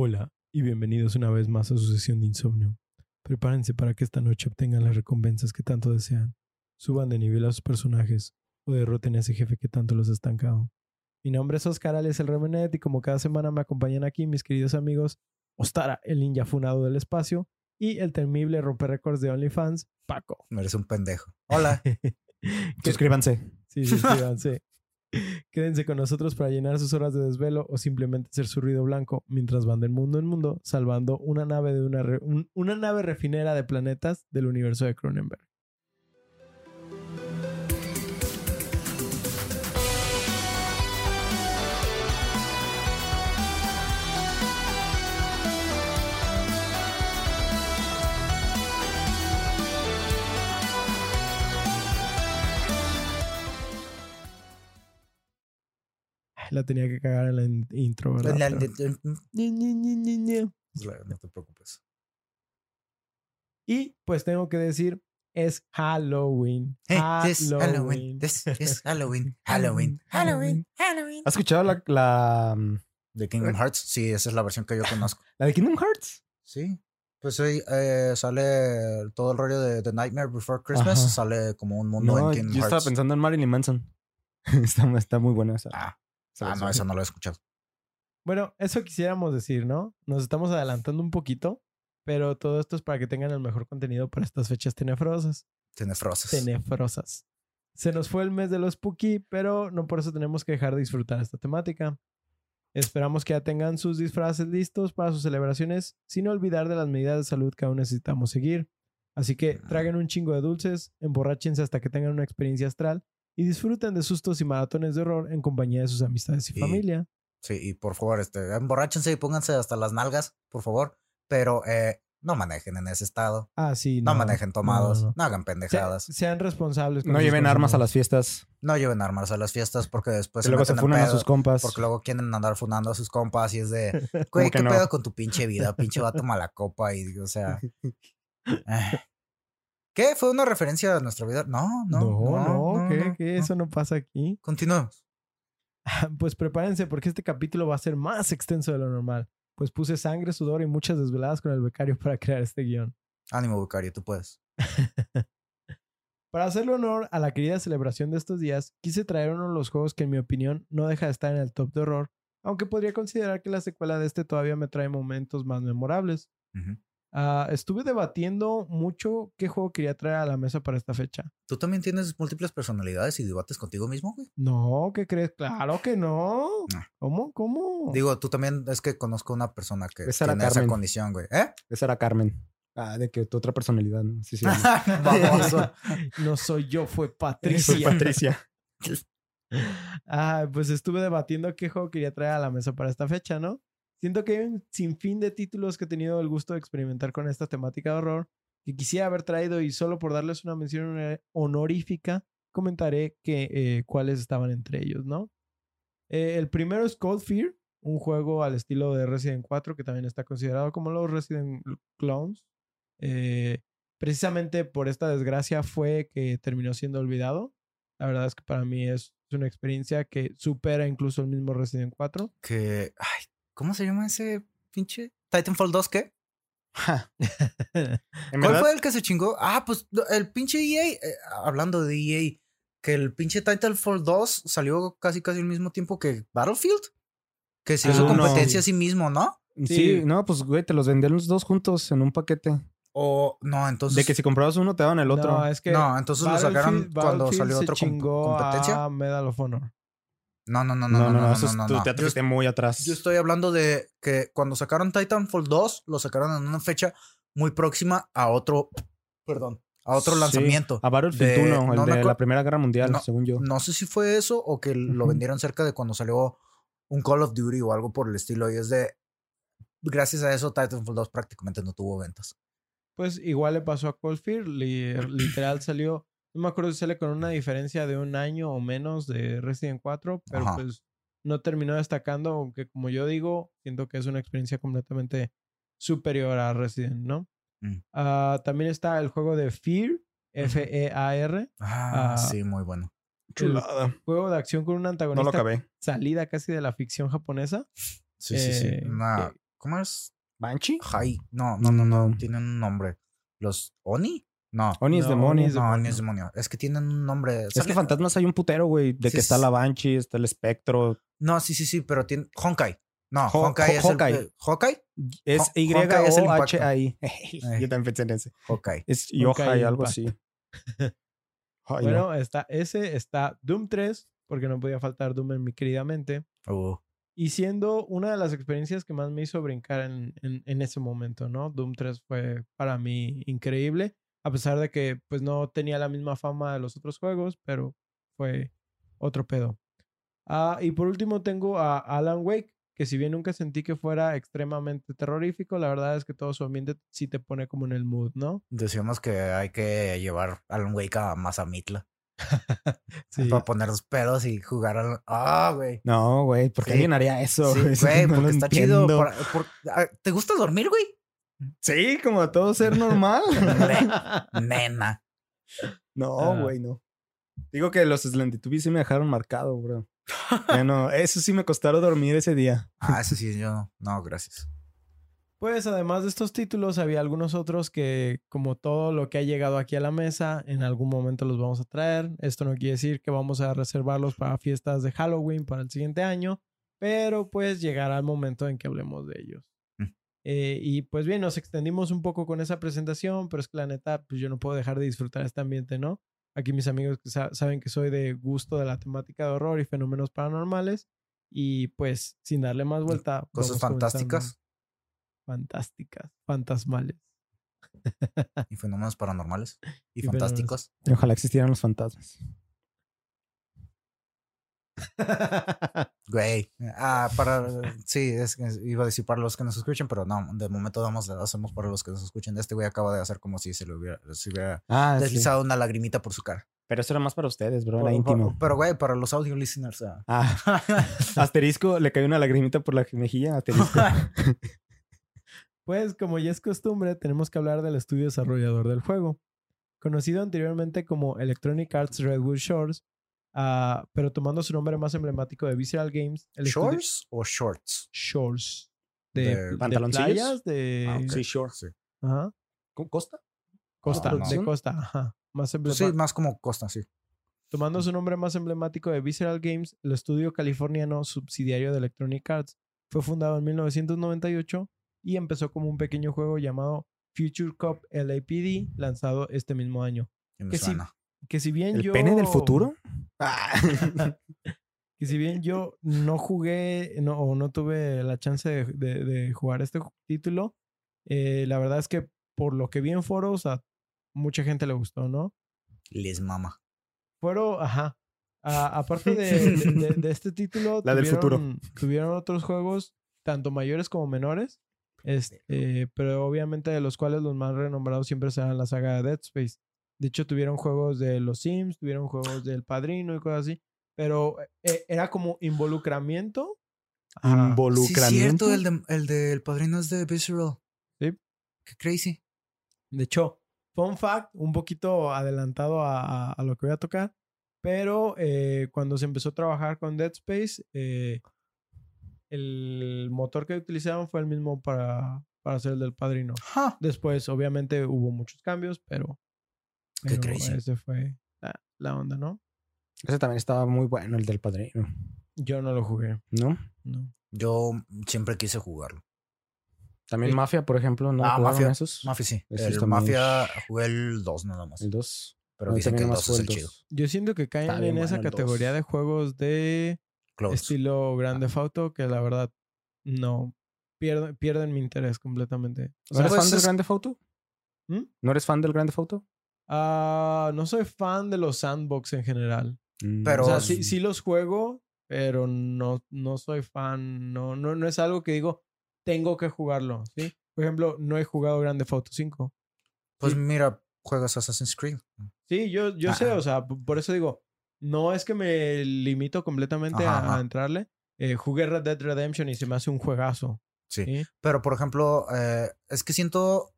Hola y bienvenidos una vez más a su sesión de insomnio. Prepárense para que esta noche obtengan las recompensas que tanto desean, suban de nivel a sus personajes o derroten a ese jefe que tanto los ha estancado. Mi nombre es Oscar Alias el Remenet y como cada semana me acompañan aquí mis queridos amigos Ostara, el ninja funado del espacio, y el temible romper récords de OnlyFans, Paco. No eres un pendejo. Hola. Suscríbanse. Sí, suscríbanse. Quédense con nosotros para llenar sus horas de desvelo o simplemente ser su ruido blanco mientras van del mundo en mundo salvando una nave de una, re- un- una nave refinera de planetas del universo de Cronenberg. La tenía que cagar en la in- intro, ¿verdad? La- Pero-. No te preocupes. Y pues tengo que decir, es Halloween. Hey, this Halloween. This is Halloween. Halloween. Halloween. Halloween. ¿Has escuchado la, la, mm, De Kingdom Hearts. Sí, esa es la versión que yo conozco. la de Kingdom Hearts? Sí. Pues ahí eh, sale todo el rollo de The Nightmare Before Christmas. Ajá. Sale como un mundo No, en yo Kingdom estaba Hearts. pensando en Marilyn Manson. está, está muy buena esa. Ah, esa ah, no, eso no lo he escuchado. Bueno, eso quisiéramos decir, ¿no? Nos estamos adelantando un poquito, pero todo esto es para que tengan el mejor contenido para estas fechas tenefrosas. Tenefrosas. Tenefrosas. Se nos fue el mes de los Spooky, pero no por eso tenemos que dejar de disfrutar esta temática. Esperamos que ya tengan sus disfraces listos para sus celebraciones, sin olvidar de las medidas de salud que aún necesitamos seguir. Así que traguen un chingo de dulces, emborráchense hasta que tengan una experiencia astral y disfruten de sustos y maratones de horror en compañía de sus amistades y Y- familia. Sí, y por favor, este, emborráchense y pónganse hasta las nalgas, por favor. Pero eh, no manejen en ese estado. Ah, sí. No, manejen tomados. no, No, no. hagan Se- pendejadas. sean responsables. con No lleven armas a las fiestas. No lleven armas a las fiestas porque después y luego se funan a sus compas. Porque luego quieren andar funando a sus compas y es de, güey, ¿qué no? pedo con tu pinche vida? Pinche vato mala copa y, o sea... eh. ¿Qué? ¿Fue una referencia a nuestra vida? No, no, No, no, ¿qué? no, ¿Qué? no. Eso no pasa aquí. Continuemos. Pues prepárense porque este capítulo va a ser más extenso de lo normal. Pues puse sangre, sudor y muchas desveladas con el becario para crear este guion. Ánimo, Bucario, tú puedes. Para hacerle honor a la querida celebración de estos días, quise traer uno de los juegos que en mi opinión no deja de estar en el top de horror, aunque podría considerar que la secuela de este todavía me trae momentos más memorables. Ujú. Ah, estuve debatiendo mucho qué juego quería traer a la mesa para esta fecha. ¿Tú también tienes múltiples personalidades y debates contigo mismo, güey? No, ¿qué crees? Claro que no. Ah. ¿Cómo? ¿Cómo? Digo, tú también es que conozco una persona que tiene esa condición, güey. ¿Eh? Esa era Carmen. Ah, de que tu otra personalidad, ¿no? Sí, sí. Baboso. no soy yo, fue Soy Patricia. Patricia. Ah, pues estuve debatiendo qué juego quería traer a la mesa para esta fecha, ¿no? Siento que hay un sinfín de títulos que he tenido el gusto de experimentar con esta temática de horror que quisiera haber traído y solo por darles una mención honor- honorífica comentaré que, eh, cuáles estaban entre ellos, ¿no? Eh, el primero es Cold Fear, un juego al estilo de Resident 4 que también está considerado como los Resident Clones. Eh, precisamente por esta desgracia fue que terminó siendo olvidado. La verdad es que para mí es una experiencia que supera incluso el mismo Resident 4. que. Ay, ¿cómo se llama ese pinche? ¿Titanfall 2 qué? ¿Cuál verdad, fue el que se chingó? Ah, pues el pinche EA, eh, hablando de EA, que el pinche Titanfall 2 salió casi casi al mismo tiempo que Battlefield. Que se Ah, hizo no. competencia a sí mismo, ¿no? sí, Sí. no, pues güey, te los vendían los dos juntos en un paquete. O no, entonces. De que si comprabas uno te daban el otro. No, es que No, entonces lo sacaron cuando salió otro comp- competencia. a Medal of Honor. No, no, no, no, no, no, no, eso es- no, tú no. te Yo, fuiste muy atrás. yo estoy hablando de que cuando sacaron Titanfall 2, lo sacaron en una fecha muy próxima a otro, perdón, a otro Sí, lanzamiento. A Battlefield de- 1, el no me de la Primera Guerra Mundial, No, según yo. No sé si fue eso o que lo Ujú. vendieron cerca de cuando salió un Call of Duty o algo por el estilo. Y es de. Gracias a eso, Titanfall 2 prácticamente no tuvo ventas. Pues igual le pasó a Cold Fear. li- literal salió. No me acuerdo si sale con una diferencia de un año o menos de Resident 4, pero Ajá. pues no terminó destacando, aunque como yo digo, siento que es una experiencia completamente superior a Resident, ¿no? Mm. Ah, también está el juego de Fear, F-E-A-R, Ah, Ah, sí, muy bueno. Chulada. juego de acción con un No lo antagonista acabé. salida casi de la ficción japonesa. Sí, sí, sí. eh, Una- que- ¿Cómo es? ¿Banshee? Hai. No, no, no, no. Tienen un nombre. ¿Los Oni? No. Oni es No, demonio. Oni es No, demonio. Oni es demonio. Es que tienen un nombre. Es que fantasmas hay un putero, güey. De Sí, que está la Banshee, está el espectro. No, sí, sí, sí, pero tiene. Honkai. No, Ho- Honkai Ho- es Hawkeye. el. ¿Hawkeye? Es Hon- Honkai es el Y-O-H-I. Eh. Yo también pensé en ese. Hawkeye. Es Honkai Yohai, algo así. Ay, bueno, no. está ese, está Doom 3, porque no podía faltar Doom en mi querida mente. Uh, Y siendo una de las experiencias que más me hizo brincar en, en- en ese momento, ¿no? Doom 3 fue para mí increíble, a pesar de que pues no tenía la misma fama de los otros juegos, pero fue otro pedo. Ah, y por último tengo a Alan Wake, que si bien nunca sentí que fuera extremadamente terrorífico, la verdad es que todo su ambiente sí te pone como en el mood, ¿no? decíamos que hay que llevar Alan Wake a Mazamitla. Sí. Para poner los pedos y jugar al. Ah, güey. No, güey, ¿por qué Sí. alguien haría eso? Sí, güey, no porque está chido. por- ah, ¿Te gusta dormir, güey? Sí, como todo ser normal. Nena. no, Ah. güey, no. Digo que los Slendytubbies sí me dejaron marcado, bro. Ya no, eso sí me costaron dormir ese día. Ah, eso sí, yo no. No, gracias. Pues además de estos títulos, había algunos otros que, como todo lo que ha llegado aquí a la mesa, en algún momento los vamos a traer. Esto no quiere decir que vamos a reservarlos para fiestas de Halloween para el siguiente año, pero pues llegará el momento en que hablemos de ellos. Eh, y pues bien, nos extendimos un poco con esa presentación, pero es que la neta, pues yo no puedo dejar de disfrutar este ambiente, ¿no? Aquí mis amigos que sa- saben que soy de gusto de la temática de horror y fenómenos paranormales. Y pues, sin darle más vuelta. Cosas fantásticas Fantásticas, fantasmales. y fenómenos paranormales y Y fenómenos. fantásticos. Ojalá existieran los fantasmas. Güey. Ah, para. Sí, es que iba a decir para los que nos escuchen, pero no, de momento damos, hacemos para los que nos escuchen. Este güey acaba de hacer como si se le hubiera, se hubiera Ah, sí. deslizado una lagrimita por su cara. Pero eso era más para ustedes, bro. Era Pero- íntimo. Pero, güey, para los audio listeners. ah. Ah, asterisco, le cayó una lagrimita por la mejilla. Asterisco. Pues, como ya es costumbre, tenemos que hablar del estudio desarrollador del juego. Conocido anteriormente como Electronic Arts Redwood Shores, ah, pero tomando su nombre más emblemático de Visceral Games. El estudio- ¿Shorts o shorts? Shores. De, ¿De de pantaloncillos? playas, de... Ah. Sí, sure. Sí. Ajá. ¿Con ¿Costa? Costa, Ah, no. de costa, ajá. Más Pues emblemático. sí, más como Costa, sí. Tomando su nombre más emblemático de Visceral Games, el estudio californiano subsidiario de Electronic Arts fue fundado en 1998 y empezó como un pequeño juego llamado Future Cop LAPD, lanzado este mismo año. Que sí. Que si bien ¿El yo... pene del futuro? Ah. que si bien yo no jugué no, o no tuve la chance de, de- de jugar este título, eh, la verdad es que por lo que vi en foros a mucha gente le gustó, ¿no? Les mama. Fueron, ajá. A- aparte de, de- este título, La del futuro. tuvieron- tuvieron otros juegos, tanto mayores como menores, este, pero obviamente de los cuales los más renombrados siempre serán la saga de Dead Space. De hecho, tuvieron juegos de los Sims, tuvieron juegos del Padrino y cosas así, pero eh, era como involucramiento. Ajá. Sí, Involucramiento. cierto, el, de, el del padrino es de Visceral. Sí. Qué crazy. De hecho, fun fact, un poquito adelantado a, a- a lo que voy a tocar, pero eh, cuando se empezó a trabajar con Dead Space, eh, el motor que utilizaron fue el mismo para, para hacer el del padrino. Ja. Después, obviamente, hubo muchos cambios, pero, Qué pero crazy. ese fue la, la onda, ¿no? Ese también estaba muy bueno, el del padrino. Yo no lo jugué, ¿No? no. Yo siempre quise jugarlo. También Sí. Mafia, por ejemplo, ¿no? Ah, ¿Jugaron Mafia. esos? Mafia sí. El Mafia jugué el 2 nada más. El 2. Pero dicen que el 2 es el chido. Yo siento que caen en esa bueno categoría de juegos de Close. estilo Grande Auto que la verdad no pierden, pierden mi interés completamente. ¿No eres pues fan del es- Grande Auto? ¿Mm? ¿No eres fan del Grande Auto? Ah, no soy fan de los sandbox en general. Pero- O sea, Pero- sí, sí los juego, pero no, no soy fan. No, no, no es algo que digo, tengo que jugarlo, ¿sí? Por ejemplo, no he jugado Grande Auto 5. Pues sí. mira, juegas Assassin's Creed. Sí, yo, yo sé, o sea, por eso digo, no es que me limito completamente Ajá, a, entrarle. Eh, jugué Red Dead Redemption y se me hace un juegazo. Sí. ¿sí? Pero por ejemplo, eh, es que siento.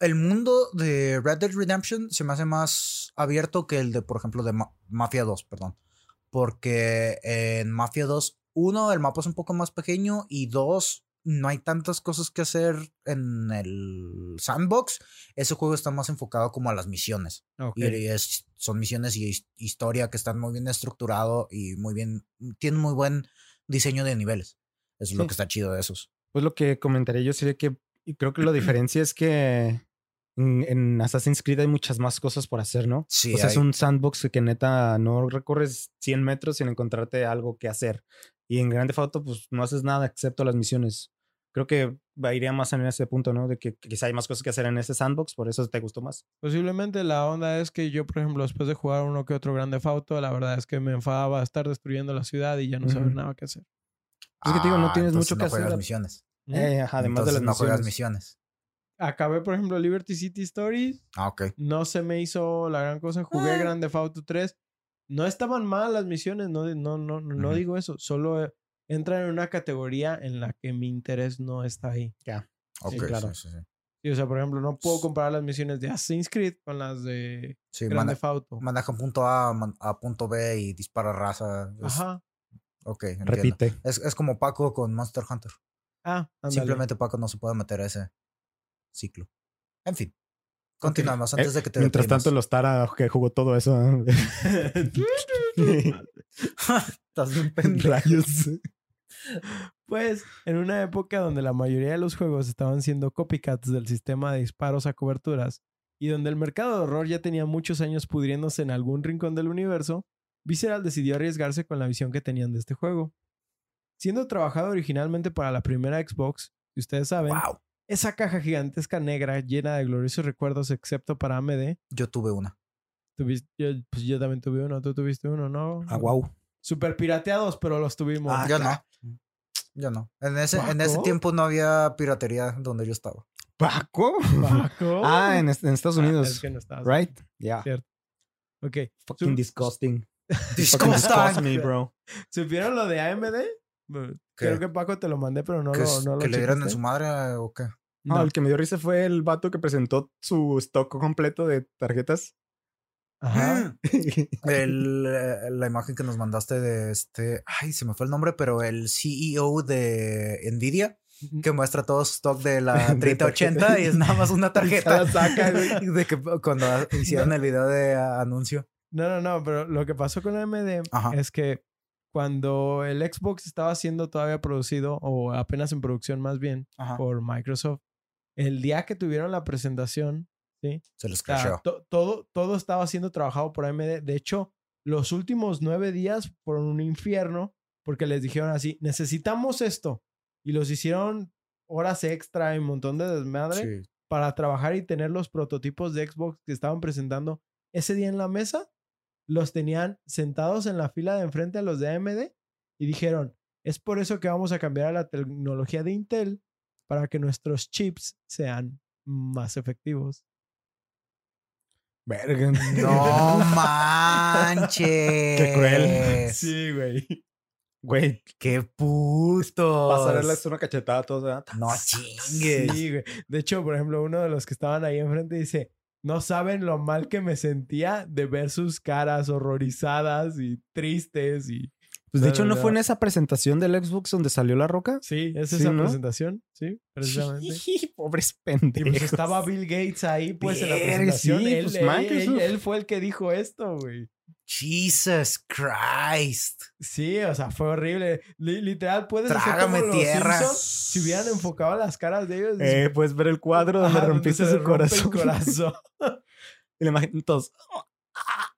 El mundo de Red Dead Redemption se me hace más abierto que el de, por ejemplo, de Ma- Mafia 2, perdón. Porque en Mafia 2, uno, el mapa es un poco más pequeño y dos, no hay tantas cosas que hacer en el sandbox. Ese juego está más enfocado como a las misiones. Y es, son misiones y his- historia que están muy bien estructurado y muy bien, tienen muy buen diseño de niveles. Eso es lo que está chido de esos. Pues lo que comentaría yo sería que y creo que la diferencia es que en, en Assassin's Creed hay muchas más cosas por hacer, ¿no? Sí, o sea, es hay- un sandbox que neta no recorres 100 metros sin encontrarte algo que hacer. Y en Grand Theft Auto, pues no haces nada excepto las misiones. Creo que iría más en ese punto, ¿no? De que quizá hay más cosas que hacer en ese sandbox, por eso te gustó más. Posiblemente la onda es que yo, por ejemplo, después de jugar uno que otro Grande Auto, la verdad es que me enfadaba estar destruyendo la ciudad y ya no saber Ujú. nada que hacer. Es que te digo, no Ah, tienes mucho que no juegas hacer. misiones. ¿Mm? Eh, ajá, además de Entonces las no juegas misiones. Acabé, por ejemplo, Liberty City Stories. Ah, ok. No se me hizo la gran cosa. Jugué Ah. Grande Auto 3. No estaban mal las misiones, no, no, no, no Ujú. digo eso. Solo eh, entran en una categoría en la que mi interés no está ahí. Ok, claro. sí, sí, sí. Sí, o sea, por ejemplo, no puedo comparar las misiones de Assassin's Creed con las de Sí, Grande mane- Auto. maneja punto A man- a punto B y dispara raza. Es- Ajá. Ok, entiendo. Repite. Es, es como Paco con Monster Hunter. Ah, ándale. Simplemente Paco no se puede meter a ese ciclo. En fin. Continuamos Eh, antes de que te Mientras deprimas. tanto, los Tara que jugó todo eso. Estás bien pendejo. Rayos. Pues, en una época donde la mayoría de los juegos estaban siendo copycats del sistema de disparos a coberturas y donde el mercado de horror ya tenía muchos años pudriéndose en algún rincón del universo, Visceral decidió arriesgarse con la visión que tenían de este juego. Siendo trabajado originalmente para la primera Xbox, si ustedes saben, Wow. Esa caja gigantesca negra llena de gloriosos recuerdos excepto para AMD, Yo tuve una. tuviste, yo, pues yo también tuve uno, tú tuviste uno, ¿no? Ah, wow. Super pirateados, pero los tuvimos. Ah, yo claro. no. Yo no. En ese, en ese tiempo no había piratería donde yo estaba. ¿Paco? Paco. Ah, en, est- en Estados Ah, Unidos. es que no estabas. Right? Yeah. Cierto. Ok. Fucking disgusting. Fucking Disgusting. disgust me, bro. ¿Supieron lo de AMD? Creo que Paco te lo mandé, pero no ¿Que, lo, no lo que le dieran en su madre eh, o qué? No, No. el que me dio risa fue el vato que presentó su stock completo de tarjetas. Ajá. El, la imagen que nos mandaste de este. Ay, se me fue el nombre, pero el CEO de Nvidia que muestra todo su stock de la De 3080 y es nada más una tarjeta. saca, de que cuando hicieron el video de anuncio. No, no, no, pero lo que pasó con AMD Ajá. es que cuando el Xbox estaba siendo todavía producido, o apenas en producción más bien, Ajá. por Microsoft, el día que tuvieron la presentación, ¿sí? Se les O sea, crasheó. to- todo, todo estaba siendo trabajado por AMD. De hecho, los últimos nueve días fueron un infierno porque les dijeron así, necesitamos esto. Y los hicieron horas extra y un montón de desmadre Sí. para trabajar y tener los prototipos de Xbox que estaban presentando ese día en la mesa. Los tenían sentados en la fila de enfrente a los de AMD y dijeron, es por eso que vamos a cambiar a la tecnología de Intel para que nuestros chips sean más efectivos. Verga. No manches. Qué cruel. Sí, güey. Güey, Qué puto. pasarles una cachetada a todos. ¿verdad? No chingues. Sí, güey. De hecho, por ejemplo, uno de los que estaban ahí enfrente dice, no saben lo mal que me sentía de ver sus caras horrorizadas y tristes y... Pues de hecho, no, ¿no fue en esa presentación del Xbox donde salió la roca? Sí, es Sí, esa ¿no? presentación, sí, precisamente. Pobres Y pues pendejos. estaba Bill Gates ahí, pues, en la presentación. sí, él, pues, él- Microsoft. él- él fue el que dijo esto, güey. Jesus Christ. Sí, o sea, fue horrible. Li- literal, puedes hacer Trágame como los tierra. Simpsons si hubieran enfocado las caras de ellos. Eh, puedes ver el cuadro donde rompiste su rompe el corazón. corazón. y la imagen todos.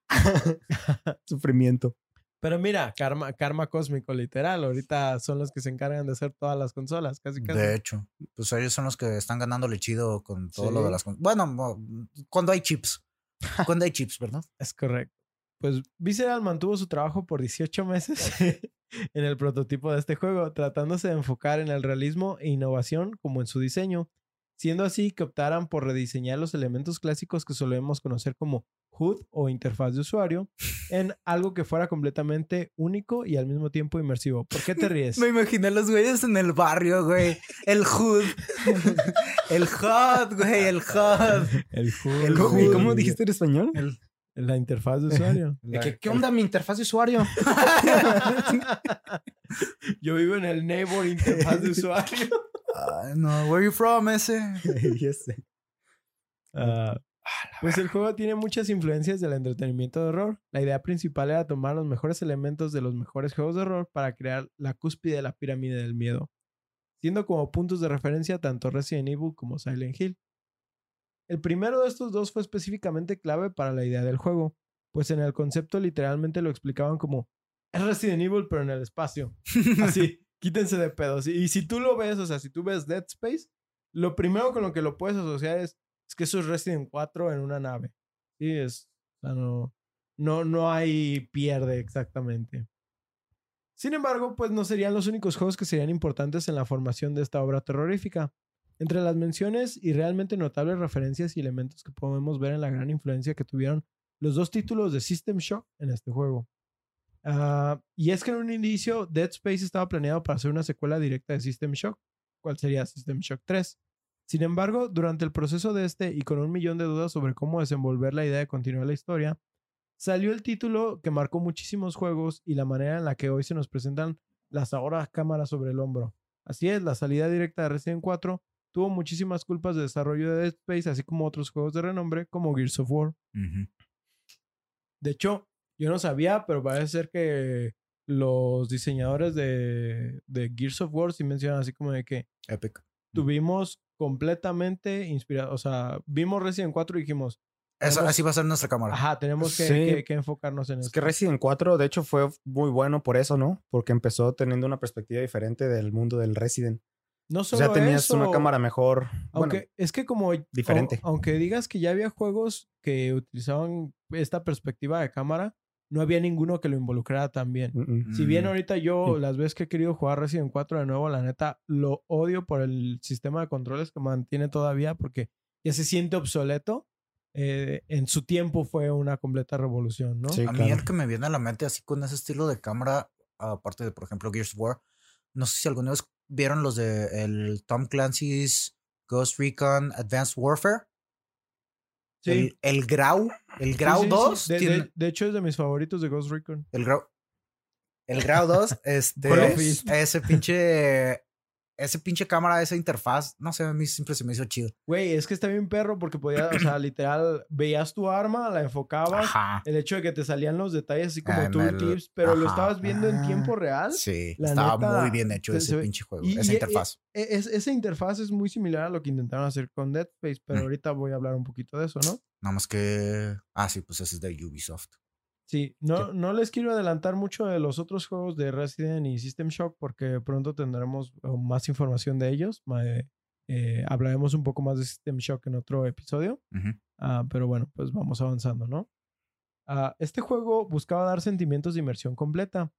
Sufrimiento. Pero mira, karma, karma cósmico, literal. Ahorita son los que se encargan de hacer todas las consolas, casi casi. De hecho, pues ellos son los que están ganándole chido con todo lo Sí. de las. con- Bueno, cuando hay chips. Cuando hay chips, ¿verdad? Es correcto. Pues Visceral mantuvo su trabajo por 18 meses en el prototipo de este juego, tratándose de enfocar en el realismo e innovación como en su diseño, siendo así que optaran por rediseñar los elementos clásicos que solemos conocer como HUD o interfaz de usuario en algo que fuera completamente único y al mismo tiempo inmersivo. ¿Por qué te ríes? Me imaginé a los güeyes en el barrio, güey. El hood. el HUD, güey, el HUD. El HUD. El ¿Cómo, HUD. ¿Cómo dijiste en español? El- La interfaz de usuario. ¿Qué onda mi interfaz de usuario? Yo vivo en el neighbor interfaz de usuario. Ay, no, where you from ese? ese. Ah, pues el juego tiene muchas influencias del entretenimiento de horror. La idea principal era tomar los mejores elementos de los mejores juegos de horror para crear la cúspide de la pirámide del miedo, siendo como puntos de referencia tanto Resident Evil como Silent Hill. El primero de estos dos fue específicamente clave para la idea del juego, pues en el concepto literalmente lo explicaban como es Resident Evil pero en el espacio. Así, quítense de pedos. Y si tú lo ves, o sea, si tú ves Dead Space, lo primero con lo que lo puedes asociar es, es que eso es Resident 4 en una nave. Sí, es, o sea, no, no, no hay pierde exactamente. Sin embargo, pues no serían los únicos juegos que serían importantes en la formación de esta obra terrorífica. Entre las menciones y realmente notables referencias y elementos que podemos ver en la gran influencia que tuvieron los dos títulos de System Shock en este juego. Ah, y es que en un inicio Dead Space estaba planeado para ser una secuela directa de System Shock, cual sería System Shock 3. Sin embargo, durante el proceso de este y con un millón de dudas sobre cómo desenvolver la idea de continuar la historia, salió el título que marcó muchísimos juegos y la manera en la que hoy se nos presentan las ahora cámaras sobre el hombro. Así es, la salida directa de Resident 4 tuvo muchísimas culpas de desarrollo de Dead Space, así como otros juegos de renombre como Gears of War. De hecho, yo no sabía, pero parece ser que los diseñadores de, de Gears of War sí mencionan así como de que Epic. tuvimos completamente inspirado, o sea, vimos Resident 4 y dijimos, Eso, Tenemos- así va a ser nuestra cámara. ajá, tenemos que, Sí. que- que enfocarnos en Es esto. que Resident 4, de hecho, fue muy bueno por eso, ¿no? Porque empezó teniendo una perspectiva diferente del mundo del Resident. No O solo sea, tenías eso, una cámara mejor. Aunque Bueno, es que como diferente. au- aunque digas que ya había juegos que utilizaban esta perspectiva de cámara, no había ninguno que lo involucrara tan bien. mm, mm. Si bien Mm. ahorita yo las veces que he querido jugar Resident 4 de nuevo, la neta lo odio por el sistema de controles que mantiene todavía porque ya se siente obsoleto. Eh, en su tiempo fue una completa revolución, ¿no? Sí. a mí el que me viene a la mente así con ese estilo de cámara, aparte de, por ejemplo, Gears of War, no sé si alguna vez vieron los de el Tom Clancy's Ghost Recon Advanced Warfare. El, el Grau, el Sí, Grau sí, sí. 2 De, tiene- de- de hecho, es de mis favoritos de Ghost Recon. El Grau. El Grau 2, este. Ese pinche. Ese pinche cámara, esa interfaz. No sé, a mí siempre se me hizo chido. Güey, es que está bien perro porque podía, o sea, literal, veías tu arma, la enfocabas. Ajá. El hecho de que te salían los detalles así como Ah, el- tooltips, pero lo estabas viendo en Ah. tiempo real. Sí, La estaba neta, muy bien hecho se- ese pinche juego, y- esa y- interfaz. E- es- esa interfaz es muy similar a lo que intentaron hacer con Dead Space, pero Mm. ahorita voy a hablar un poquito de eso, ¿no? Nada más que. Ah, sí, pues ese es de Ubisoft. Sí, no, no les quiero adelantar mucho de los otros juegos de Resident y System Shock porque pronto tendremos más información de ellos. Eh, hablaremos un poco más de System Shock en otro episodio. Ah, pero bueno, pues vamos avanzando, ¿no? Ah, este juego buscaba dar sentimientos de inmersión completa.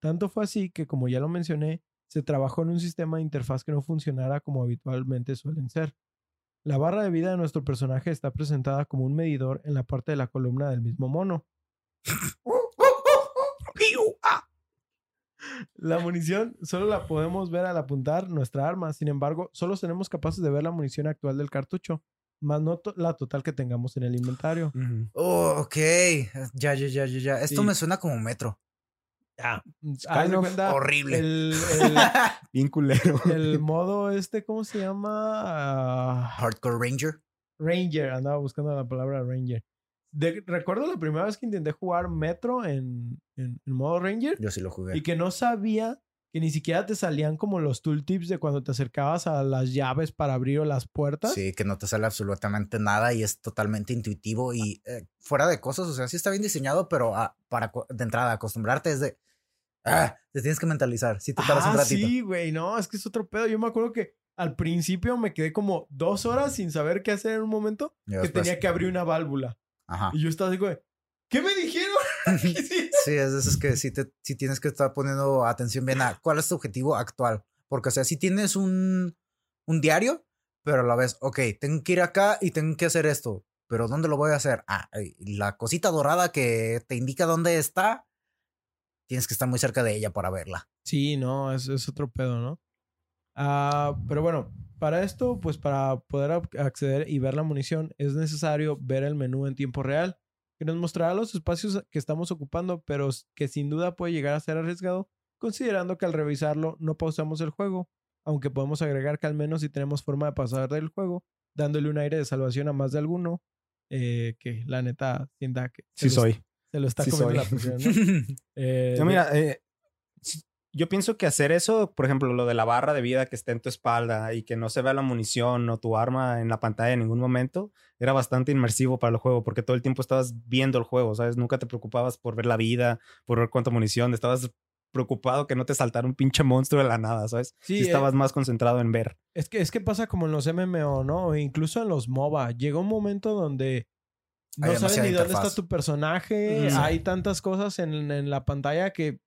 Tanto fue así que, como ya lo mencioné, se trabajó en un sistema de interfaz que no funcionara como habitualmente suelen ser. La barra de vida de nuestro personaje está presentada como un medidor en la parte de la columna del mismo mono. La munición solo la podemos ver al apuntar nuestra arma. Sin embargo, solo seremos capaces de ver la munición actual del cartucho, más no to- la total que tengamos en el inventario. Oh, ok. Ya, ya, ya, ya, ya. Esto Sí. me suena como metro. Of cuenta, horrible. El, Bien culero. el- el modo este, ¿cómo se llama? Ah, Hardcore Ranger. Ranger. Andaba buscando la palabra Ranger. De- recuerdo la primera vez que intenté jugar Metro en, en- en modo Ranger Yo sí lo jugué. y que no sabía que ni siquiera te salían como los tooltips de cuando te acercabas a las llaves para abrir las puertas. Sí, que no te sale absolutamente nada y es totalmente intuitivo y eh, fuera de cosas, o sea, sí está bien diseñado, pero ah, para de entrada acostumbrarte es de ah, te tienes que mentalizar, si te tardas un Ah, ratito. sí, güey, no, es que es otro pedo. Yo me acuerdo que al principio me quedé como dos horas sin saber qué hacer en un momento que tenía que abrir una válvula. Ajá. Y yo estaba así, güey, ¿qué me dijeron? Sí, es de esos que sí, te, sí tienes que estar poniendo atención bien a cuál es tu objetivo actual. Porque, o sea, si tienes un, un diario, pero a la vez, ok, tengo que ir acá y tengo que hacer esto. Pero ¿dónde lo voy a hacer? Ah, la cosita dorada que te indica dónde está, tienes que estar muy cerca de ella para verla. Sí, no, es, es otro pedo, ¿no? Ah, pero bueno, para esto, pues para poder ac- acceder y ver la munición, es necesario ver el menú en tiempo real, que nos mostrará los espacios que estamos ocupando, pero que sin duda puede llegar a ser arriesgado, considerando que al revisarlo no pausamos el juego. aunque podemos agregar que al menos si tenemos forma de pasar del juego, dándole un aire de salvación a más de alguno, eh, que la neta sienta que Sí soy. se lo está Sí comiendo soy. la presión, ¿no? Eh, mira, eh, yo pienso que hacer eso, por ejemplo, lo de la barra de vida que esté en tu espalda y que no se vea la munición o tu arma en la pantalla en ningún momento, era bastante inmersivo para el juego porque todo el tiempo estabas viendo el juego, ¿sabes? Nunca te preocupabas por ver la vida, por ver cuánta munición, estabas preocupado que no te saltara un pinche monstruo de la nada, ¿sabes? Sí, Sí, eh, estabas más concentrado en ver. Es que, es que pasa como en los MMO, ¿no? O incluso en los MOBA. Llega un momento donde no Hay sabes ni dónde está tu personaje. Mm. Hay tantas cosas en, en la pantalla que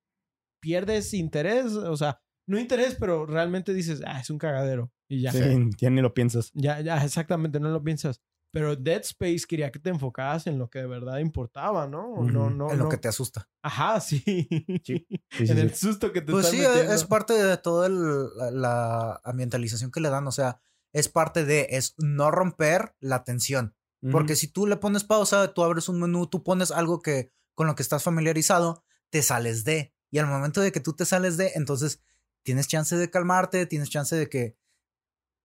pierdes interés. O sea, no interés, pero realmente dices, ah, es un cagadero. Y ya. Sí, ya ni lo piensas. Ya, ya, exactamente, no lo piensas. Pero Dead Space quería que te enfocaras en lo que de verdad importaba, ¿no? No, no, en lo no. que te asusta. Ajá, sí. Sí, sí, en sí. el susto que te Pues sí, metiendo. es parte de toda la ambientalización que le dan. O sea, es parte de, es no romper la tensión. Porque si tú le pones pausa, tú abres un menú, tú pones algo que con lo que estás familiarizado, te sales de. Y al momento de que tú te sales de, entonces tienes chance de calmarte, tienes chance de que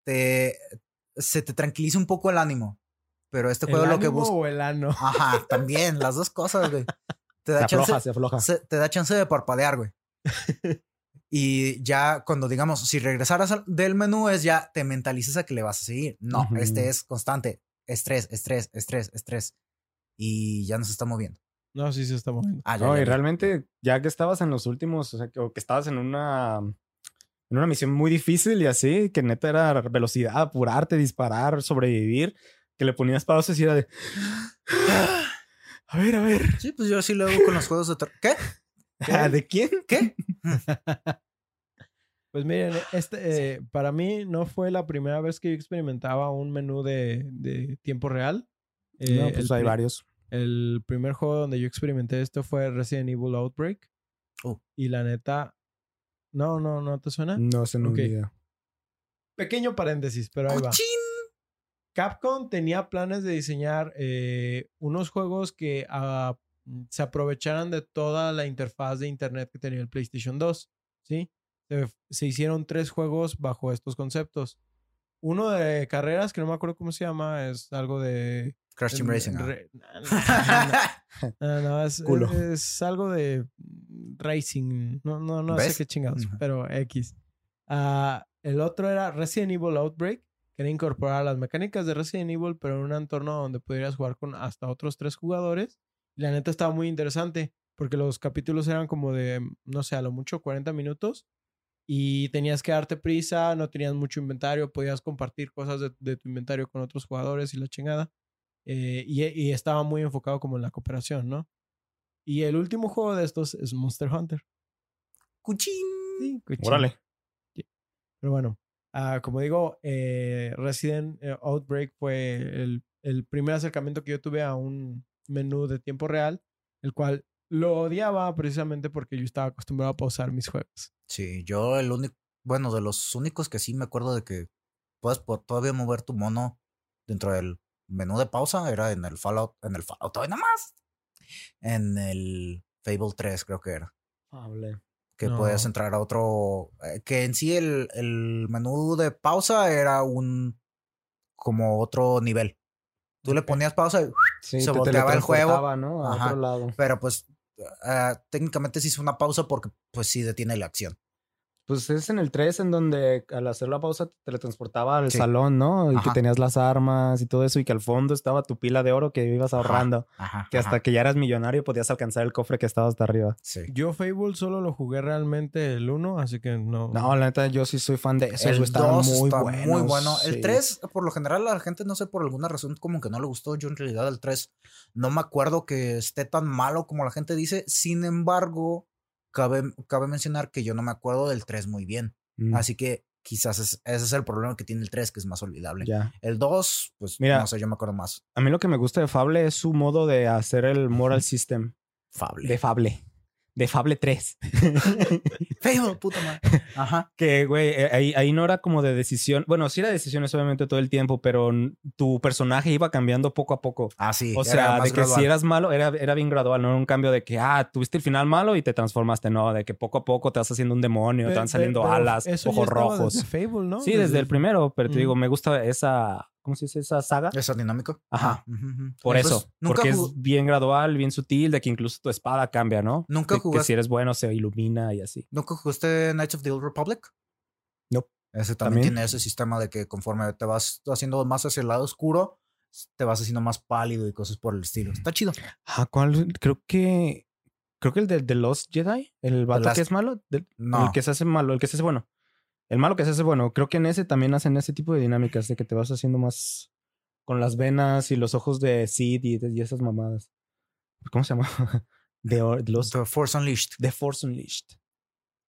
te, se te tranquilice un poco el ánimo. Pero este ¿El juego lo que busca. o el ano? Ajá, también, las dos cosas, güey. Te se da, afloja, chance, se afloja. se- te da chance de parpadear, güey. Y ya cuando digamos, si regresaras del menú es ya te mentalizas a que le vas a seguir. No, este es constante. Estrés, estrés, estrés, estrés. Y ya no se está moviendo. No, sí se está moviendo. Ah, ya, No, ya y realmente, ya que estabas en los últimos, o sea, que, o que estabas en una, en una misión muy difícil y así, que neta era velocidad, apurarte, disparar, sobrevivir, que le ponías pausas y era de. A ver, a ver. Sí, pues yo así lo hago con los juegos de terror. ¿Qué? ¿De quién? ¿Qué? Pues miren, este, eh, para mí no fue la primera vez que yo experimentaba un menú de, de tiempo real. Eh, no, pues el, hay varios. El primer juego donde yo experimenté esto fue Resident Evil Outbreak. Oh. Y la neta, no, no, no te suena. No Ok. ni idea. Pequeño paréntesis, pero ahí va. Capcom tenía planes de diseñar eh, unos juegos que ah, se aprovecharan de toda la interfaz de internet que tenía el PlayStation 2, ¿sí? Se, se hicieron tres juegos bajo estos conceptos. Uno de carreras, que no me acuerdo cómo se llama, es algo de... Crash Team Racing. no, es, algo de racing. No, no, no sé qué chingados, Ujú. pero X. Ah, el otro era Resident Evil Outbreak, que era incorporar las mecánicas de Resident Evil, pero en un entorno donde pudieras jugar con hasta otros tres jugadores. Y la neta estaba muy interesante, porque los capítulos eran como de, no sé, a lo mucho 40 minutos. Y tenías que darte prisa, no tenías mucho inventario, podías compartir cosas de, de tu inventario con otros jugadores y la chingada. Eh, y, y estaba muy enfocado como en la cooperación, ¿no? Y el último juego de estos es Monster Hunter. ¡Cuchín! Sí, cochino. Órale. Pero bueno, ah, como digo, eh, Resident Outbreak fue el, el primer acercamiento que yo tuve a un menú de tiempo real, el cual lo odiaba precisamente porque yo estaba acostumbrado a pausar mis juegos. Sí, yo el único, bueno, de los únicos que sí me acuerdo de que puedes po- todavía mover tu mono dentro del menú de pausa era en el Fallout, en el Fallout, hoy nomás. En el Fable 3 creo que era. Hable. Que podías No. entrar a otro, eh, que en sí el, el menú de pausa era un, como otro nivel. Tú le ponías pausa y Sí, Se te volteaba el juego. ¿no? A Ajá. otro lado. pero pues ah, técnicamente se hizo una pausa porque pues sí detiene la acción. Pues es en el 3 en donde al hacer la pausa te teletransportaba al Sí. salón, ¿no? Y que tenías las armas y todo eso y que al fondo estaba tu pila de oro que ibas ahorrando. Ajá. Que hasta ajá, que ya eras millonario podías alcanzar el cofre que estaba hasta arriba. Sí. Yo Fable solo lo jugué realmente el 1, así que no. No, la neta, yo sí soy fan de esos. El güey, estaban 2 muy está buenos. muy bueno. El sí. 3, por lo general, a la gente, no sé, por alguna razón, como que no le gustó. Yo, en realidad, el 3 no me acuerdo que esté tan malo como la gente dice. Sin embargo, cabe, cabe mencionar que yo no me acuerdo del 3 muy bien. Mm, Así que quizás es- ese es el problema que tiene el 3, que es más olvidable. Ya. El 2, pues Mira. no sé, yo me acuerdo más. A mí lo que me gusta de Fable es su modo de hacer el moral system. Fable. De Fable. De Fable 3. Fable, puta madre. Ajá. que, güey, eh, ahí, ahí no era como de decisión. Bueno, sí era decisiones obviamente todo el tiempo, pero tu personaje iba cambiando poco a poco. Ah, sí. O sea, de que gradual. si eras malo, era, era bien gradual, no era un cambio de que, ah, tuviste el final malo y te transformaste, no, de que poco a poco te vas haciendo un demonio, te Pe- van saliendo pero alas, ojos rojos. Desde Fable, ¿no? Sí, desde el primero, pero te Mm. digo, me gusta esa, ¿cómo se dice? Esa saga. ¿Eso dinámico? Ajá. Por Pues, eso, nunca porque es bien gradual, bien sutil, de que incluso tu espada cambia, ¿no? ¿Nunca De que jugaste- si eres bueno se ilumina y así. ¿Nunca jugaste Knights of the Old Republic? No. Ese también, ¿También? tiene ese sistema de que conforme te vas haciendo más hacia el lado oscuro, te vas haciendo más pálido y cosas por el estilo. Está chido. Ah, ¿cuál? Creo que. Creo que el de The Lost Jedi, el vato que es malo, del- No. el que se hace malo, el que se hace bueno. El malo que se hace bueno. Creo que en ese también hacen ese tipo de dinámicas de que te vas haciendo más con las venas y los ojos de Sid y, y esas mamadas. ¿Cómo se llama? The, Force Unleashed. The Force Unleashed.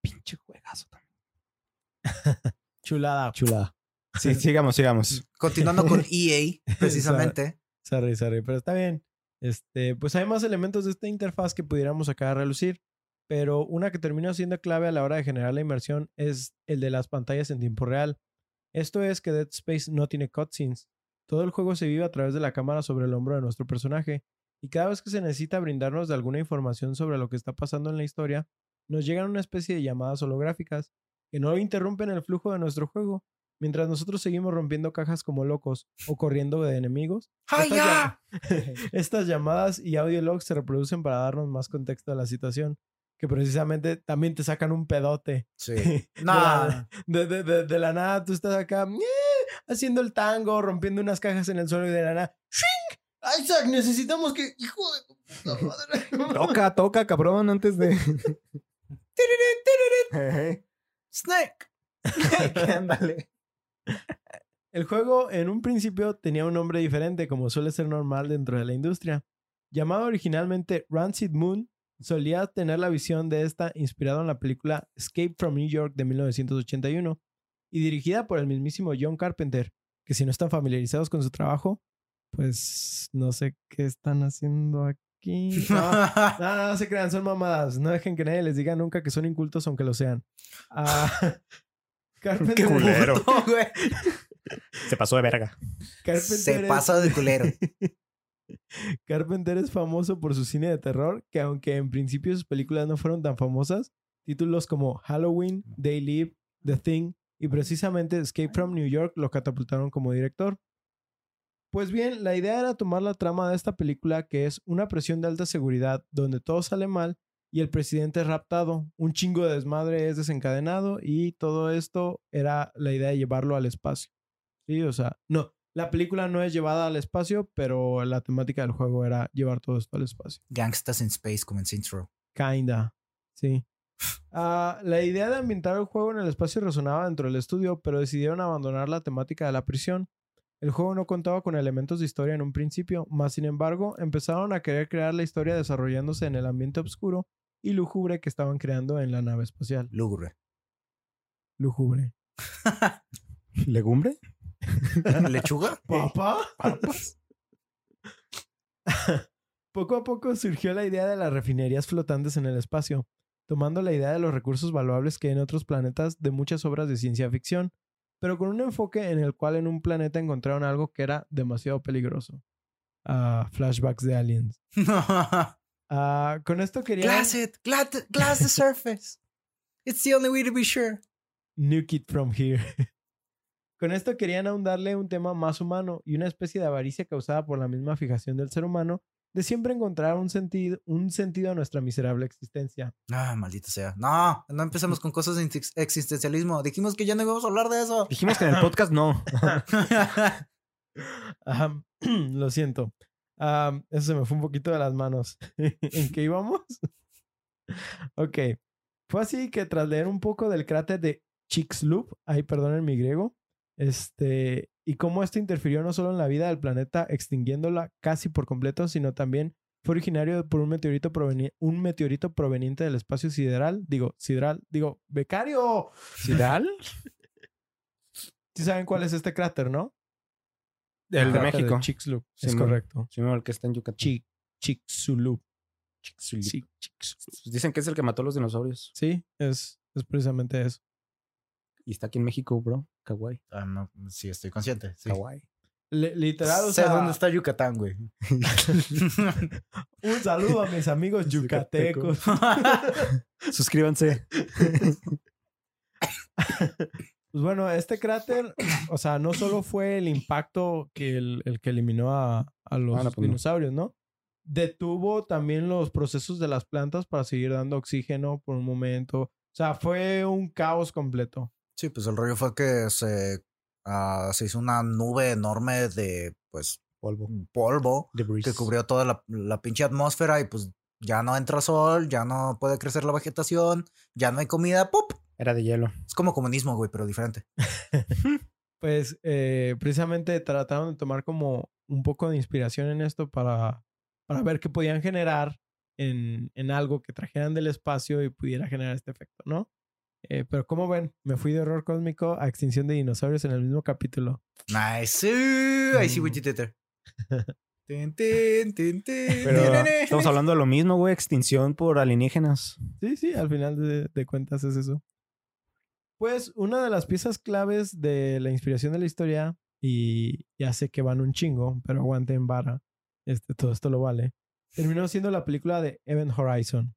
Pinche juegazo también. Chulada. Chulada. Sí, sigamos, sigamos. Continuando con EA, precisamente. Sorry, sorry, pero está bien. Este, pues hay más elementos de esta interfaz que pudiéramos sacar a relucir, pero una que termina siendo clave a la hora de generar la inmersión es el de las pantallas en tiempo real. Esto es que Dead Space no tiene cutscenes. Todo el juego se vive a través de la cámara sobre el hombro de nuestro personaje, y cada vez que se necesita brindarnos de alguna información sobre lo que está pasando en la historia, nos llegan una especie de llamadas holográficas que no interrumpen el flujo de nuestro juego, mientras nosotros seguimos rompiendo cajas como locos o corriendo de enemigos. ¡Ay, Estas llam- Estas llamadas y audio logs se reproducen para darnos más contexto a la situación, que precisamente también te sacan un pedote. Sí. La, de, de- de- de la nada tú estás acá haciendo el tango, rompiendo unas cajas en el suelo y de la nada ¡Shink! Isaac, necesitamos que... ¡Hijo de madre! Toca, toca, cabrón, antes de. Snake. Ándale. El juego en un principio tenía un nombre diferente, como suele ser normal dentro de la industria. Llamado originalmente Rancid Moon, solía tener la visión de esta inspirado en la película Escape from New York de 1981 y dirigida por el mismísimo John Carpenter, que si no están familiarizados con su trabajo, pues no sé qué están haciendo aquí. No, no, no, no se crean, son mamadas. No dejen que nadie les diga nunca que son incultos, aunque lo sean. Ah, Carpenter, Qué culero. Se pasó de verga. Carpenter Se pasa de culero. Carpenter es famoso por su cine de terror, que aunque en principio sus películas no fueron tan famosas, títulos como Halloween, They Live, The Thing y precisamente Escape from New York lo catapultaron como director. Pues bien, la idea era tomar la trama de esta película, que es una presión de alta seguridad donde todo sale mal y el presidente es raptado, un chingo de desmadre es desencadenado y todo esto era la idea de llevarlo al espacio. Sí, o sea, no, la película no es llevada al espacio, pero la temática del juego era llevar todo esto al espacio. Gangstas in Space como en Saints Row. Kinda, sí. Ah, la idea de ambientar el juego en el espacio resonaba dentro del estudio, pero decidieron abandonar la temática de la prisión. El juego no contaba con elementos de historia en un principio, más sin embargo, empezaron a querer crear la historia desarrollándose en el ambiente oscuro y lúgubre que estaban creando en la nave espacial. Lúgubre. Lúgubre. ¿Legumbre? ¿Lechuga? ¿Papá? poco a poco surgió la idea de las refinerías flotantes en el espacio, tomando la idea de los recursos valuables que hay en otros planetas de muchas obras de ciencia ficción, pero con un enfoque en el cual en un planeta encontraron algo que era demasiado peligroso. Ah, flashbacks de aliens. Ah, con esto querían glass it. Glass the surface. It's the only way to be sure. nuke it from here. Con esto querían aún darle un tema más humano y una especie de avaricia causada por la misma fijación del ser humano de siempre encontrar un sentido, un sentido a nuestra miserable existencia. Ah, maldita sea. No, no empezamos con cosas de ex- existencialismo. Dijimos que ya no íbamos a hablar de eso. Dijimos que en el podcast no. Lo siento. Eso se me fue un poquito de las manos. ¿En qué íbamos? ok. Fue así que tras leer un poco del cráter de Chicxulub, ay, perdonen mi griego, este, y cómo esto interfirió no solo en la vida del planeta, extinguiéndola casi por completo, sino también fue originario por un meteorito, proveni- un meteorito proveniente del espacio sideral, digo, sideral, digo, becario. ¿Sidal? ¿Sí saben cuál es este cráter, no? El de México. Chicxulub, es correcto. Sí, el que está en Yucatán. Chi- Chicxulub. Chicxulub. Sí, chicos. Pues Dicen que es el que mató a los dinosaurios. Sí, es, es precisamente eso. Y está aquí en México, bro. Kawaii. Ah, no, sí, estoy consciente. Sí. Kawaii. Le- literal, o sé sea, dónde está Yucatán, güey. un saludo a mis amigos yucatecos. Suscríbanse. Pues bueno, este cráter, o sea, no solo fue el impacto que el, el que eliminó a, a los Ah, pues no. dinosaurios, ¿no? Detuvo también los procesos de las plantas para seguir dando oxígeno por un momento. O sea, fue un caos completo. Sí, pues el rollo fue que se, ah, se hizo una nube enorme de, pues, Polvo. polvo Debris. que cubrió toda la, la pinche atmósfera y pues ya no entra sol, ya no puede crecer la vegetación, ya no hay comida, ¡pup! Era de hielo. Es como comunismo, güey, pero diferente. Pues eh, precisamente trataron de tomar como un poco de inspiración en esto para, para ver qué podían generar en, en algo que trajeran del espacio y pudiera generar este efecto, ¿no? Eh, pero como ven, me fui de horror cósmico a extinción de dinosaurios en el mismo capítulo. Nice. Uh, Pero tinene. estamos hablando de lo mismo, güey. Extinción por alienígenas. Sí, sí, al final de, de cuentas es eso. Pues una de las piezas claves de la inspiración de la historia, y ya sé que van un chingo, pero aguanten vara, este, todo esto lo vale, terminó siendo la película de Event Horizon.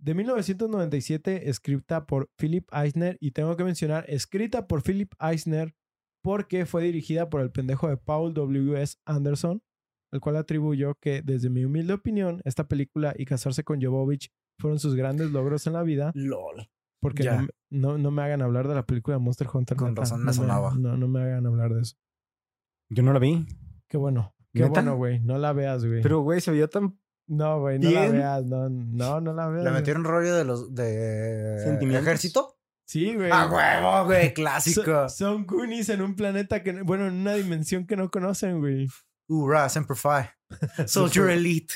De 1997, escrita por Philip Eisner, y tengo que mencionar, escrita por Philip Eisner porque fue dirigida por el pendejo de Paul W.S. Anderson, al cual atribuyo que, desde mi humilde opinión, esta película y casarse con Jovovich fueron sus grandes logros en la vida. LOL. Porque Ya. no, me- no, no me hagan hablar de la película de Monster Hunter. Con neta. razón me no sonaba. no, no me hagan hablar de eso. Yo no la vi. Qué bueno. Qué ¿Neta? bueno, güey. No la veas, güey. Pero, güey, se veía tan. No, güey, no la veas. No, no, no la veas. Le metieron rollo de los de Sentimientos. ejército. Sí, güey. A huevo, güey, So- clásico. son Goonies en un planeta que, bueno, en una dimensión que no conocen, güey. Hurrah, Semper Fi. Soldier Elite.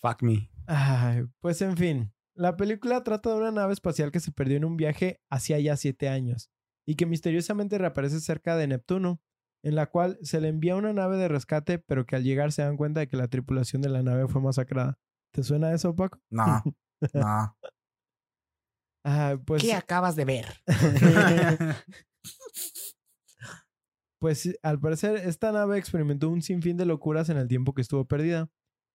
Fuck me. Ay, pues en fin, la película trata de una nave espacial que se perdió en un viaje hacia ya siete años y que misteriosamente reaparece cerca de Neptuno, en la cual se le envía una nave de rescate, pero que al llegar se dan cuenta de que la tripulación de la nave fue masacrada. ¿Te suena eso, Paco? No, no. Ah, pues, acabas de ver? pues al parecer esta nave experimentó un sinfín de locuras en el tiempo que estuvo perdida.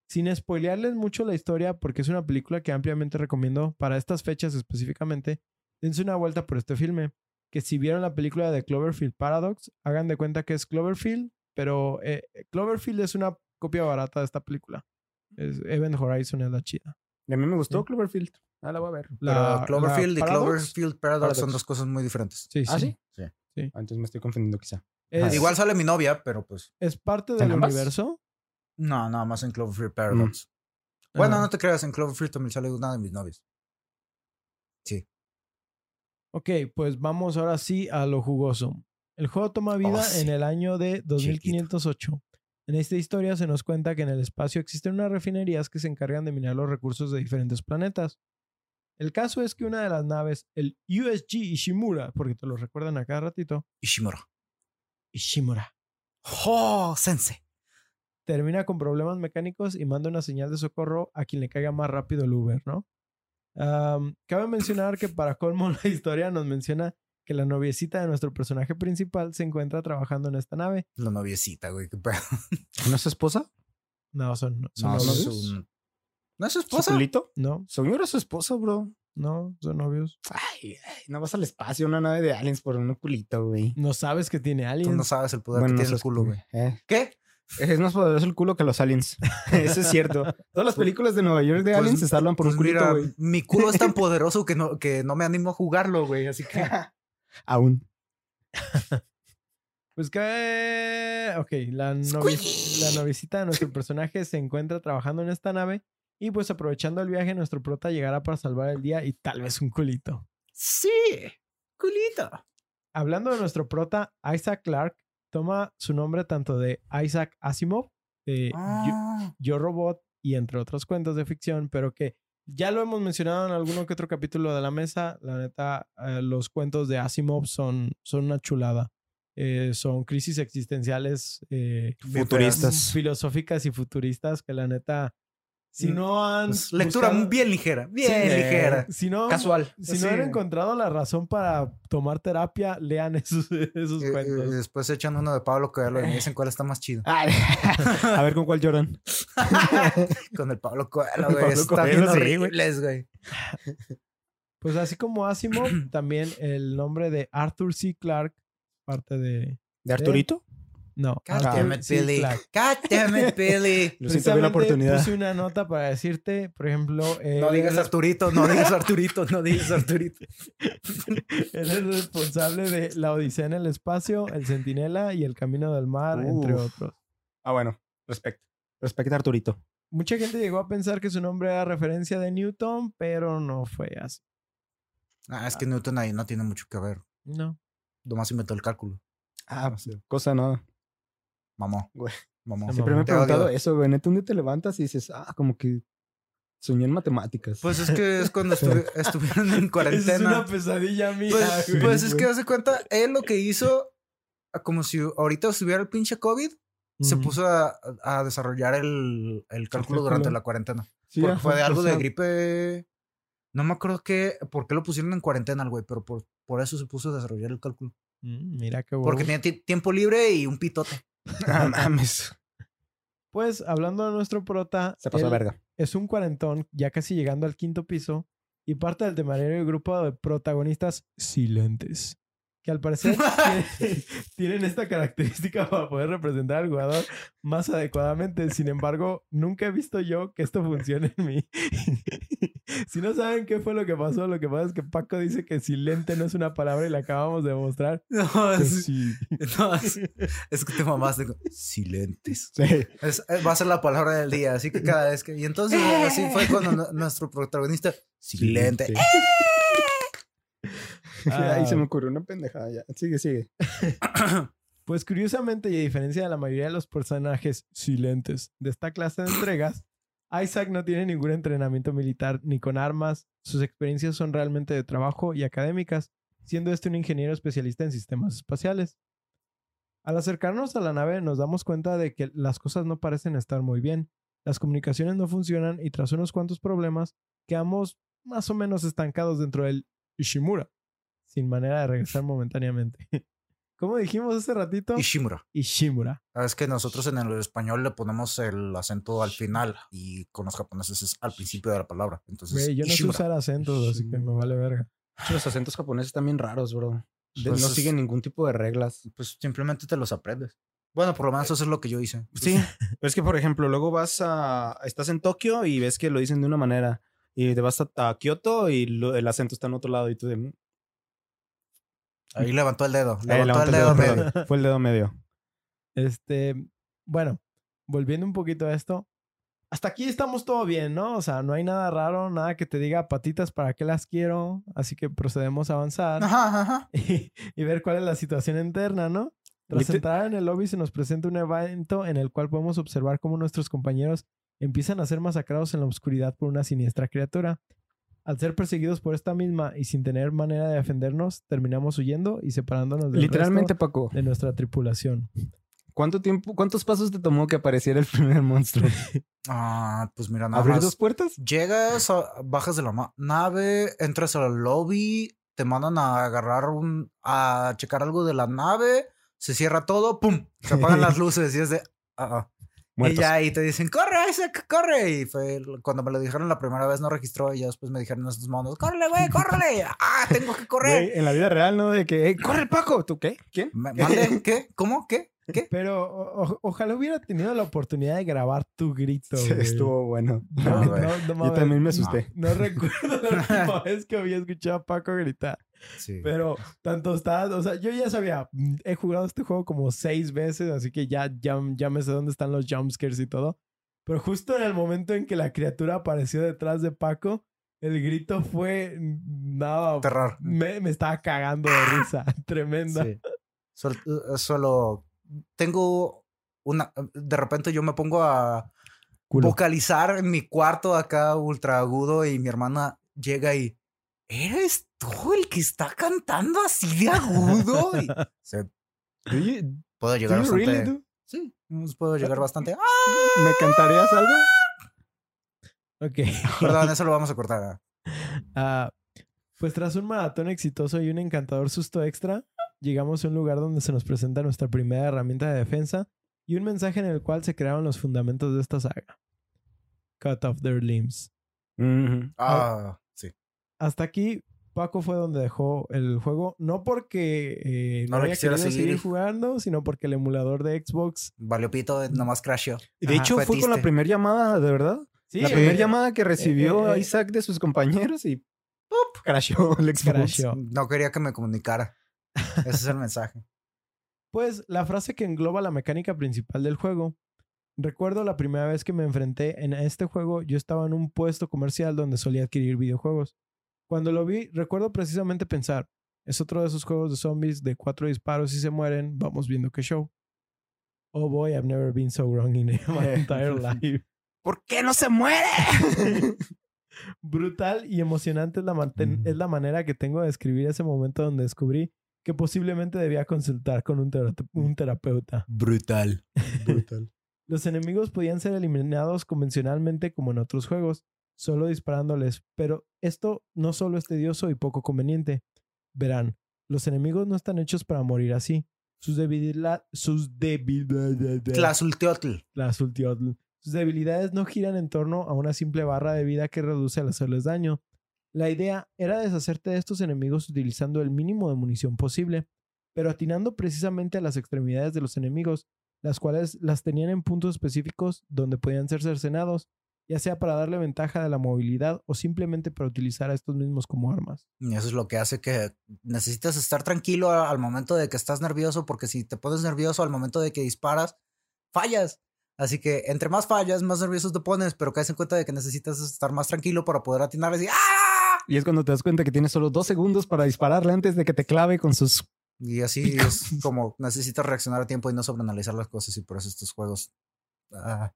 Sin spoilearles mucho la historia, porque es una película que ampliamente recomiendo para estas fechas específicamente, dense una vuelta por este filme. Que si vieron la película de Cloverfield Paradox, hagan de cuenta que es Cloverfield, pero eh, Cloverfield es una copia barata de esta película. Es Event Horizon es la chida. Y a mí me gustó Sí. Cloverfield. Ah, la voy a ver. La- Pero Cloverfield la y Paradox Cloverfield Paradox, son dos cosas muy diferentes. Sí, ¿Ah, sí. sí? Sí. Ah, entonces me estoy confundiendo quizá. Es, Igual sale mi novia, pero pues. es parte ¿En del ambas? universo. No, nada más en Cloverfield Paradox. Bueno, Ah. no te creas, en Cloverfield también sale una de mis novias. Sí. Ok, pues vamos ahora sí a lo jugoso. El juego toma vida Oh, sí. en el año de 2508. En esta historia se nos cuenta que en el espacio existen unas refinerías que se encargan de minar los recursos de diferentes planetas. El caso es que una de las naves, el USG Ishimura, porque te lo recuerdan a cada ratito, Ishimura. Ishimura, ¡Oh, sensei! termina con problemas mecánicos y manda una señal de socorro a quien le caiga más rápido el Uber, ¿no? Cabe mencionar que para colmo la historia nos menciona que la noviecita de nuestro personaje principal se encuentra trabajando en esta nave. La noviecita, güey. qué pedo. ¿No es su esposa? No, son, son No, no novios. es su. ¿No es su ¿Su esposa? culito? No, Según su esposa, bro. no, son novios. Ay, ay, no vas al espacio, una nave de aliens por un culito, güey. No sabes que tiene Tú aliens. no sabes el poder Bueno, que no tiene el culo, güey. eh, ¿Qué? Es más poderoso el culo que los aliens. Eso es cierto. Todas las películas de Nueva York de Pues- aliens se salvan por Pues un culito, güey. mi culo es tan poderoso que no, que no me animo a jugarlo, güey. Así que. Aún. Pues que... Ok, la, novi- la noviecita de nuestro personaje se encuentra trabajando en esta nave y pues aprovechando el viaje nuestro prota llegará para salvar el día y tal vez un culito. Sí, culito. Hablando de nuestro prota, Isaac Clarke toma su nombre tanto de Isaac Asimov, de Yo- Ah, Yo Robot y entre otros cuentos de ficción, pero que ya lo hemos mencionado en alguno que otro capítulo de la mesa. La neta, eh, los cuentos de Asimov son, son una chulada. Eh, son crisis existenciales eh, Futuristas. filosóficas y futuristas que la neta Si no han. Pues, lectura buscado- bien ligera, bien Sí, ligera. Si no, Casual. si Sí. no han encontrado la razón para tomar terapia, lean esos, y- cuentos. y después echan uno de Pablo Coelho y me dicen cuál está más chido. Ay, a ver con cuál lloran. Con el Pablo Coelho, güey. Está bien horribles, güey. Pues así como Asimov, también el nombre de Arthur C. Clarke, parte de. ¿De Arturito? No, God Arthur damn it. Billy. God damn it, Billy. Lo siento, vi la oportunidad. Puse una nota para decirte, por ejemplo, No él digas Arturito, no digas Arturito, no digas Arturito. Él es responsable de La Odisea en el Espacio, El Centinela y El Camino del Mar, entre otros. Ah, bueno. Respecto. Respecto a Arturito. Mucha gente llegó a pensar que su nombre era referencia de Newton, pero no fue así. Ah, es que Newton ahí no tiene mucho que ver. No. Nomás inventó el cálculo. Ah, cosa no. Mamó. Güey. Mamó. Siempre me he preguntado odio. eso, güey. Neta, un día te levantas y dices, ah, como que soñé en matemáticas. Pues es que es cuando estuvi- estuvieron en Esa es cuarentena. una pesadilla mía. Pues, güey. pues es que hace cuenta, él lo que hizo, ah, como si ahorita estuviera el pinche COVID, se puso a, a desarrollar el, el cálculo durante la cuarentena. Sí, Porque ajá, fue de algo o de gripe. No me acuerdo qué, por qué lo pusieron en cuarentena al güey, pero por, por eso se puso a desarrollar el cálculo. Mm, Mira qué bueno. Porque tenía ti- tiempo libre y un pitote. Mames. Pues hablando de nuestro prota, Se pasó él de verga. es un cuarentón, ya casi llegando al quinto piso, y parte del temerario grupo de protagonistas silentes, que al parecer tienen, tienen esta característica para poder representar al jugador más adecuadamente. Sin embargo, nunca he visto yo que esto funcione en mí. si no saben qué fue lo que pasó, lo que pasa es que Paco dice que silente no es una palabra y le acabamos de demostrar No, es, sí. no, es, es que te mamaste con silentes. Sí. Es- eh, va a ser la palabra del día, así que cada vez que. Y entonces así fue cuando nu- nuestro protagonista. Silente. Sí. Ah. Ahí se me ocurrió una pendejada ya. Sigue, sigue. Pues curiosamente, y a diferencia de la mayoría de los personajes silentes de esta clase de entregas, Isaac no tiene ningún entrenamiento militar ni con armas. Sus experiencias son realmente de trabajo y académicas, siendo este un ingeniero especialista en sistemas espaciales. Al acercarnos a la nave nos damos cuenta de que las cosas no parecen estar muy bien. Las comunicaciones no funcionan y tras unos cuantos problemas quedamos más o menos estancados dentro del Ishimura, sin manera de regresar momentáneamente. ¿Cómo dijimos hace ratito? Ishimura. Ishimura. Ah, Es que nosotros en el español le ponemos el acento al final y con los japoneses es al principio de la palabra. Entonces, Güey, yo no sé Ishimura. usar acentos, así que me vale verga. Los acentos japoneses están bien raros, bro. De- Pues no siguen ningún tipo de reglas. Pues simplemente te los aprendes. Bueno, por lo menos eso es lo que yo hice. Sí, pero es que, por ejemplo, luego vas a. Estás en Tokio y ves que lo dicen de una manera. Y te vas a, a Kioto y lo- el acento está en otro lado. Y tú de. Ahí levantó el dedo. Eh, Levantó el dedo medio. Fue el dedo medio. Este, bueno, volviendo un poquito a esto. Hasta aquí estamos todo bien, ¿no? O sea, no hay nada raro, nada que te diga patitas para qué las quiero. Así que procedemos a avanzar Ajá, ajá. y, y ver cuál es la situación interna, ¿no? Tras entrar en el lobby se nos presenta un evento en el cual podemos observar cómo nuestros compañeros empiezan a ser masacrados en la oscuridad por una siniestra criatura. Al ser perseguidos por esta misma y sin tener manera de defendernos, terminamos huyendo y separándonos del Literalmente, resto Paco. de nuestra tripulación. ¿Cuánto tiempo, cuántos pasos te tomó que apareciera el primer monstruo? Ah, pues mira, nada ¿Abrir más. dos puertas? Llegas, a- bajas de la nave, entras al lobby, te mandan a agarrar un. a checar algo de la nave, se cierra todo, ¡pum! Se apagan las luces y es de. ah, ah. Muertos. ya ahí te dicen, corre, Isaac, corre. Y fue cuando me lo dijeron la primera vez, no registró. Y ya después me dijeron estos monos, córrele, güey, córrele. Ah, tengo que correr. En la vida real, ¿no? De que, "Ey, corre, Paco. ¿Tú qué? ¿Quién? ¿Mande? ¿Qué? ¿Cómo? ¿Qué? ¿Qué? Pero o- o- ojalá hubiera tenido la oportunidad de grabar tu grito. Sí. Estuvo bueno. No, No, güey. no, no Yo también me asusté. No recuerdo la última vez que había escuchado a Paco gritar. Sí. Pero tanto está, o sea, yo ya sabía, he jugado este juego como seis veces, así que ya, ya, ya me sé dónde están los jumpscares y todo. Pero justo en el momento en que la criatura apareció detrás de Paco, el grito fue nada, Terror. me, me estaba cagando de risa, tremenda. Sí. Sol- eh, solo tengo una. De repente yo me pongo a Culo. vocalizar en mi cuarto acá ultra agudo y mi hermana llega y. ¿Eres tú el que está cantando así de agudo? Y se- Do you- puedo do llegar bastante. really? Sí, puedo llegar bastante. ¡Ah! ¿Me cantarías algo? Ok. Perdón, eso lo vamos a cortar. ¿ah? Ah, pues tras un maratón exitoso y un encantador susto extra, llegamos a un lugar donde se nos presenta nuestra primera herramienta de defensa y un mensaje en el cual se crearon los fundamentos de esta saga. Cut off their limbs. Ujú. Ah, sí. Hasta aquí, Paco fue donde dejó el juego, no porque eh, no, No haya quisiera seguir. seguir jugando, sino porque el emulador de Xbox. Valió pito, eh, nomás crasheó. De Ajá, hecho, fue fue con la primera llamada, de verdad. Sí, la eh, primera llamada que recibió eh, eh. Isaac de sus compañeros y ¡pop! crasheó el Xbox. crasheó. No quería que me comunicara. Ese es el mensaje. Pues la frase que engloba la mecánica principal del juego. Recuerdo la primera vez que me enfrenté en este juego, yo estaba en un puesto comercial donde solía adquirir videojuegos. Cuando lo vi, recuerdo precisamente pensar, es otro de esos juegos de zombies de cuatro disparos y se mueren, vamos viendo qué show. Oh boy, I've never been so wrong in my entire life. ¿Por qué no se muere? Brutal y emocionante es la, es la manera que tengo de describir ese momento donde descubrí que posiblemente debía consultar con un, tera- un terapeuta. Brutal. Brutal. Los enemigos podían ser eliminados convencionalmente como en otros juegos, solo disparándoles, pero esto no solo es tedioso y poco conveniente. Verán, los enemigos no están hechos para morir así. Sus debilidades... Sus debilidades... Tlazulteotl. Tlazulteotl. Sus debilidades no giran en torno a una simple barra de vida que reduce al hacerles daño. La idea era deshacerte de estos enemigos utilizando el mínimo de munición posible, pero atinando precisamente a las extremidades de los enemigos, las cuales las tenían en puntos específicos donde podían ser cercenados, ya sea para darle ventaja de la movilidad o simplemente para utilizar a estos mismos como armas. Y eso es lo que hace que necesitas estar tranquilo al momento de que estás nervioso, porque si te pones nervioso al momento de que disparas, fallas. Así que entre más fallas, más nervioso te pones, pero caes en cuenta de que necesitas estar más tranquilo para poder atinar y decir, ¡ah! Y es cuando te das cuenta que tienes solo dos segundos para dispararle antes de que te clave con sus... Y así es como necesitas reaccionar a tiempo y no sobreanalizar las cosas y por eso estos juegos... ah,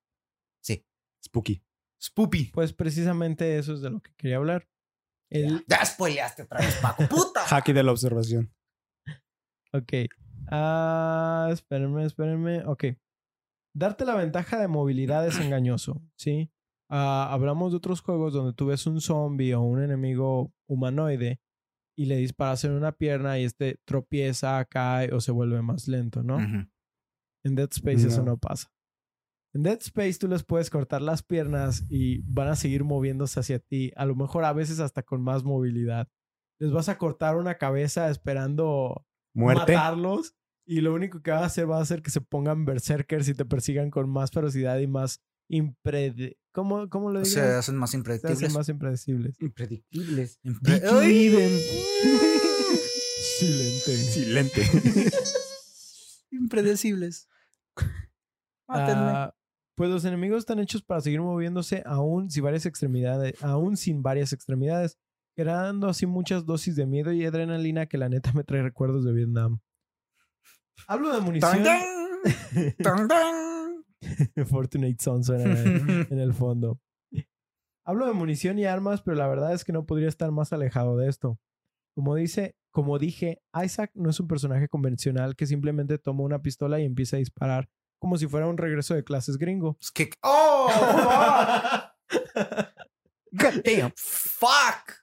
sí. Spooky. Spoopy. Pues precisamente eso es de lo que quería hablar. El, Ya spoileaste otra vez, Paco. ¡Puta! Hacky de la observación. Ok. Ah, espérenme, espérenme. Ok. Darte la ventaja de movilidad es engañoso, ¿sí? Ah, hablamos de otros juegos donde tú ves un zombie o un enemigo humanoide y le disparas en una pierna y este tropieza, cae o se vuelve más lento, ¿no? En Dead Space eso No. pasa. En Dead Space tú les puedes cortar las piernas y van a seguir moviéndose hacia ti, a lo mejor a veces hasta con más movilidad. Les vas a cortar una cabeza esperando Muerte. matarlos y lo único que va a hacer va a hacer que se pongan berserkers y te persigan con más ferocidad y más impred... ¿Cómo, cómo lo digo? Se hacen más Se hacen impredecibles. más impredecibles. Impredictibles. Impre- Vicky ¡Ay! Silente. Silente. Impredecibles. Ah, pues los enemigos están hechos para seguir moviéndose aún sin varias extremidades, aún sin varias extremidades, creando así muchas dosis de miedo y adrenalina que la neta me trae recuerdos de Vietnam. Hablo de munición. ¡Tan, tan! ¡Tan, tan! Fortunate Son suena en, en el fondo. Hablo de munición y armas, pero la verdad es que no podría estar más alejado de esto. Como dice, como dije, Isaac no es un personaje convencional que simplemente toma una pistola y empieza a disparar como si fuera un regreso de clases gringo. Es que- ¡Oh! God damn. ¡Fuck!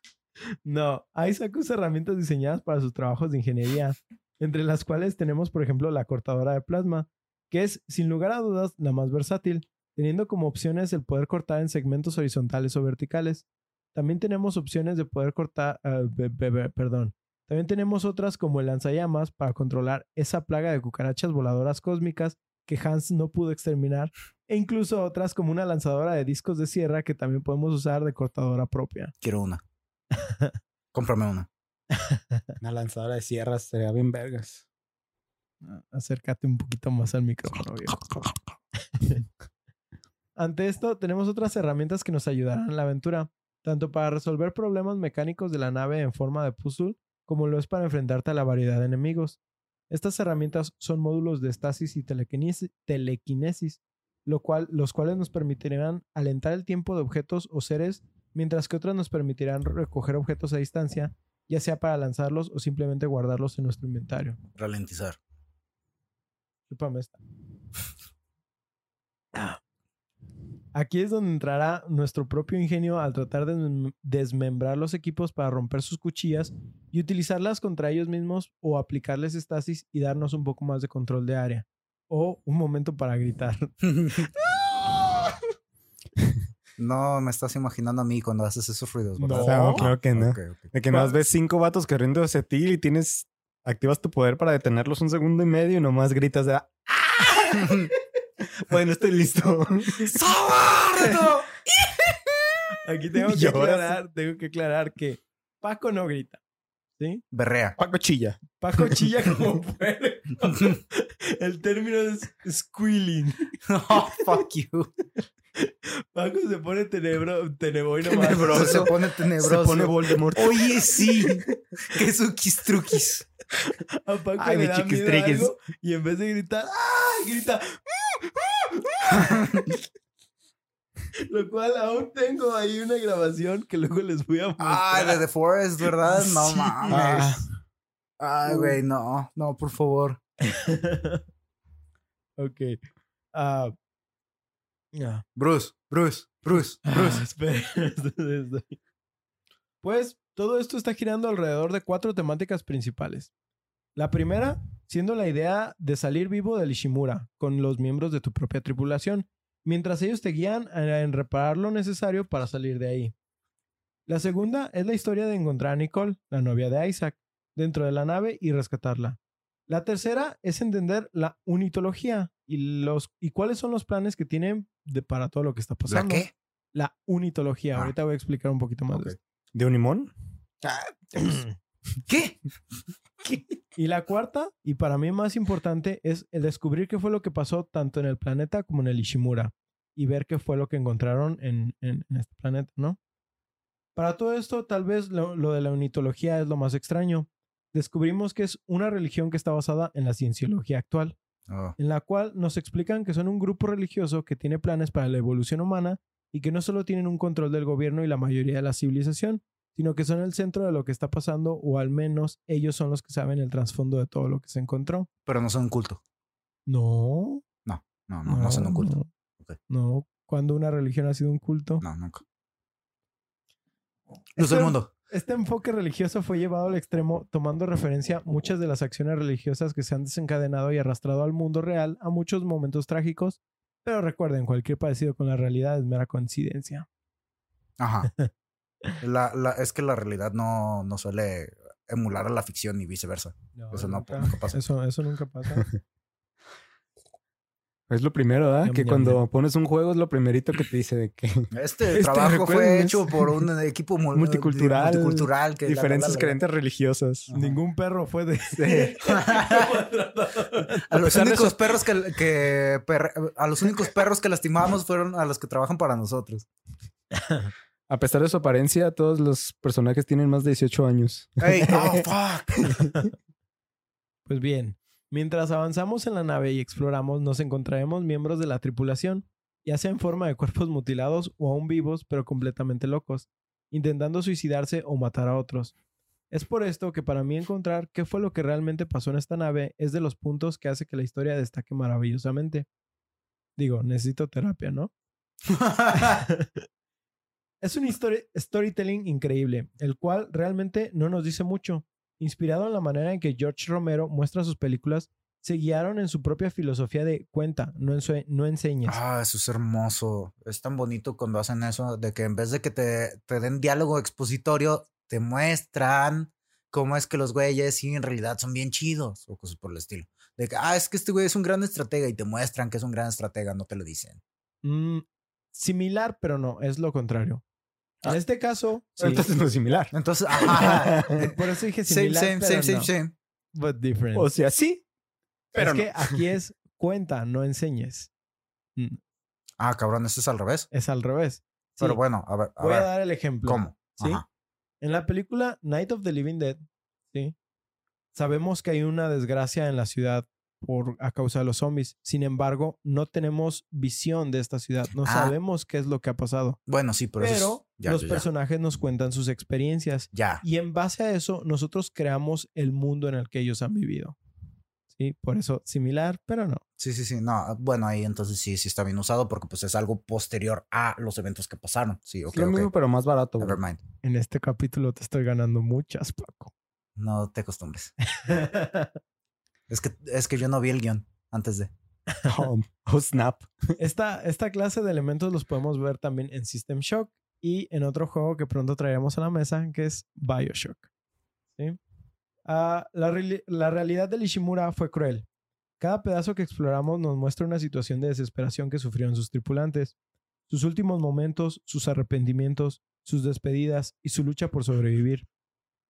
No, Isaac usa herramientas diseñadas para sus trabajos de ingeniería, entre las cuales tenemos, por ejemplo, la cortadora de plasma, que es, sin lugar a dudas, la más versátil, teniendo como opciones el poder cortar en segmentos horizontales o verticales. También tenemos opciones de poder cortar, ah, be- be- be- perdón, también tenemos otras como el lanzallamas para controlar esa plaga de cucarachas voladoras cósmicas que Hans no pudo exterminar, e incluso otras como una lanzadora de discos de sierra que también podemos usar de cortadora propia. Quiero una. Cómprame una. Una lanzadora de sierras sería bien vergas. Acércate un poquito más al micrófono, viejo. Ante esto, tenemos otras herramientas que nos ayudarán en la aventura, tanto para resolver problemas mecánicos de la nave en forma de puzzle, como lo es para enfrentarte a la variedad de enemigos. Estas herramientas son módulos de estasis y telequinesis, telequinesis, lo cual, los cuales nos permitirán alentar el tiempo de objetos o seres, mientras que otras nos permitirán recoger objetos a distancia, ya sea para lanzarlos o simplemente guardarlos en nuestro inventario. Ralentizar. Chúpame esta. Aquí es donde entrará nuestro propio ingenio al tratar de desmem- desmembrar los equipos para romper sus cuchillas y utilizarlas contra ellos mismos o aplicarles estasis y darnos un poco más de control de área. O un momento para gritar. No, me estás imaginando a mí cuando haces esos ruidos, ¿verdad? No. No, claro que no. De que nomás ves cinco vatos corriendo hacia ti y tienes. Activas tu poder para detenerlos un segundo y medio y nomás gritas de. ¡Ah! bueno, estoy listo. ¡Sobardo! Aquí tengo que, aclarar, tengo que aclarar que Paco no grita. ¿Sí? Berrea. Paco chilla. Paco chilla como puerco. El término es squealing. Oh, fuck you. Paco se pone tenebro, teneboy nomás. Tenebroso. Se pone tenebroso. Se pone Voldemort. Oye, sí. Qué suquis truquis. A Paco Ay, le mi da miedo algo y en vez de gritar, ¡ah! grita. Lo cual aún tengo ahí una grabación que luego les voy a mostrar. Ay, de The Forest, ¿verdad? No Sí. mames. Ay, güey, no. No, por favor. ok. Ah. Bruce, Bruce, Bruce, Ah, Bruce. espera, Pues todo esto está girando alrededor de cuatro temáticas principales. La primera, siendo la idea de salir vivo del Ishimura con los miembros de tu propia tripulación, mientras ellos te guían en reparar lo necesario para salir de ahí. La segunda es la historia de encontrar a Nicole, la novia de Isaac, dentro de la nave y rescatarla. La tercera es entender la unitología y, los, y cuáles son los planes que tienen de, para todo lo que está ¿La pasando. qué? La unitología. Ah. Ahorita voy a explicar un poquito más de. ¿De Unimón? ¿Qué? Y la cuarta, y para mí más importante, es el descubrir qué fue lo que pasó tanto en el planeta como en el Ishimura. Y ver qué fue lo que encontraron en, en- en este planeta, ¿no? Para todo esto, tal vez lo, lo de la unitología es lo más extraño. Descubrimos que es una religión que está basada en la cienciología actual. Oh. en la cual nos explican que son un grupo religioso que tiene planes para la evolución humana y que no solo tienen un control del gobierno y la mayoría de la civilización, sino que son el centro de lo que está pasando o al menos ellos son los que saben el trasfondo de todo lo que se encontró. Pero no son un culto. No. No, no, no son un culto. No. No. ¿Cuándo una religión ha sido un culto? No, nunca. Luz del mundo. Este enfoque religioso fue llevado al extremo tomando referencia muchas de las acciones religiosas que se han desencadenado y arrastrado al mundo real a muchos momentos trágicos, pero recuerden, cualquier parecido con la realidad es mera coincidencia. Ajá. La, la, es que la realidad no, no suele emular a la ficción y viceversa. Eso no- nunca, nunca pasa. Eso, eso nunca pasa. Es lo primero, ¿verdad? Yum, que yum, cuando yum. pones un juego es lo primerito que te dice de que Este, Este, trabajo fue hecho por un equipo mul- multicultural, multicultural que la- la- diferencias la- la- creencias religiosas. Ajá. Ningún perro fue de... A los únicos eso- perros que, que per- a los únicos perros que lastimamos fueron a los que trabajan para nosotros. A pesar de su apariencia, todos los personajes tienen más de 18 años. Ey, oh, fuck. Pues bien, mientras avanzamos en la nave y exploramos, nos encontraremos miembros de la tripulación, ya sea en forma de cuerpos mutilados o aún vivos, pero completamente locos, intentando suicidarse o matar a otros. Es por esto que para mí encontrar qué fue lo que realmente pasó en esta nave es de los puntos que hace que la historia destaque maravillosamente. Digo, necesito terapia, ¿no? Es un histori- storytelling increíble, el cual realmente no nos dice mucho. Inspirado en la manera en que George Romero muestra sus películas, se guiaron en su propia filosofía de cuenta, no, ensue- no enseñes. Ah, eso es hermoso. Es tan bonito cuando hacen eso, de que en vez de que te, te den diálogo expositorio, te muestran cómo es que los güeyes sí en realidad son bien chidos o cosas por el estilo. De que, ah, es que este güey es un gran estratega y te muestran que es un gran estratega, no te lo dicen. Mm, similar, pero no, es lo contrario. En este caso, sí. Entonces no es similar. Entonces, ajá. por eso dije same, similar, same, pero same, same, no. same. But different. O sea, sí, pero es no. que aquí es cuenta, no enseñes. Mm, Ah, cabrón, eso es al revés. Es al revés. Sí, Pero bueno, a ver, a voy a dar el ejemplo. ¿cómo? ¿Sí? Ajá. En la película Night of the Living Dead, ¿sí? Sabemos que hay una desgracia en la ciudad por a causa de los zombies. Sin embargo, no tenemos visión de esta ciudad. No Ah. sabemos qué es lo que ha pasado. Bueno, sí, pero, eso es- Pero ya, los ya, personajes nos cuentan sus experiencias. Ya. Y en base a eso, nosotros creamos el mundo en el que ellos han vivido. Sí, por eso similar, pero no. Sí, sí, sí. No, bueno, ahí entonces sí, sí está bien usado porque pues es algo posterior a los eventos que pasaron. Sí, ok, es lo mismo, pero más barato. Never mind. En este capítulo te estoy ganando muchas, Paco. No te acostumbres. Es que, es que yo no vi el guion antes de. Oh, oh, snap. esta, esta clase de elementos los podemos ver también en System Shock y en otro juego que pronto traeremos a la mesa, que es Bioshock. ¿Sí? Ah, la, la realidad de Ishimura fue cruel. Cada pedazo que exploramos nos muestra una situación de desesperación que sufrieron sus tripulantes, sus últimos momentos, sus arrepentimientos, sus despedidas y su lucha por sobrevivir.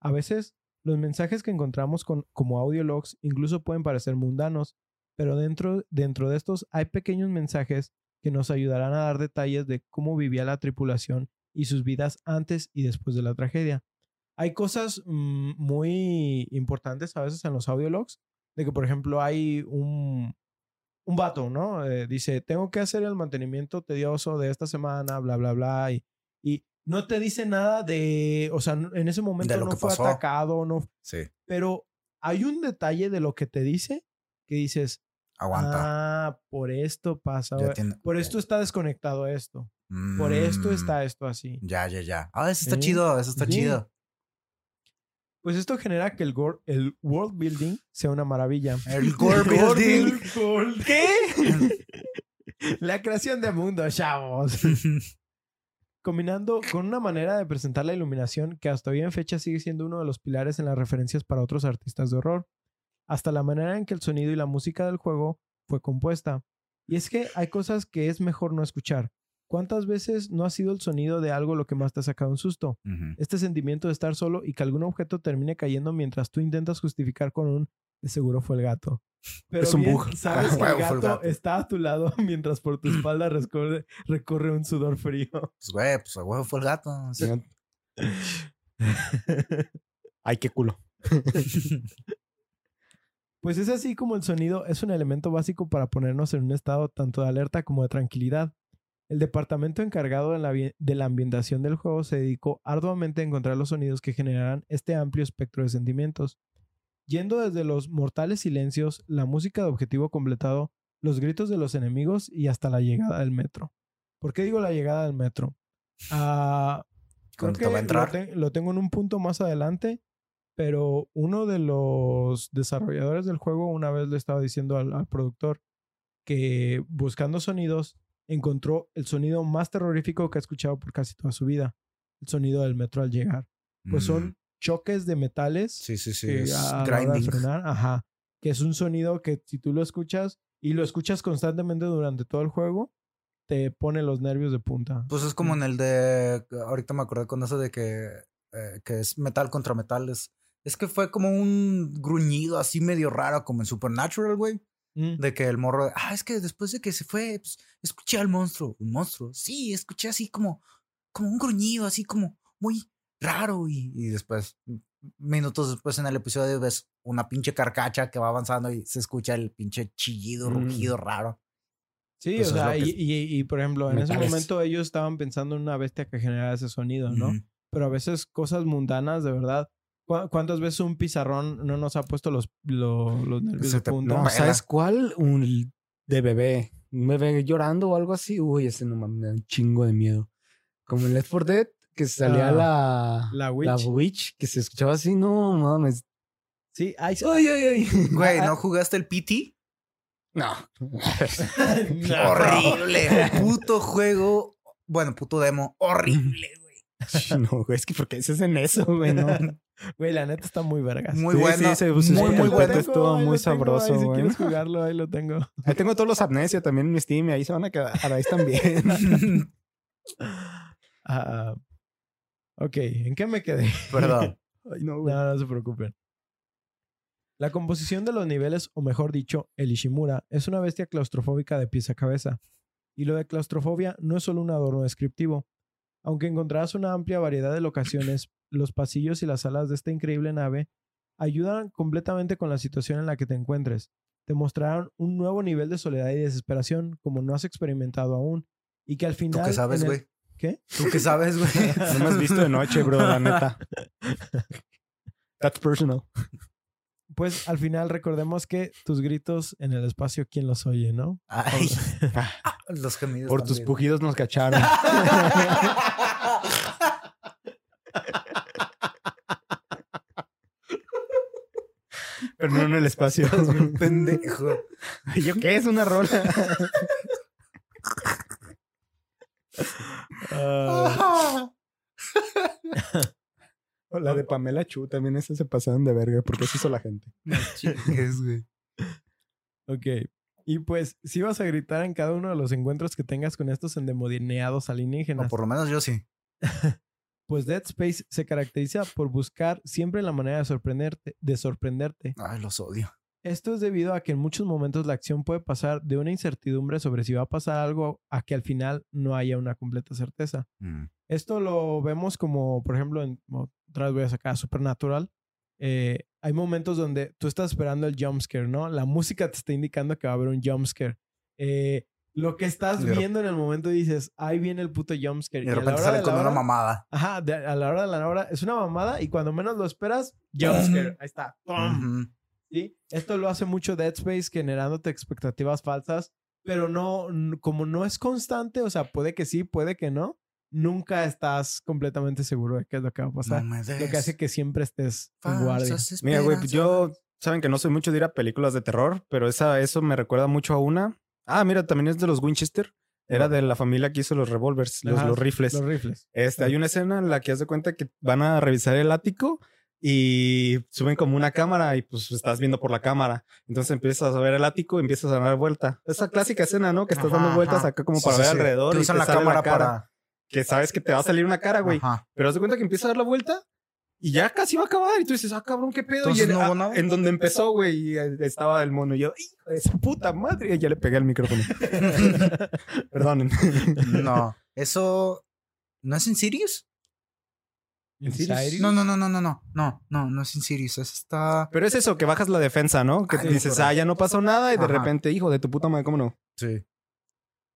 A veces, los mensajes que encontramos con, como audiologs incluso pueden parecer mundanos, pero dentro, dentro de estos hay pequeños mensajes que nos ayudarán a dar detalles de cómo vivía la tripulación y sus vidas antes y después de la tragedia. Hay cosas mm, muy importantes a veces en los audiologs, de que por ejemplo hay un, un vato, ¿no? Eh, dice, tengo que hacer el mantenimiento tedioso de esta semana, bla, bla, bla, y, y no te dice nada de, o sea, en ese momento lo no que fue pasó. atacado, no, Sí, pero hay un detalle de lo que te dice que dices, aguanta. ah, por esto pasa, tiene- por esto está desconectado esto, por esto Mm, está esto así. Ya, ya, ya. Ah, eso está chido, eso está chido. Pues esto genera que el, world building sea una maravilla. El gore building. ¿Qué? La creación de mundo, chavos. Combinando con una manera de presentar la iluminación que hasta hoy en fecha sigue siendo uno de los pilares en las referencias para otros artistas de horror, hasta la manera en que el sonido y la música del juego fue compuesta. Y es que hay cosas que es mejor no escuchar. ¿Cuántas veces no ha sido el sonido de algo lo que más te ha sacado un susto? Este sentimiento de estar solo y que algún objeto termine cayendo mientras tú intentas justificar con un de seguro fue el gato. Pero Es un bien, bug. sabes que el gato, el gato. está a tu lado mientras por tu espalda recorre, recorre un sudor frío. Pues, güey, pues a huevo fue el gato. Sí. Ay, qué culo. Pues es así como el sonido es un elemento básico para ponernos en un estado tanto de alerta como de tranquilidad. El departamento encargado de la, de la ambientación del juego se dedicó arduamente a encontrar los sonidos que generaran este amplio espectro de sentimientos, yendo desde los mortales silencios, la música de objetivo completado, los gritos de los enemigos y hasta la llegada del metro. ¿Por qué digo la llegada del metro? Ah, creo que lo, te- lo tengo en un punto más adelante, pero uno de los desarrolladores del juego una vez le estaba diciendo al, al productor que buscando sonidos encontró el sonido más terrorífico que ha escuchado por casi toda su vida, el sonido del metro al llegar. Pues Mm. son choques de metales Sí, sí, sí. que Es a grinding. frenar, ajá, que es un sonido que si tú lo escuchas y lo escuchas constantemente durante todo el juego, te pone los nervios de punta. Pues es como en el de. Ahorita me acordé con eso de que. eh, que es metal contra metal. Es, es que fue como un gruñido así medio raro, como en Supernatural, güey. Mm. De que el morro. Ah, es que después de que se fue, pues escuché al monstruo. ¿Un monstruo? Sí, escuché así como. Como un gruñido, así como muy raro. Y, y después, minutos después en el episodio, ves una pinche carcacha que va avanzando y se escucha el pinche chillido, Mm. rugido raro. Sí, Pues o sea, y, y- y, por ejemplo, en ese momento ellos estaban pensando en una bestia que generara ese sonido, ¿no? Pero a veces cosas mundanas, de verdad. ¿Cu- ¿Cuántas veces un pizarrón no nos ha puesto los, lo- los nervios de punta? No. ¿sabes cuál? Un de bebé. Un bebé llorando o algo así. Uy, ese no mames, me da un chingo de miedo. Como en Left 4 Dead, que salía Ah, la, la Witch. la witch, que se escuchaba así. No mames. Sí. Ay, ay, ay. Güey, Ah, ¿no jugaste el PT? No. No. Horrible. puto juego. Bueno, puto demo. Horrible, güey. No, güey, es que porque dices en eso, güey, no. Güey, la neta está muy vergas. Muy Sí, bueno. sí, se puso muy, muy lo bueno. estuvo muy tengo, sabroso, ahí si güey. quieres jugarlo, ahí lo tengo. Ahí tengo todos los amnesia también en mi Steam y ahí se van a quedar. Ahí también. Ah, ok, ¿en qué me quedé? Perdón. Ay, no, No, güey. no se preocupen. La composición de los niveles, o mejor dicho, el Ishimura, es una bestia claustrofóbica de pies a cabeza. Y lo de claustrofobia no es solo un adorno descriptivo. Aunque encontrarás una amplia variedad de locaciones, los pasillos y las salas de esta increíble nave ayudan completamente con la situación en la que te encuentres. Te mostrarán un nuevo nivel de soledad y desesperación como no has experimentado aún. Y que al ¿Tú final... qué sabes, el- güey? ¿Qué? ¿Tú qué sabes, güey? No me has visto de noche, bro, la neta. That's personal. pues al final recordemos que tus gritos en el espacio, ¿quién los oye, no? Ay, los gemidos. Por tus pujidos nos cacharon. Pero no en el espacio. Estás bien pendejo. ¿Yo qué? Es una rola. Ah, O la de Pamela Chu también esa se pasaron de verga porque eso hizo la gente. Chingues, güey. ok. Y pues, si vas a gritar en cada uno de los encuentros que tengas con estos endemoniados O alienígenas, por lo menos yo sí. pues Dead Space se caracteriza por buscar siempre la manera de sorprenderte, de sorprenderte. Ay, los odio. Esto es debido a que en muchos momentos la acción puede pasar de una incertidumbre sobre si va a pasar algo a que al final no haya una completa certeza. Mm. Esto lo vemos como, por ejemplo, en, otra vez voy a sacar Supernatural. Eh, hay momentos donde tú estás esperando el jumpscare, ¿no? La música te está indicando que va a haber un jumpscare. Eh, lo que estás Y viendo en el momento dices, ahí viene el puto jumpscare. Y de a la repente hora sale de con una mamada. Ajá, de- a la hora de la hora es una mamada y cuando menos lo esperas, jumpscare. Ahí está. ¡Pum! Ujú. ¿sí? Esto lo hace mucho Dead Space generándote expectativas falsas, pero no, como no es constante, o sea, puede que sí, puede que no, nunca estás completamente seguro de qué es lo que va a pasar. No lo que hace que siempre estés en guardia. Mira, güey, pues yo saben que no soy mucho de ir a películas de terror, pero esa, eso me recuerda mucho a una. Ah, mira, también es de los Winchester. Era de la familia que hizo los revólveres, los, rifles. Los rifles. Este, hay una escena en la que haz de cuenta que van a revisar el ático y suben como una cámara y pues estás viendo por la cámara. Entonces empiezas a ver el ático y empiezas a dar vuelta. Esa clásica escena, ¿no? Que estás dando vueltas acá como para sí, ver sí. alrededor y usan te la sale cámara cara. para. Que sabes que te va a salir una cara, güey. Pero haz de cuenta que empieza a dar la vuelta y ya casi va a acabar. Y tú dices, ah, cabrón, qué pedo. Entonces, y en, ¿no ah, nada? en donde empezó, güey, eh, estaba el mono. Y yo, hijo de su puta madre. Y ya le pegué el micrófono. Perdonen. No. Eso. ¿No es en Sirius? ¿En? Insidious. No, no, no, no, no, no. No, no, no es en Sirius. Es esta. Pero es eso, que bajas la defensa, ¿no? Que Ay, no, dices, correcto. ah, ya no pasó nada. Y de repente, hijo de tu puta madre, ¿cómo no? Sí.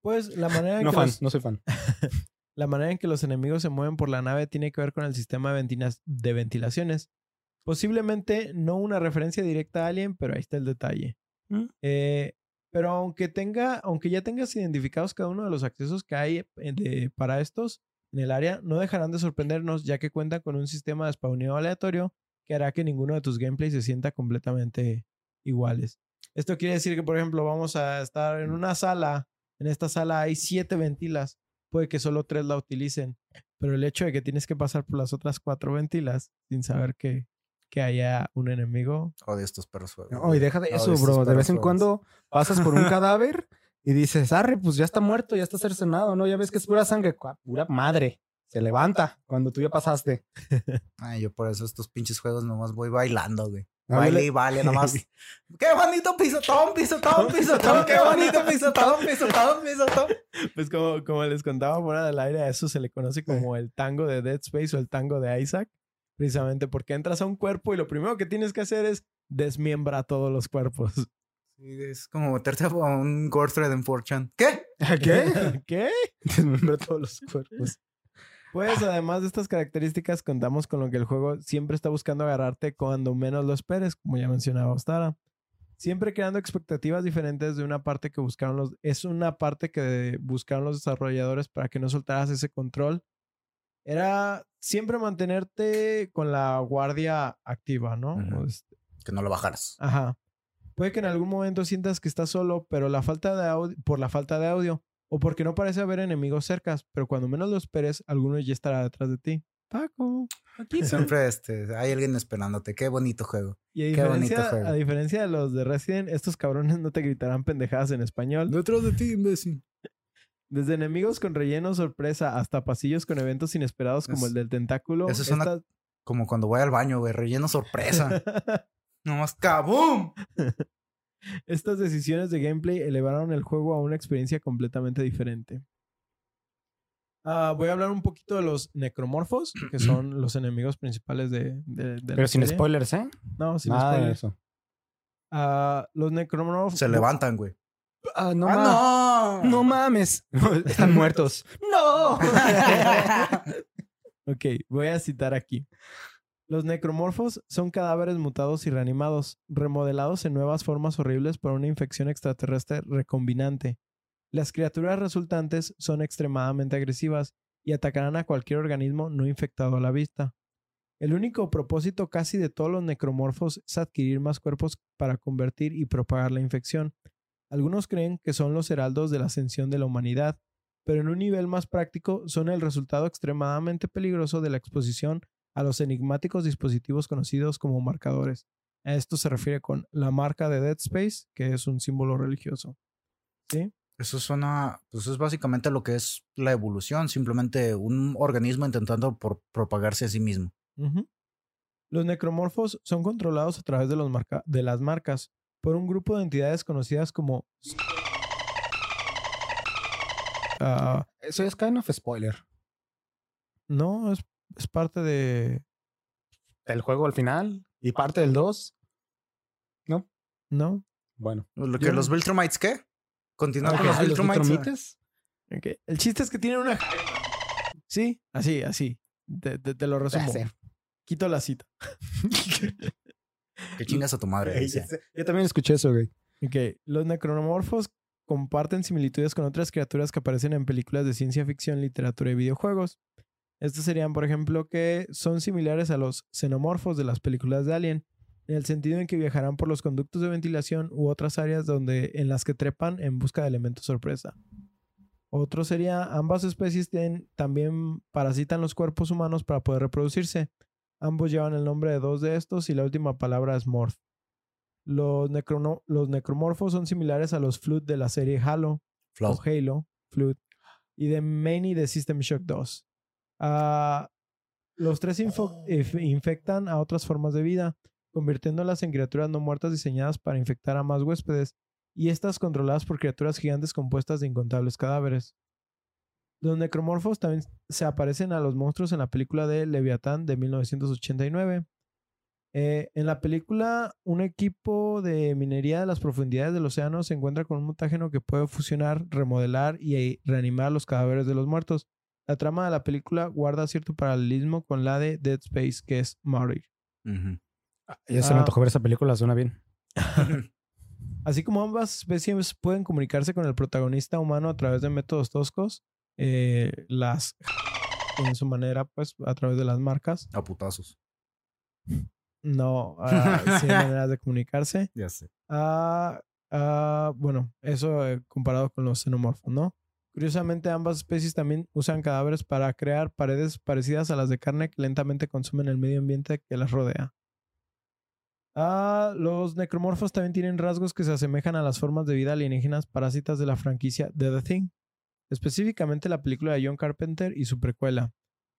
Pues la manera, en No que fan, los, no soy fan. la manera en que los enemigos se mueven por la nave tiene que ver con el sistema de, ventila- de ventilaciones. Posiblemente no una referencia directa a Alien, pero ahí está el detalle. ¿Mm? Eh, pero aunque tenga, aunque ya tengas identificados cada uno de los accesos que hay eh, de- para estos en el área, no dejarán de sorprendernos ya que cuentan con un sistema de spawneo aleatorio que hará que ninguno de tus gameplays se sienta completamente iguales. Esto quiere decir que, por ejemplo, vamos a estar en una sala. En esta sala hay siete ventilas. Puede que solo tres la utilicen. Pero el hecho de que tienes que pasar por las otras cuatro ventilas sin saber que, que haya un enemigo. Odio estos perros fuego. No, y deja de eso, bro. De vez en cuando pasas por un cadáver y dices, arre, pues ya está muerto, ya está cercenado, ¿no? Ya ves que es pura sangre. Pura madre. Se levanta cuando tú ya pasaste. Ay, yo por eso estos pinches juegos nomás voy bailando, güey. Baile vale. y vale, nomás. ¡Qué bonito pisotón, pisotón, pisotón! ¡Qué bonito pisotón, pisotón, pisotón! Pues como, como les contaba fuera del aire, a eso se le conoce como el tango de Dead Space o el tango de Isaac. Precisamente porque entras a un cuerpo y lo primero que tienes que hacer es desmiembra todos los cuerpos. Sí, es como meterte a un gore thread en 4chan. ¿Qué? ¿Qué? ¿Qué? Desmembra todos los cuerpos. Pues además de estas características, contamos con lo que el juego siempre está buscando agarrarte cuando menos lo esperes, como ya mencionaba Ostara. Siempre creando expectativas diferentes de una parte que buscaron los... Es una parte que buscaron los desarrolladores para que no soltaras ese control. Era siempre mantenerte con la guardia activa, ¿no? Este, Que no lo bajaras. Ajá. Puede que en algún momento sientas que estás solo, pero la falta de audio, por la falta de audio, o porque no parece haber enemigos cercas, pero cuando menos lo esperes, alguno ya estará detrás de ti. Paco, aquí Siempre este, hay alguien esperándote. Qué bonito juego. Y a Qué bonito diferencia, juego. a diferencia de los de Resident, estos cabrones no te gritarán pendejadas en español. Detrás de ti, imbécil. Desde enemigos con relleno sorpresa hasta pasillos con eventos inesperados como Es- el del tentáculo. eso es una- estas- Como cuando voy al baño, güey. Relleno sorpresa. Nomás ¡cabum! Estas decisiones de gameplay elevaron el juego a una experiencia completamente diferente. Ah, voy a hablar un poquito de los necromorfos, que son los enemigos principales de, de, de la Pero sin serie. spoilers, ¿eh? No, sin Nada de spoilers. eso. Ah, los necromorfos. Se levantan, güey. Ah, no, ¡Ah, no! no mames. Están muertos. ¡No! Ok, voy a citar aquí. Los necromorfos son cadáveres mutados y reanimados, remodelados en nuevas formas horribles por una infección extraterrestre recombinante. Las criaturas resultantes son extremadamente agresivas y atacarán a cualquier organismo no infectado a la vista. El único propósito casi de todos los necromorfos es adquirir más cuerpos para convertir y propagar la infección. Algunos creen que son los heraldos de la ascensión de la humanidad, pero en un nivel más práctico son el resultado extremadamente peligroso de la exposición a los enigmáticos dispositivos conocidos como marcadores. A esto se refiere con la marca de Dead Space, que es un símbolo religioso. ¿Sí? Eso suena, pues es básicamente lo que es la evolución, simplemente un organismo intentando por propagarse a sí mismo. Los necromorfos son controlados a través de, los marca- de las marcas por un grupo de entidades conocidas como... Ah, Eso es kind of spoiler. no, es, es parte de... El juego al final y parte del 2. ¿No? ¿No? Bueno. Lo que los Viltrumites, ¿qué? Continuar con los Ah, ¿los Viltrumites. Viltrumites? Ok. El chiste es que tienen una... Sí, así, así. Te, te- te lo resumo. Quito la cita. Que chingas a tu madre. Yo también escuché eso, güey. Ok, los necromorfos comparten similitudes con otras criaturas que aparecen en películas de ciencia ficción, literatura y videojuegos. Estos serían, por ejemplo, que son similares a los xenomorfos de las películas de Alien, en el sentido en que viajarán por los conductos de ventilación u otras áreas donde, en las que trepan en busca de elementos sorpresa. Otro sería, ambas especies también parasitan los cuerpos humanos para poder reproducirse. Ambos llevan el nombre de dos de estos y la última palabra es morph. Los, necrono- los necromorfos son similares a los Flood de la serie Halo Flood. o Halo, Flood, y de Many de System Shock 2. Ah, los tres inf- infectan a otras formas de vida, convirtiéndolas en criaturas no muertas diseñadas para infectar a más huéspedes, y estas controladas por criaturas gigantes compuestas de incontables cadáveres. Los necromorfos también se aparecen a los monstruos en la película de Leviatán de 1989. Eh, en la película, un equipo de minería de las profundidades del océano se encuentra con un mutágeno que puede fusionar, remodelar y reanimar los cadáveres de los muertos. La trama de la película guarda cierto paralelismo con la de Dead Space, que es Martyr. Ujú. Ya se me Ah. antojó ver esa película, suena bien. Así como ambas especies pueden comunicarse con el protagonista humano a través de métodos toscos, eh, las en su manera, pues, a través de las marcas. A putazos. No, ah, sí hay maneras de comunicarse. Ya sé. Ah, ah, bueno, eso eh, comparado con los xenomorfos, ¿no? Curiosamente, ambas especies también usan cadáveres para crear paredes parecidas a las de carne que lentamente consumen el medio ambiente que las rodea. Ah, los necromorfos también tienen rasgos que se asemejan a las formas de vida alienígenas parásitas de la franquicia de The Thing, específicamente la película de John Carpenter y su precuela.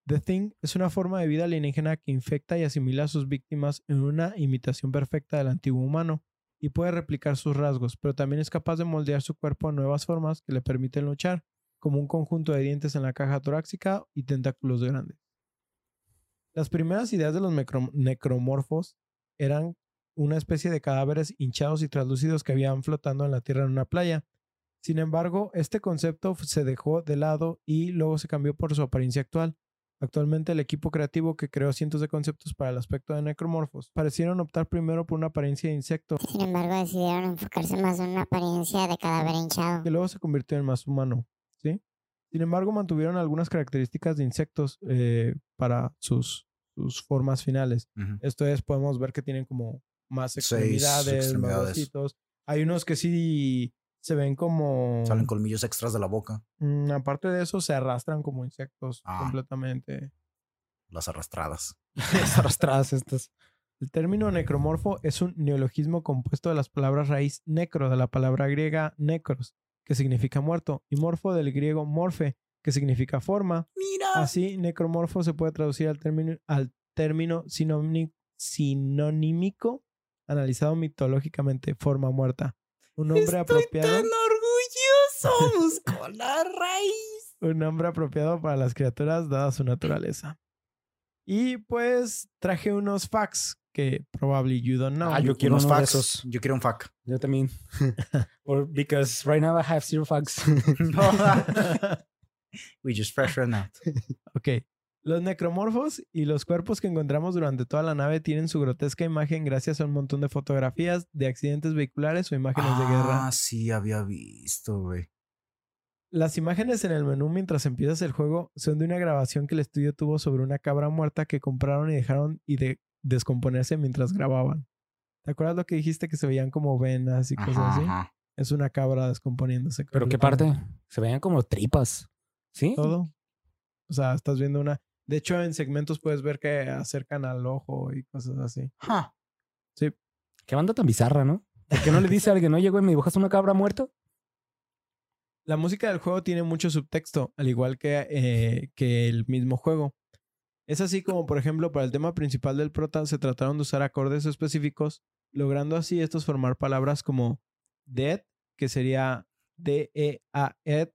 The Thing es una forma de vida alienígena que infecta y asimila a sus víctimas en una imitación perfecta del antiguo humano y puede replicar sus rasgos, pero también es capaz de moldear su cuerpo a nuevas formas que le permiten luchar, como un conjunto de dientes en la caja torácica y tentáculos grandes. Las primeras ideas de los necro- necromorfos eran una especie de cadáveres hinchados y translúcidos que habían flotando en la tierra en una playa. Sin embargo, este concepto se dejó de lado y luego se cambió por su apariencia actual. Actualmente el equipo creativo que creó cientos de conceptos para el aspecto de necromorfos parecieron optar primero por una apariencia de insecto, Sin embargo, decidieron enfocarse más en una apariencia de cadáver hinchado. que luego se convirtió en más humano, ¿sí? Sin embargo, mantuvieron algunas características de insectos eh, para sus, sus formas finales. Esto es, podemos ver que tienen como más Seis extremidades, más extremidades. bracitos. Hay unos que sí se ven como... Salen colmillos extras de la boca. Mm, aparte de eso, se arrastran como insectos Ah. completamente. Las arrastradas. Las arrastradas estas. El término necromorfo es un neologismo compuesto de las palabras raíz necro de la palabra griega necros, que significa muerto, y morfo del griego morfe, que significa forma. Mira. Así, necromorfo se puede traducir al término, al término sinonímico, analizado mitológicamente, forma muerta. Un nombre apropiado. orgulloso, muscular raíz. un nombre apropiado para las criaturas dada su naturaleza. Y pues traje unos facts que probably you don't know. Ah, yo quiero Unos facts. esos. Yo quiero un fac. Yo también. Or because right now I have zero facts. We just fresh run out. ok. Los necromorfos y los cuerpos que encontramos durante toda la nave tienen su grotesca imagen gracias a un montón de fotografías de accidentes vehiculares o imágenes de guerra. Ah, sí, había visto, güey. Las imágenes en el menú mientras empiezas el juego son de una grabación que el estudio tuvo sobre una cabra muerta que compraron y dejaron y de descomponerse mientras grababan. ¿Te acuerdas lo que dijiste que se veían como venas y cosas Ajá, así? ajá. Es una cabra descomponiéndose. ¿Pero qué parte? Se veían como tripas. ¿Sí? Todo. O sea, estás viendo una. De hecho, en segmentos puedes ver que acercan al ojo y cosas así. Ja. Qué banda tan bizarra, ¿no? ¿Por qué no le dice a alguien, oye, güey, me dibujas una cabra muerta? La música del juego tiene mucho subtexto, al igual que, eh, que el mismo juego. Es así como, por ejemplo, para el tema principal del prota se trataron de usar acordes específicos, logrando así estos formar palabras como dead, que sería D-E-A-D,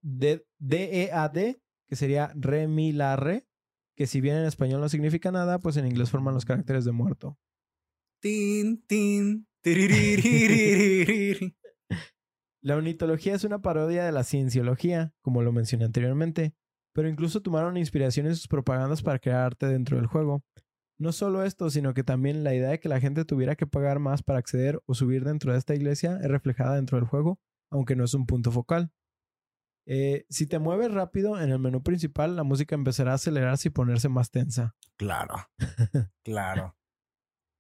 D-E-A-D, que sería re, mi, la, re, que si bien en español no significa nada, pues en inglés forman los caracteres de muerto. Tin, tin, la ornitología es una parodia de la cienciología, como lo mencioné anteriormente, pero incluso tomaron inspiración en sus propagandas para crear arte dentro del juego. No solo esto, sino que también la idea de que la gente tuviera que pagar más para acceder o subir dentro de esta iglesia es reflejada dentro del juego, aunque no es un punto focal. Eh, si te mueves rápido en el menú principal, la música empezará a acelerarse y ponerse más tensa. Claro. Claro.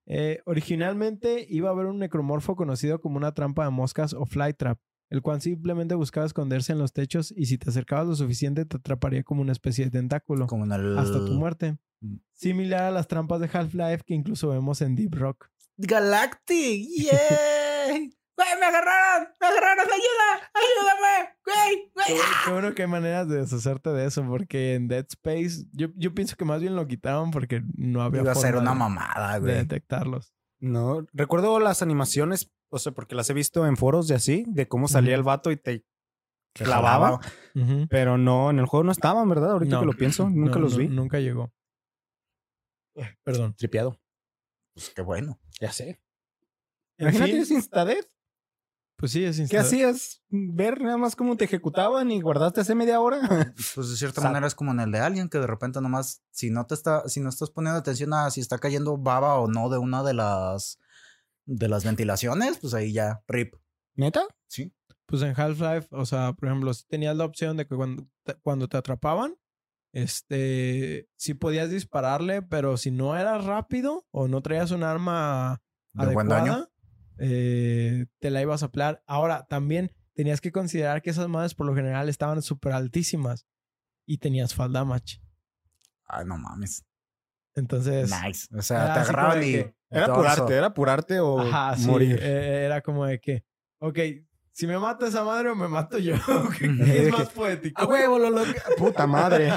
Eh, originalmente iba a haber un necromorfo conocido como una trampa de moscas o fly trap, el cual simplemente buscaba esconderse en los techos y si te acercabas lo suficiente te atraparía como una especie de tentáculo Como el. hasta tu muerte. Mm. Similar a las trampas de Half-Life que incluso vemos en Deep Rock. Galactic. ¡Yay! ¡Güey, me agarraron! ¡Me agarraron! ¡Ayuda! ¡Ayúdame! ¡Güey! Qué, ¡Güey! qué bueno que hay maneras de deshacerte de eso, porque en Dead Space yo, yo pienso que más bien lo quitaron porque no había Iba a ser forma una de- mamada, de güey. detectarlos. No, recuerdo las animaciones, o sea, porque las he visto en foros de así, de cómo salía el vato y te clavaba. Pero no, en el juego no estaban, ¿verdad? Ahorita No. que lo pienso, nunca No, los no, vi. Nunca llegó. Perdón. Tripeado. Pues qué bueno. Ya sé. Imagínate fin, sin Instadead. Pues sí, es ¿Qué hacías? ¿Ver nada más cómo te ejecutaban y guardaste hace media hora? Pues de cierta manera es como en el de Alien, que de repente nomás, si no te está, si no estás poniendo atención a si está cayendo baba o no de una de las de las ventilaciones, pues ahí ya, rip. ¿Neta? Sí. Pues en Half-Life, o sea, por ejemplo, si tenías la opción de que cuando te, cuando te atrapaban, este, sí podías dispararle, pero si no eras rápido o no traías un arma De buen daño. Eh, te la ibas a pelear. Ahora, también tenías que considerar que esas madres por lo general estaban súper altísimas y tenías fall damage. Ay, no mames. Entonces, Nice. O sea, te agarraban y. que- Era apurarte, era apurarte o ajá, sí, morir. eh, era como de que, ok, si me mata esa madre o me mato yo, ¿qué Ujú. es más poético? ¡A huevo, lo loca! ¡Puta madre!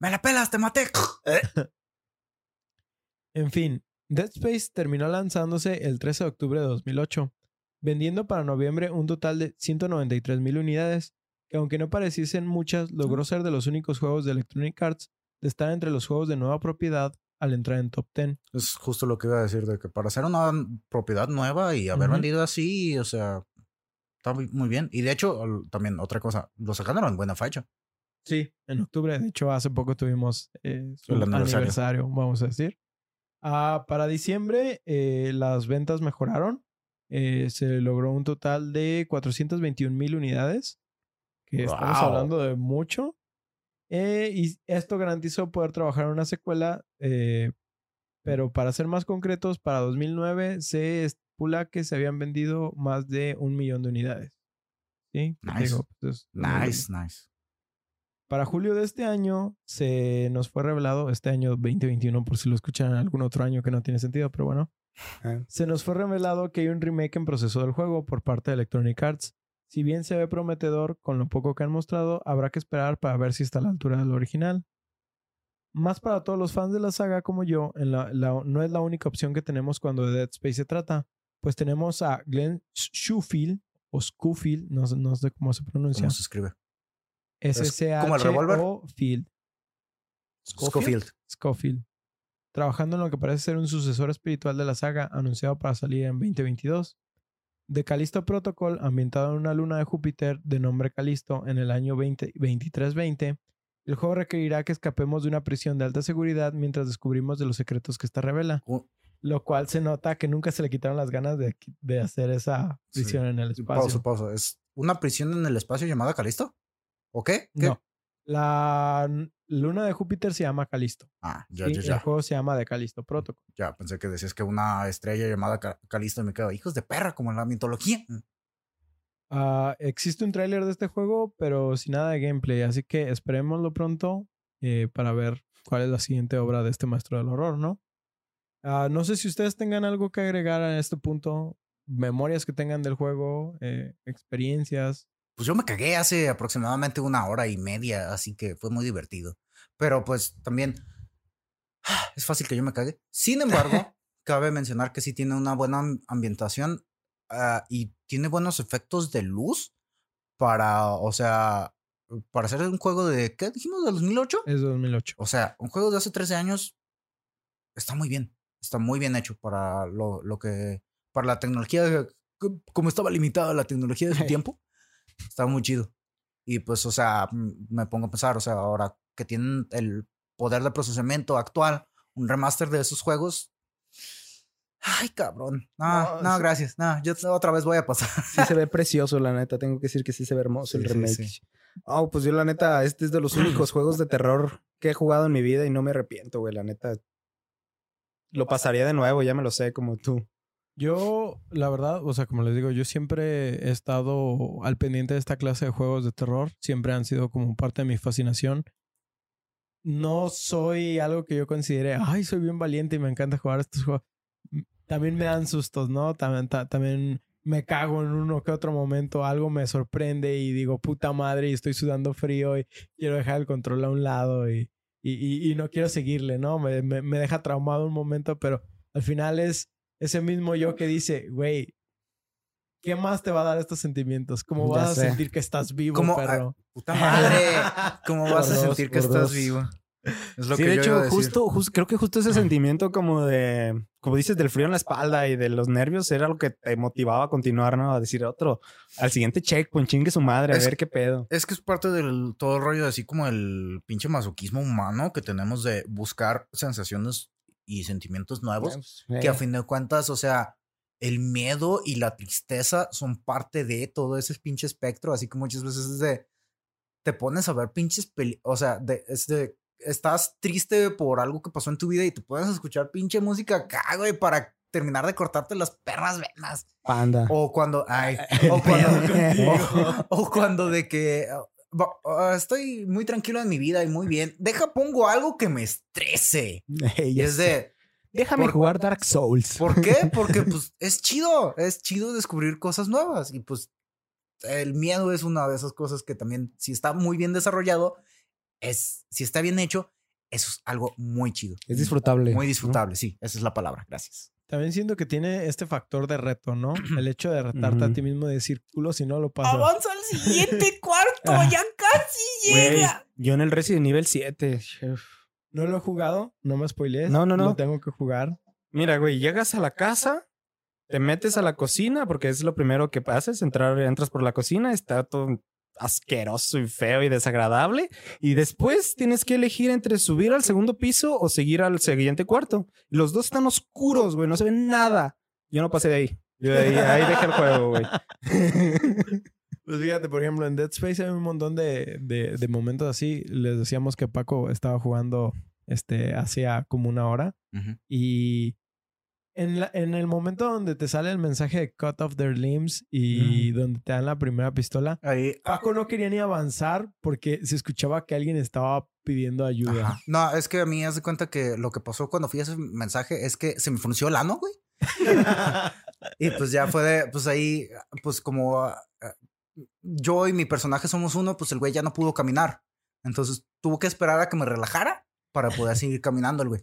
¡Me la pelas, te maté! En fin, Dead Space terminó lanzándose el 13 de octubre de 2008, vendiendo para noviembre un total de 193 mil unidades, que aunque no pareciesen muchas, logró ser de los únicos juegos de Electronic Arts de estar entre los juegos de nueva propiedad al entrar en top 10. Es justo lo que iba a decir, de que para hacer una propiedad nueva y haber vendido así, o sea, está muy, muy bien. Y de hecho, también otra cosa, lo sacaron en buena fecha. Sí, en octubre. De hecho, hace poco tuvimos eh, su El aniversario. aniversario. vamos a decir. Ah, para diciembre, eh, las ventas mejoraron. Eh, se logró un total de 421 mil unidades, que estamos ¡Guau! hablando de mucho. Eh, y esto garantizó poder trabajar en una secuela, eh, pero para ser más concretos, para 2009 se estipula que se habían vendido más de un millón de unidades. ¿Sí? Nice. pues, es- es muy Nice, nice. Para julio de este año se nos fue revelado, este año 2021, por si lo escuchan en algún otro año que no tiene sentido, pero bueno, Ah. se nos fue revelado que hay un remake en proceso del juego por parte de Electronic Arts. Si bien se ve prometedor con lo poco que han mostrado, habrá que esperar para ver si está a la altura del original. Más para todos los fans de la saga como yo, en la- la- no es la única opción que tenemos cuando de Dead Space se trata, pues tenemos a Glenn Schofield o Schofield, no, no sé cómo se pronuncia. ¿Cómo se escribe? S-C-H-O como el revólver? Field. Scofield. Scofield. Trabajando en lo que parece ser un sucesor espiritual de la saga, anunciado para salir en 2022. The Callisto Protocol, ambientado en una luna de Júpiter de nombre Callisto en el año 20 2320, El juego requerirá que escapemos de una prisión de alta seguridad mientras descubrimos de los secretos que esta revela. Uh, Lo cual se nota que nunca se le quitaron las ganas de, de hacer esa Sí. prisión en el espacio. pausa, pausa. ¿Es una prisión en el espacio llamada Calisto? ¿O qué? ¿Qué? No. La luna de Júpiter se llama Calisto. Ah, ya, y ya, El ya. juego se llama The Calisto Protocol. Ya, pensé que decías que una estrella llamada Ca- Calisto y me quedo, hijos de perra, como en la mitología. Ah, existe un tráiler de este juego, pero sin nada de gameplay, así que esperémoslo pronto eh, para ver cuál es la siguiente obra de este maestro del horror, ¿no? Ah, no sé si ustedes tengan algo que agregar a este punto, memorias que tengan del juego, eh, experiencias. Pues yo me cagué hace aproximadamente una hora y media, así que fue muy divertido. Pero pues también es fácil que yo me cague. Sin embargo, cabe mencionar que sí tiene una buena am- ambientación ah, y tiene buenos efectos de luz para, o sea, para hacer un juego de, ¿qué dijimos? ¿De 2008? Es 2008. O sea, un juego de hace 13 años está muy bien. Está muy bien hecho para lo, lo que. Para la tecnología. de- Como estaba limitada la tecnología de su tiempo. Estaba muy chido. Y pues, o sea, m- me pongo a pensar, o sea, ahora que tienen el poder de procesamiento actual, un remaster de esos juegos. Ay, cabrón. No, No, no, gracias. No, yo otra vez voy a pasar. Sí se ve precioso, la neta. Tengo que decir que sí se ve hermoso el sí, remake. sí. Oh, pues yo la neta, este es de los únicos juegos de terror que he jugado en mi vida y no me arrepiento, güey. La neta. Lo pasaría de nuevo, ya me lo sé, como tú. Yo, la verdad, o sea, como les digo, yo siempre he estado al pendiente de esta clase de juegos de terror. Siempre han sido como parte de mi fascinación. No soy algo que yo considere, ay, soy bien valiente y me encanta jugar estos juegos. También me dan sustos, ¿no? También, ta- también me cago en uno que otro momento, algo me sorprende y digo, puta madre, y estoy sudando frío y quiero dejar el control a un lado y, y, y- y no quiero seguirle, ¿no? Me, me, me deja traumado un momento, pero al final es ese mismo yo que dice, güey, ¿qué más te va a dar estos sentimientos? ¿Cómo Ya vas a sentir que estás vivo, ¿Cómo? perro? Puta madre. ¿Cómo vas a sentir que estás vivo? Es lo sí, que de yo hecho, iba a decir. justo, justo, creo que justo ese sentimiento como de, como dices, del frío en la espalda y de los nervios era lo que te motivaba a continuar, ¿no? A decir otro, al siguiente checkpoint, chingue su madre, a Es- ver qué pedo. Es que es parte del todo el rollo, así como el pinche masoquismo humano que tenemos de buscar sensaciones y sentimientos nuevos. Que a Eh, fin de cuentas, o sea, el miedo y la tristeza son parte de todo ese pinche espectro, así que muchas veces es de. Te pones a ver pinches peli. O sea, de, es de. Estás triste por algo que pasó en tu vida y te puedes escuchar pinche música acá, güey, para terminar de cortarte las perras venas. Panda. O cuando. Ay. O cuando. o, o cuando de que. Ah, estoy muy tranquilo en mi vida y muy bien. Deja, pongo algo que me estrese. Y es de. Déjame por- jugar Dark Souls. ¿Por qué? Porque pues es chido, es chido descubrir cosas nuevas y pues el miedo es una de esas cosas que también si está muy bien desarrollado, es si está bien hecho, eso es algo muy chido. Es disfrutable. Muy ¿no? disfrutable, sí, esa es la palabra, gracias. También siento que tiene este factor de reto, ¿no? El hecho de retarte a ti mismo de decir culo si no lo pasas. al siguiente cuarto, Ah. ya casi Güey, yo en el Resident Nivel 7. chef. No lo he jugado, no me spoilees. No, no, no. Lo tengo que jugar. Mira, güey, llegas a la casa, te metes a la cocina, porque es lo primero que haces, entrar, entras por la cocina, está todo asqueroso y feo y desagradable, y después tienes que elegir entre subir al segundo piso o seguir al siguiente cuarto. Los dos están oscuros, güey, no se ve nada. Yo no pasé de ahí. Yo de ahí, ahí dejé el juego, güey. Pues fíjate, por ejemplo, en Dead Space hay un montón de, de, de momentos así. Les decíamos que Paco estaba jugando este, hacía como una hora. Y en, la- en el momento donde te sale el mensaje de cut off their limbs y donde te dan la primera pistola, Ahí, Paco no quería ni avanzar porque se escuchaba que alguien estaba pidiendo ayuda. Ajá. No, es que a mí haz de cuenta que lo que pasó cuando fui a ese mensaje es que se me frunció el ano, güey. Y pues ya fue de, pues ahí, pues como ah, ah, yo y mi personaje somos uno, pues el güey ya no pudo caminar. Entonces tuvo que esperar a que me relajara para poder seguir caminando el güey.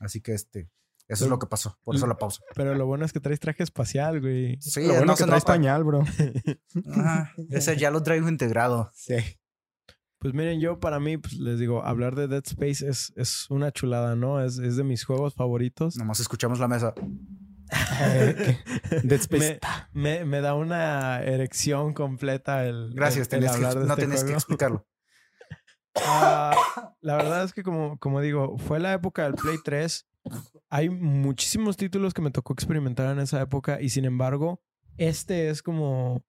Así que este, eso es lo que pasó. Por eso la pausa. Pero lo bueno es que traes traje espacial, güey. Sí, Lo bueno no que traes nota. pañal, bro. Ajá, ese ya lo traigo integrado. Sí. Pues miren, yo para mí, pues les digo, hablar de Dead Space es, es una chulada, ¿no? Es, es de mis juegos favoritos. Nomás escuchamos la mesa. Dead Space. Me, me, me da una erección completa el. Gracias, el- que- de no este que explicarlo. Ah, la verdad es que como, como digo, fue la época del Play 3. Hay muchísimos títulos que me tocó experimentar en esa época y sin embargo, este es como...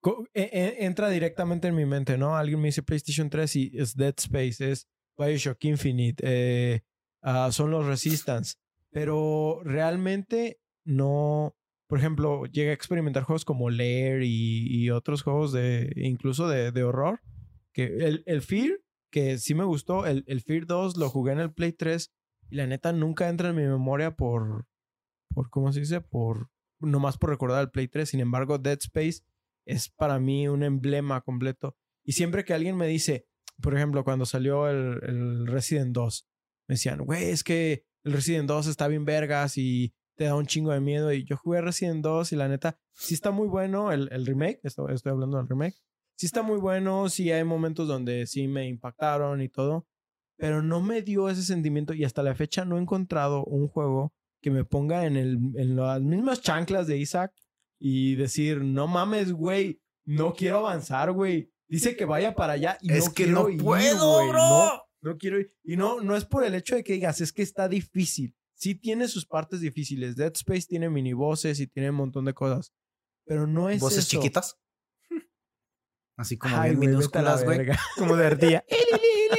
co- e- e- entra directamente en mi mente, ¿no? Alguien me dice PlayStation 3 y es Dead Space, es Bioshock Infinite, eh, ah, son los Resistance. Pero realmente no... Por ejemplo, llegué a experimentar juegos como Lair y, y otros juegos de... incluso de, de horror. Que el, el Fear, que sí me gustó, el, el Fear 2 lo jugué en el Play 3 y la neta nunca entra en mi memoria por... por ¿Cómo se dice? Por... Nomás por recordar el Play 3. Sin embargo, Dead Space es para mí un emblema completo. Y siempre que alguien me dice, por ejemplo, cuando salió el, el Resident 2, me decían, güey, es que el Resident 2 está bien vergas y te da un chingo de miedo. Y yo jugué Resident 2 y la neta, sí está muy bueno el, el remake. Estoy, estoy hablando del remake. Sí está muy bueno, sí hay momentos donde sí me impactaron y todo. Pero no me dio ese sentimiento y hasta la fecha no he encontrado un juego que me ponga en, el, en las mismas chanclas de Isaac y decir, no mames, güey, no quiero avanzar, güey. Dice que vaya para allá y Es no que quiero no ir, puedo, güey, bro. No, no quiero ir. Y no, no es por el hecho de que digas, es que está difícil. Sí tiene sus partes difíciles. Dead Space tiene mini voces y tiene un montón de cosas. Pero no es Voces eso. chiquitas. Así como Ay, bien minúsculas, güey. Como de ardilla.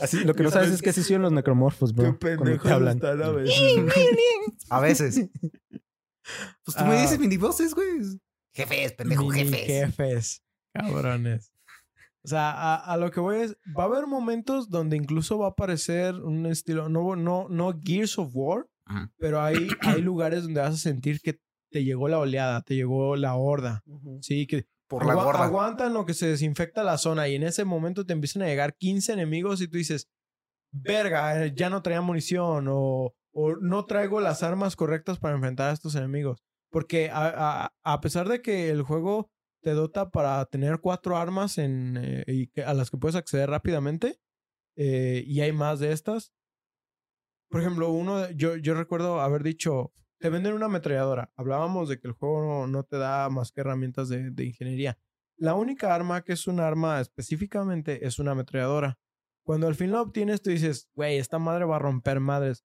Así, lo que no sabes es que así son los necromorfos, bro. Qué te hablan. están a veces. A veces. Pues tú me Ah. dices minivoces, güey. Jefes, pendejo, Mini jefes. jefes. Cabrones. O sea, a, a lo que voy es, va a haber momentos donde incluso va a aparecer un estilo, no, no, no Gears of War, pero hay, hay lugares donde vas a sentir que te llegó la oleada, te llegó la horda. Sí, que Por la gorda. aguantan lo que se desinfecta la zona y en ese momento te empiezan a llegar 15 enemigos y tú dices, verga, ya no traía munición o, o no traigo las armas correctas para enfrentar a estos enemigos. Porque a, a- a pesar de que el juego te dota para tener cuatro armas en, eh, y a las que puedes acceder rápidamente, eh, y hay más de estas. Por ejemplo, uno, yo, yo recuerdo haber dicho, te venden una ametralladora. Hablábamos de que el juego no, no te da más que herramientas de, de ingeniería. La única arma que es un arma específicamente es una ametralladora. Cuando al fin la obtienes, tú dices, güey, esta madre va a romper madres.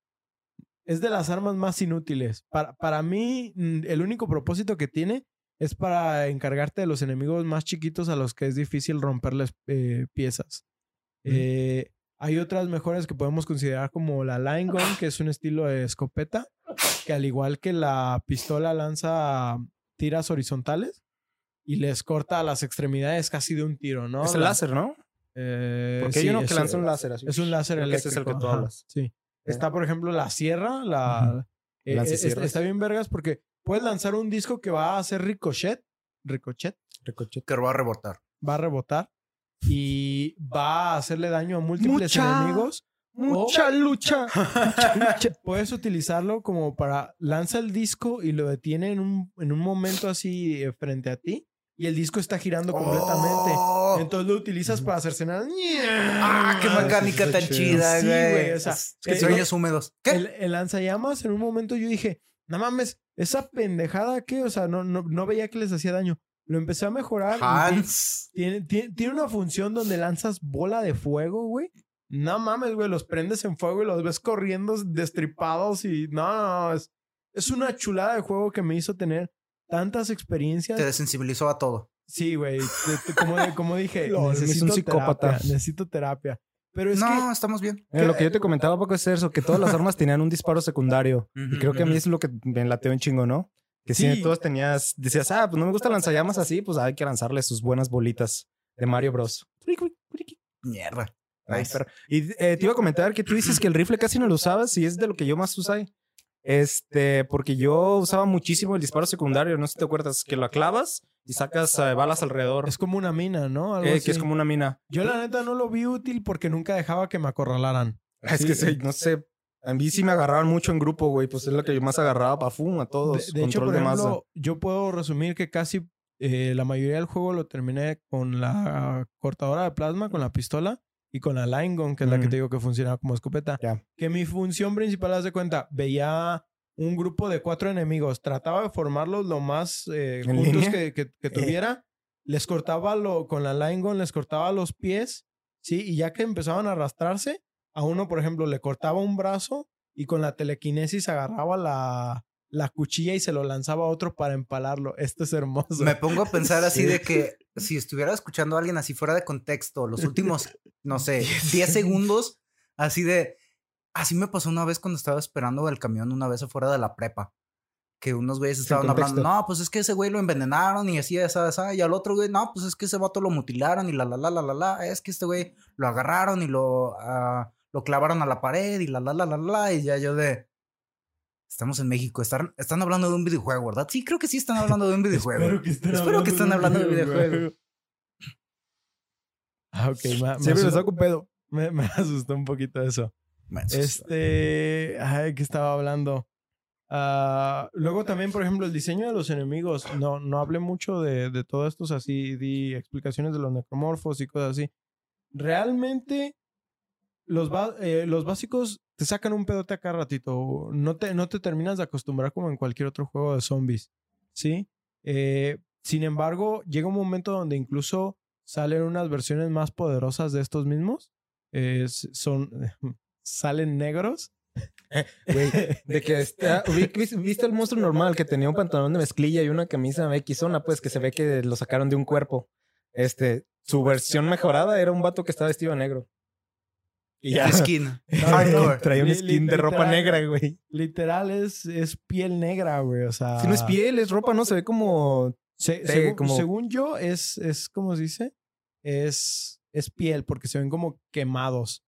Es de las armas más inútiles. Para, para mí, mm, el único propósito que tiene es para encargarte de los enemigos más chiquitos a los que es difícil romperles eh, piezas. Eh, hay otras mejores que podemos considerar como la Line Gun, que es un estilo de escopeta, que al igual que la pistola lanza tiras horizontales y les corta las extremidades casi de un tiro, ¿no? Es el La- láser, ¿no? eh, Porque hay sí, uno que lanza un láser así. es un láser Creo que ese eléctrico. es el que tú hablas. Sí. Está, por ejemplo, la sierra, la... eh, es- está bien vergas porque puedes lanzar un disco que va a hacer ricochet. Ricochet. Ricochet. Que va a rebotar. Va a rebotar. Y va a hacerle daño a múltiples Mucha- enemigos. Mucha lucha. Puedes utilizarlo como para... Lanza el disco y lo detiene en un, en un momento así eh, frente a ti. Y el disco está girando completamente. Oh. Entonces lo utilizas para hacer cenar. ¡Ah, qué mecánica tan chida, Sí, güey! o sea, Es que eh, sueños húmedos. ¿Qué? El, el lanzallamas, en un momento yo dije, no mames, esa pendejada que, o sea, no, no, no veía que les hacía daño. Lo empecé a mejorar. Hans. Tiene, tiene, tiene una función donde lanzas bola de fuego, güey. No mames, güey, los prendes en fuego y los ves corriendo destripados y no, no, no, es, es una chulada de juego que me hizo tener tantas experiencias. Te desensibilizó a todo. Sí, güey, como, como dije, Lol, es un necesito psicópata. terapia, necesito terapia. Pero es no, que estamos bien. Eh, lo que yo te comentaba poco es eso, que todas las armas tenían un disparo secundario. Y creo que a mí es lo que me lateó un chingo, ¿no? Que si Sí. todos tenías, decías, ah, pues no me gusta lanzallamas así, pues hay que lanzarle sus buenas bolitas de Mario Bros. Mierda. Nice. Y eh, te iba a comentar que tú dices que el rifle casi no lo usabas y es de lo que yo más usé. Este, porque yo usaba muchísimo el disparo secundario, no sé si te acuerdas, que lo clavas y sacas eh, balas alrededor. es como una mina, ¿no? Algo Eh, que es como una mina. Yo la neta no lo vi útil porque nunca dejaba que me acorralaran. Es Sí, que sí, no sé. A mí sí me agarraban mucho en grupo, güey. Pues es lo que yo más agarraba para fum a todos. De, de hecho, por de masa. ejemplo, yo puedo resumir que casi eh, la mayoría del juego lo terminé con la cortadora de plasma, con la pistola y con la line gun, que es la que te digo que funciona como escopeta. Que mi función principal, haz de cuenta, veía un grupo de cuatro enemigos, trataba de formarlos lo más eh, ¿En juntos que, que- que tuviera les cortaba lo, con la line gun, les cortaba los pies, ¿sí? Y ya que empezaban a arrastrarse, a uno, por ejemplo, le cortaba un brazo y con la telequinesis agarraba la, la cuchilla y se lo lanzaba a otro para empalarlo. Esto es hermoso. Me pongo a pensar así Sí. de que si estuviera escuchando a alguien así fuera de contexto, los últimos, no sé, 10 segundos, así de. Así me pasó una vez cuando estaba esperando el camión, una vez afuera de la prepa. Que unos güeyes estaban hablando, no, pues es que ese güey lo envenenaron y así, esa, esa. Y al otro güey, no, pues es que ese vato lo mutilaron y la, la, la, la, la, la. Es que este güey lo agarraron y lo, ah, lo clavaron a la pared y la, la, la, la, la. Y ya yo de. Estamos en México, están, están hablando de un videojuego, ¿verdad? Sí, creo que sí están hablando de un videojuego. Espero que estén Espero que estén hablando de videojuego. Ah, ok. Me, me Siempre les asustó, saco un pedo. me- me asustó un poquito eso. Este, ay, ¿qué estaba hablando? Ah, luego también, por ejemplo, el diseño de los enemigos. No, no hablé mucho de, de todo esto, o sea, sí di explicaciones de los necromorfos y cosas así. Realmente, los, eh, los básicos te sacan un pedote a cada ratito. No te, no te terminas de acostumbrar como en cualquier otro juego de zombies, ¿sí? Eh, sin embargo, llega un momento donde incluso salen unas versiones más poderosas de estos mismos. Es- son, salen negros. Güey, de que está, vi- vi- viste el monstruo normal que tenía un pantalón de mezclilla y una camisa X zona, pues que se ve que lo sacaron de un cuerpo. Este, su versión mejorada era un vato que estaba vestido de negro. Y ya Skin. No, Hardcore. traía un skin de ropa negra, güey. Literal es, es piel negra, güey. O sea. Si no es piel, es ropa, ¿no? Se ve como... se- te- según, como- según yo, es, es como se dice, es, es piel, porque se ven como quemados.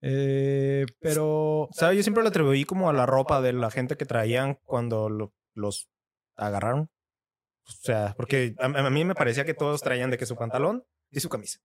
Eh, pero ¿Sabes? Yo siempre lo atribuí como a la ropa de la gente que traían cuando lo- los agarraron. O sea, porque a, a mí me parecía que todos traían de que su pantalón y su camisa.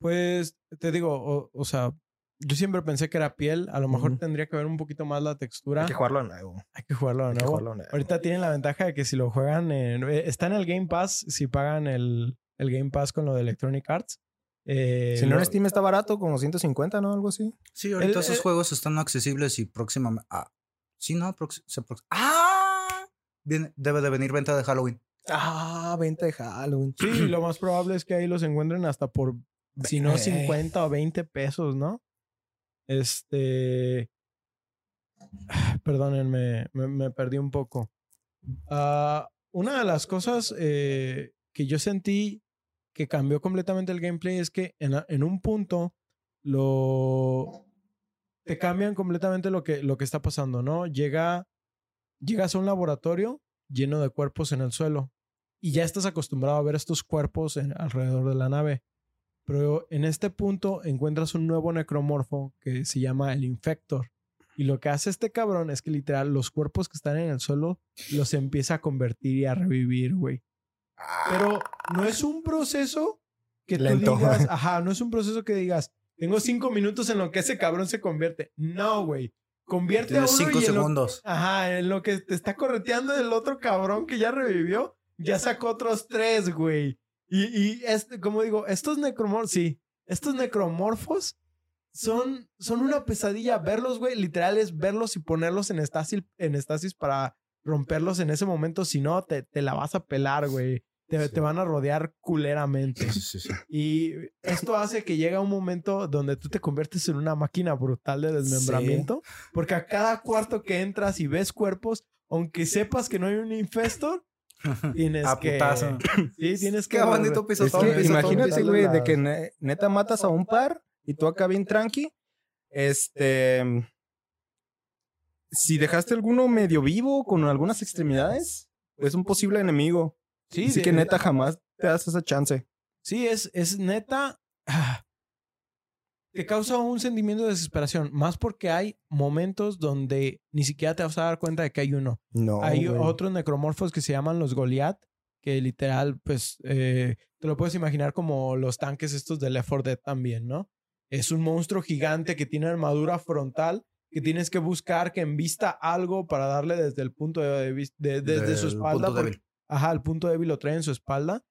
Pues te digo, o, o sea, yo siempre pensé que era piel. A lo mejor tendría que ver un poquito más la textura. Hay que jugarlo de nuevo. Hay que jugarlo de nuevo. jugarlo de nuevo. Ahorita tienen la ventaja de que si lo juegan en... eh, Está en el Game Pass, si pagan el, el Game Pass con lo de Electronic Arts. Eh, Si no en Steam está barato, como 150, ¿no? Algo así. Sí, ahorita El- esos el- juegos están accesibles y próximamente. Ah, sí, no, se ¡Ah! Viene- debe de venir venta de Halloween. Ah, venta de Halloween. Sí, lo más probable es que ahí los encuentren hasta por, si no Ve. 50 o 20 pesos, ¿no? Este... Perdónenme, me, me perdí un poco. Ah, una de las cosas eh, que yo sentí que cambió completamente el gameplay es que en, en un punto lo... Te cambian completamente lo que, lo que está pasando, ¿no? Llega, llegas a un laboratorio lleno de cuerpos en el suelo y ya estás acostumbrado a ver estos cuerpos en- alrededor de la nave. Pero en este punto encuentras un nuevo necromorfo que se llama el Infector. Y lo que hace este cabrón es que literal los cuerpos que están en el suelo los empieza a convertir y a revivir, güey. Pero no es un proceso que tú Lento. digas, ajá, no es un proceso que digas, tengo cinco minutos en lo que ese cabrón se convierte. No, güey. Convierte a Tienes uno cinco y en lo- segundos. Ajá, en lo que te está correteando el otro cabrón que ya revivió, ya sacó otros tres, güey. Y, y este, como digo, estos necromorfos, sí, estos necromorfos son, son una pesadilla. Verlos, güey, literal es verlos y ponerlos en estasis, en estasis para romperlos en ese momento. Si no, te, te la vas a pelar, güey. Te, Sí. te van a rodear culeramente. Sí, sí, sí. Y esto hace que llega un momento donde tú te conviertes en una máquina brutal de desmembramiento. Porque a cada cuarto que entras y ves cuerpos, aunque sepas que no hay un infestor, tienes A que... putazo. Sí, tienes que... Qué bonito Es pisotón. que pisotón, imagínate, güey, de que ne- neta matas a un par y tú acá bien tranqui. Este. Si dejaste alguno medio vivo con algunas extremidades, es un posible enemigo. Sí, Así de- que neta jamás te das esa chance. Sí, es, es neta. ah, Te causa un sentimiento de desesperación. Más porque hay momentos donde ni siquiera te vas a dar cuenta de que hay uno. No. Hay güey. otros necromorfos que se llaman los Goliath, que literal, pues, eh, te lo puedes imaginar como los tanques estos de Left 4 Dead también, ¿no? Es un monstruo gigante que tiene armadura frontal, que tienes que buscar que embista algo para darle desde el punto de, vis- de- desde su espalda. punto porque-. Ajá, el punto débil lo trae en su espalda.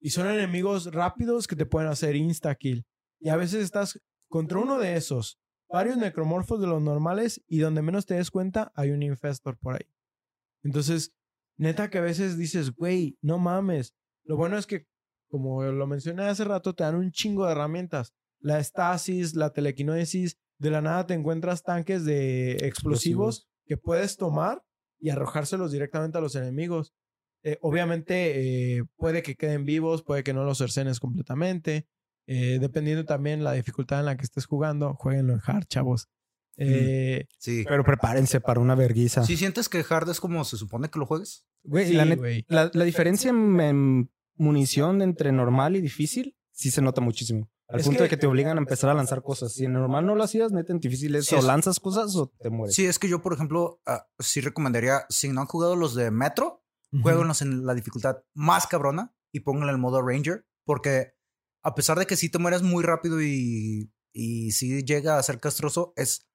Y son enemigos rápidos que te pueden hacer insta-kill. Y a veces estás contra uno de esos, varios necromorfos de los normales, y donde menos te des cuenta, hay un infestor por ahí. Entonces, neta que a veces dices, güey, no mames. Lo bueno es que, como lo mencioné hace rato, te dan un chingo de herramientas. La estasis, la telequinesis, de la nada te encuentras tanques de explosivos, que puedes tomar y arrojárselos directamente a los enemigos. Eh, obviamente eh, puede que queden vivos, puede que no los cercenes completamente. Eh, dependiendo también la dificultad en la que estés jugando, jueguenlo en hard, chavos. Eh, Sí. Pero prepárense para una verguiza. ¿Sí sientes que hard es como se supone que lo juegues? Güey, sí, la, güey. la- la diferencia en, en munición entre normal y difícil sí se nota muchísimo. Al Es punto que- de que te obligan a empezar a lanzar cosas. Si en normal no lo hacías, neta, en difícil es Sí, o lanzas cosas o te mueres. Sí, es que yo, por ejemplo, ah, sí recomendaría, si no han jugado los de Metro, jueguenlos en la dificultad más cabrona y pónganle el modo Ranger, porque a pesar de que sí te mueres muy rápido y, y sí llega a ser castroso, es,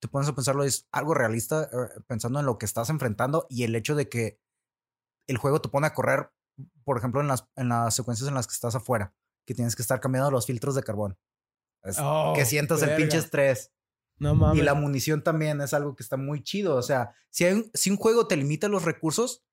te pones a pensarlo, es algo realista eh, pensando en lo que estás enfrentando y el hecho de que el juego te pone a correr, por ejemplo, en las, en las secuencias en las que estás afuera, que tienes que estar cambiando los filtros de carbón. Es- Oh, que sientas el pinche estrés. No mames. Y la munición también es algo que está muy chido. O sea, si, hay un, si un juego te limita los recursos,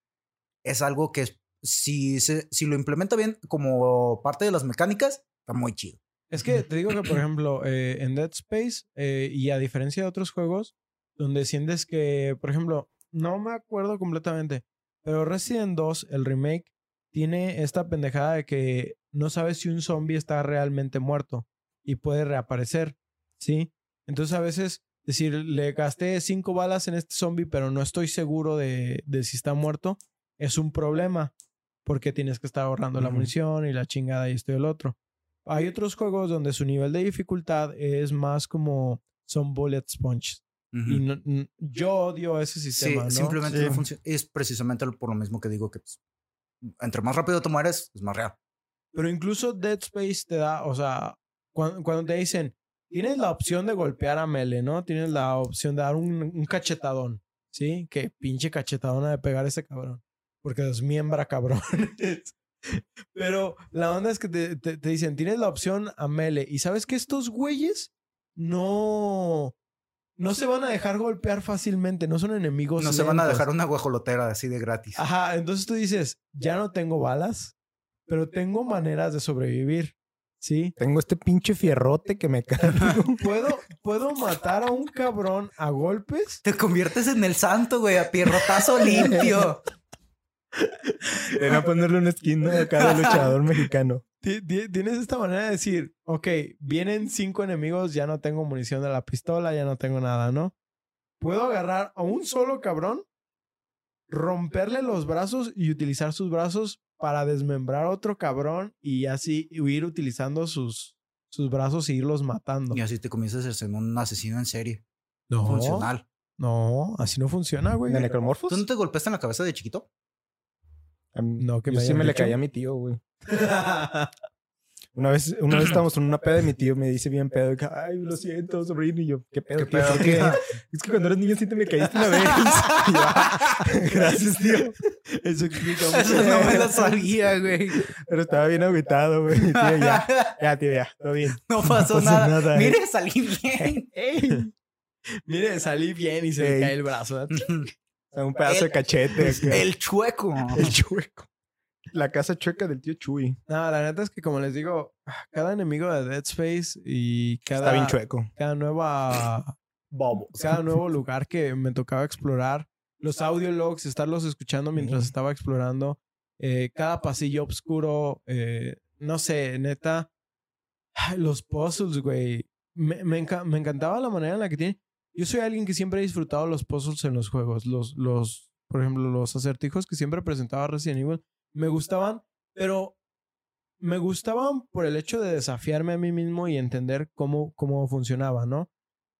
es algo que es- si, se, si lo implementa bien como parte de las mecánicas, está muy chido. Es que te digo que, por ejemplo, eh, en Dead Space, eh, y a diferencia de otros juegos, donde sientes que, por ejemplo, no me acuerdo completamente, pero Resident 2, el remake, tiene esta pendejada de que no sabes si un zombie está realmente muerto y puede reaparecer, ¿sí? Entonces a veces decir, le gasté cinco balas en este zombie, pero no estoy seguro de, de si está muerto, es un problema, porque tienes que estar ahorrando la munición y la chingada y esto y el otro. Hay otros juegos donde su nivel de dificultad es más como son bullet sponges. Y no- yo odio ese Sí, sistema, ¿no? simplemente Sí. no funciona. Es precisamente por lo mismo que digo que pues, entre más rápido te mueres, es más real. Pero incluso Dead Space te da, o sea, cuando, cuando te dicen, tienes la opción de golpear a Mele, ¿no? Tienes la opción de dar un, un cachetadón, ¿sí? Que pinche cachetadona de pegar a ese cabrón. Porque desmiembra cabrón. Pero la onda es que te, te- te dicen, tienes la opción a Mele. Y sabes que estos güeyes no... No se van a dejar golpear fácilmente, no son enemigos. No se van a dejar una guajolotera así de gratis. Ajá, entonces tú dices, ya no tengo balas, pero tengo maneras de sobrevivir, ¿sí? Tengo este pinche fierrote que me cae. ¿Puedo, puedo matar a un cabrón a golpes? Te conviertes en el santo, güey, a pierrotazo limpio. Ven a ponerle una skin ¿no? acá de luchador mexicano. Ti- ti- Tienes esta manera de decir, ok, vienen cinco enemigos, ya no tengo munición de la pistola, ya no tengo nada, ¿no? Puedo agarrar a un solo cabrón, romperle los brazos y utilizar sus brazos para desmembrar a otro cabrón y así ir utilizando sus, sus brazos e irlos matando. Y así te comienzas a ser un asesino en serie. No, Funcional. no, así no funciona, güey. ¿Tú no te golpeaste en la cabeza de chiquito? Mí- No, que yo me sí me le dicho. caí a mi tío, güey. Una vez, una vez estábamos en una peda y mi tío me dice bien pedo, que, ay, lo siento, sobrino. Y yo, ¿qué pedo? ¿Qué tío? pedo, ¿Por qué?" Es que cuando eras niño sí te me caíste una vez. Y yo, "Ah, Gracias, tío. Eso explica Eso mucho. no me lo sabía, güey. Pero estaba bien agüitado, güey. Tío, ya, ya, tío, ya, todo bien. No pasó nada. nada, eh. Mire, salí bien. Ey. Mire, salí bien y se Ey. cae el brazo. Un pedazo de El- cachete. acá. El chueco. El chueco. La casa chueca del tío Chuy. No, la neta es que como les digo, cada enemigo de Dead Space y cada, Está bien chueco. cada nueva Bobo. cada nuevo lugar que me tocaba explorar, los audio logs, estarlos escuchando mientras estaba explorando, eh, cada pasillo oscuro, eh, no sé, neta, los puzzles, güey. Me, me, enca- me encantaba la manera en la que tiene. Yo soy alguien que siempre ha disfrutado los puzzles en los juegos. Los, los, por ejemplo, los acertijos que siempre presentaba Resident Evil me gustaban, pero me gustaban por el hecho de desafiarme a mí mismo y entender cómo, cómo funcionaba, ¿no?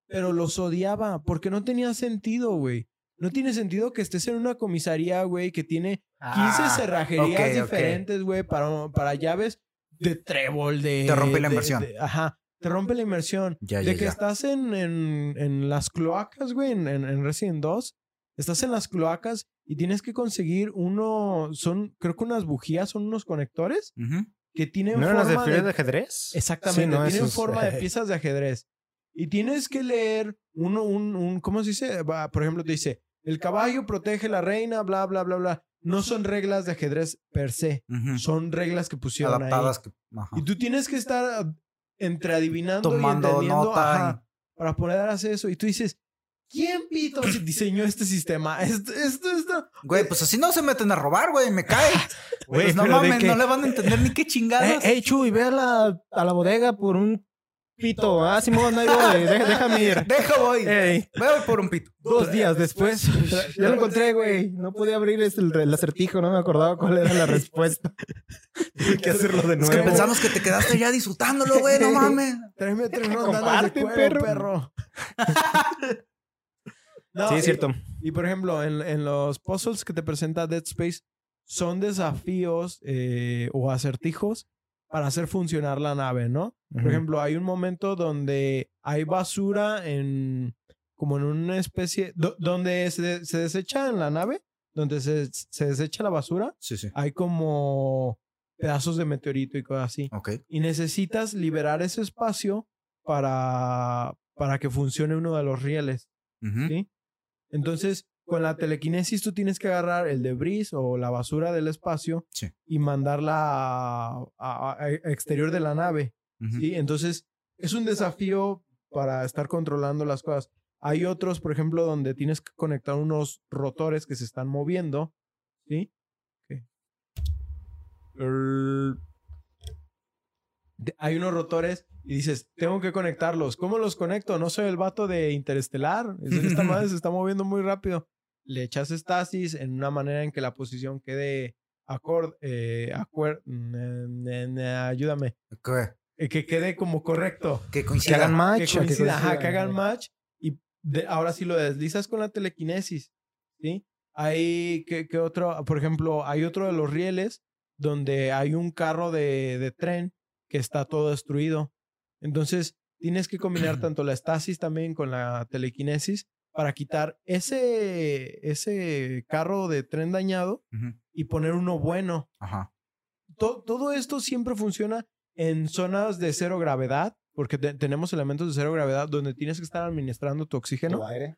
Pero los odiaba porque no tenía sentido, güey. No tiene sentido que estés en una comisaría, güey, que tiene 15 Ah, cerrajerías diferentes, güey, para, para llaves de trébol, de... Te rompe la de- ajá, te rompe la inmersión. Ya, de ya, que ya. estás en, en, en las cloacas, güey, en, en, en Resident 2. Estás en las cloacas y tienes que conseguir uno... Son, creo que unas bujías, son unos conectores Ujú. que tienen ¿No eran las de forma de de ajedrez? Exactamente, Sí, no, tienen esos- forma de piezas de ajedrez. Y tienes que leer uno, un, un, ¿cómo se dice? Va, Por ejemplo, te dice, el caballo protege la reina, bla, bla, bla, bla. No son reglas de ajedrez per se, Ujú. son reglas que pusieron Adaptadas. Que, ahí. Y tú tienes que estar entre adivinando Tomando y entendiendo nota ajá, para poder hacer eso. Y tú dices, ¿quién pito diseñó este sistema? Esto, esto, esto. Güey, pues así no se meten a robar, güey. Me cae. Güey, Pues no mames, que- no le van a entender ni qué chingados. Eh, hey, Chuy, ve a la, a la bodega por un pito. Ah, Simón, ahí voy. Deja- déjame ir. Deja, voy. Ey, Voy por un pito. dos días después. Ya lo encontré, güey. No podía abrir este- el, el acertijo. No me acordaba cuál era la respuesta. Tuve que hacerlo de Es nuevo. que pensamos que te quedaste ya disfrutándolo, güey. No mames. Tráeme tres rondas de Comparte, cuero, perro. perro. No, Sí, es cierto. Y por ejemplo, en, en los puzzles que te presenta Dead Space, son desafíos eh, o acertijos para hacer funcionar la nave, ¿no? Por ejemplo, hay un momento donde hay basura en. como en una especie. do- donde se, se desecha en la nave, donde se, se desecha la basura, Sí, sí. hay como pedazos de meteorito y cosas así. Ok. Y necesitas liberar ese espacio para, para que funcione uno de los rieles. ¿sí? Entonces, con la telequinesis tú tienes que agarrar el debris o la basura del espacio Sí. y mandarla a, a- a- exterior de la nave. ¿sí? Entonces, es un desafío para estar controlando las cosas. Hay otros, por ejemplo, donde tienes que conectar unos rotores que se están moviendo, ¿sí? De- Hay unos rotores y dices, tengo que conectarlos. ¿Cómo los conecto? No soy el vato de Interestelar. Es- Esta madre se está moviendo muy rápido. Le echas estasis en una manera en que la posición quede acorde, eh, acuer- ayúdame, ¿Qué? Eh, que quede como correcto. Que Que coincida. hagan match. Que o que coincida, ajá, que hagan match y de- ahora sí lo deslizas con la telequinesis, ¿sí? Hay, que, que otro? Por ejemplo, hay otro de los rieles donde hay un carro de, de tren que está todo destruido. Entonces, tienes que combinar tanto la estasis también con la telequinesis para quitar ese, ese carro de tren dañado y poner uno bueno Ajá. to- todo esto siempre funciona en zonas de cero gravedad, porque te- tenemos elementos de cero gravedad donde tienes que estar administrando tu oxígeno. Tu aire.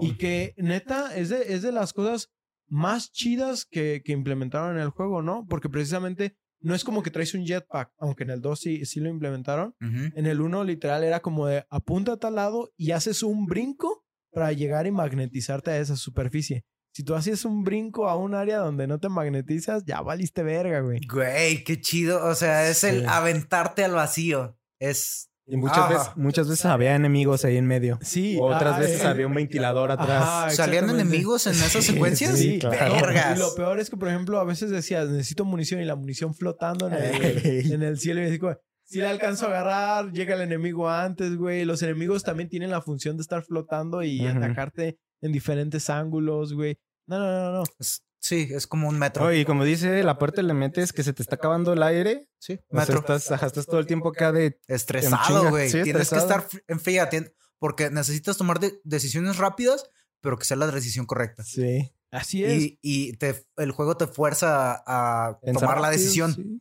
Y que neta es de, es de las cosas más chidas que, que implementaron en el juego, ¿no? Porque precisamente no es como que traes un jetpack, aunque en el 2 sí, sí lo implementaron. En el 1 literal era como de apunta a tal lado y haces un brinco para llegar y magnetizarte a esa superficie. Si tú haces un brinco a un área donde no te magnetizas, ya valiste verga, güey. Güey, qué chido. O sea, es el Sí. aventarte al vacío. Es. Y muchas Ajá. veces, muchas veces había enemigos ahí en medio. Sí. Otras ah, veces eh, había un ventilador atrás. Ajá, ¿Salían enemigos en esas secuencias? sí, claro. Vergas. Y lo peor es que, por ejemplo, a veces decías, necesito munición y la munición flotando en el, Ey. en el cielo. Y así como, si la alcanzo a agarrar, llega el enemigo antes, güey. Los enemigos también tienen la función de estar flotando y atacarte en diferentes ángulos, güey. No, no, no, no. Es- sí, es como un metro. Y como dice, la parte le metes que se te está acabando el aire. sí, O sea, metro. estás, estás todo el tiempo acá de... Estresado, güey. Sí, Tienes estresado. que estar en fría. Porque necesitas tomar de- decisiones rápidas, pero que sea la decisión correcta. Sí. Así es. Y, y te, el juego te fuerza a, Pensar tomar la decisión. sí.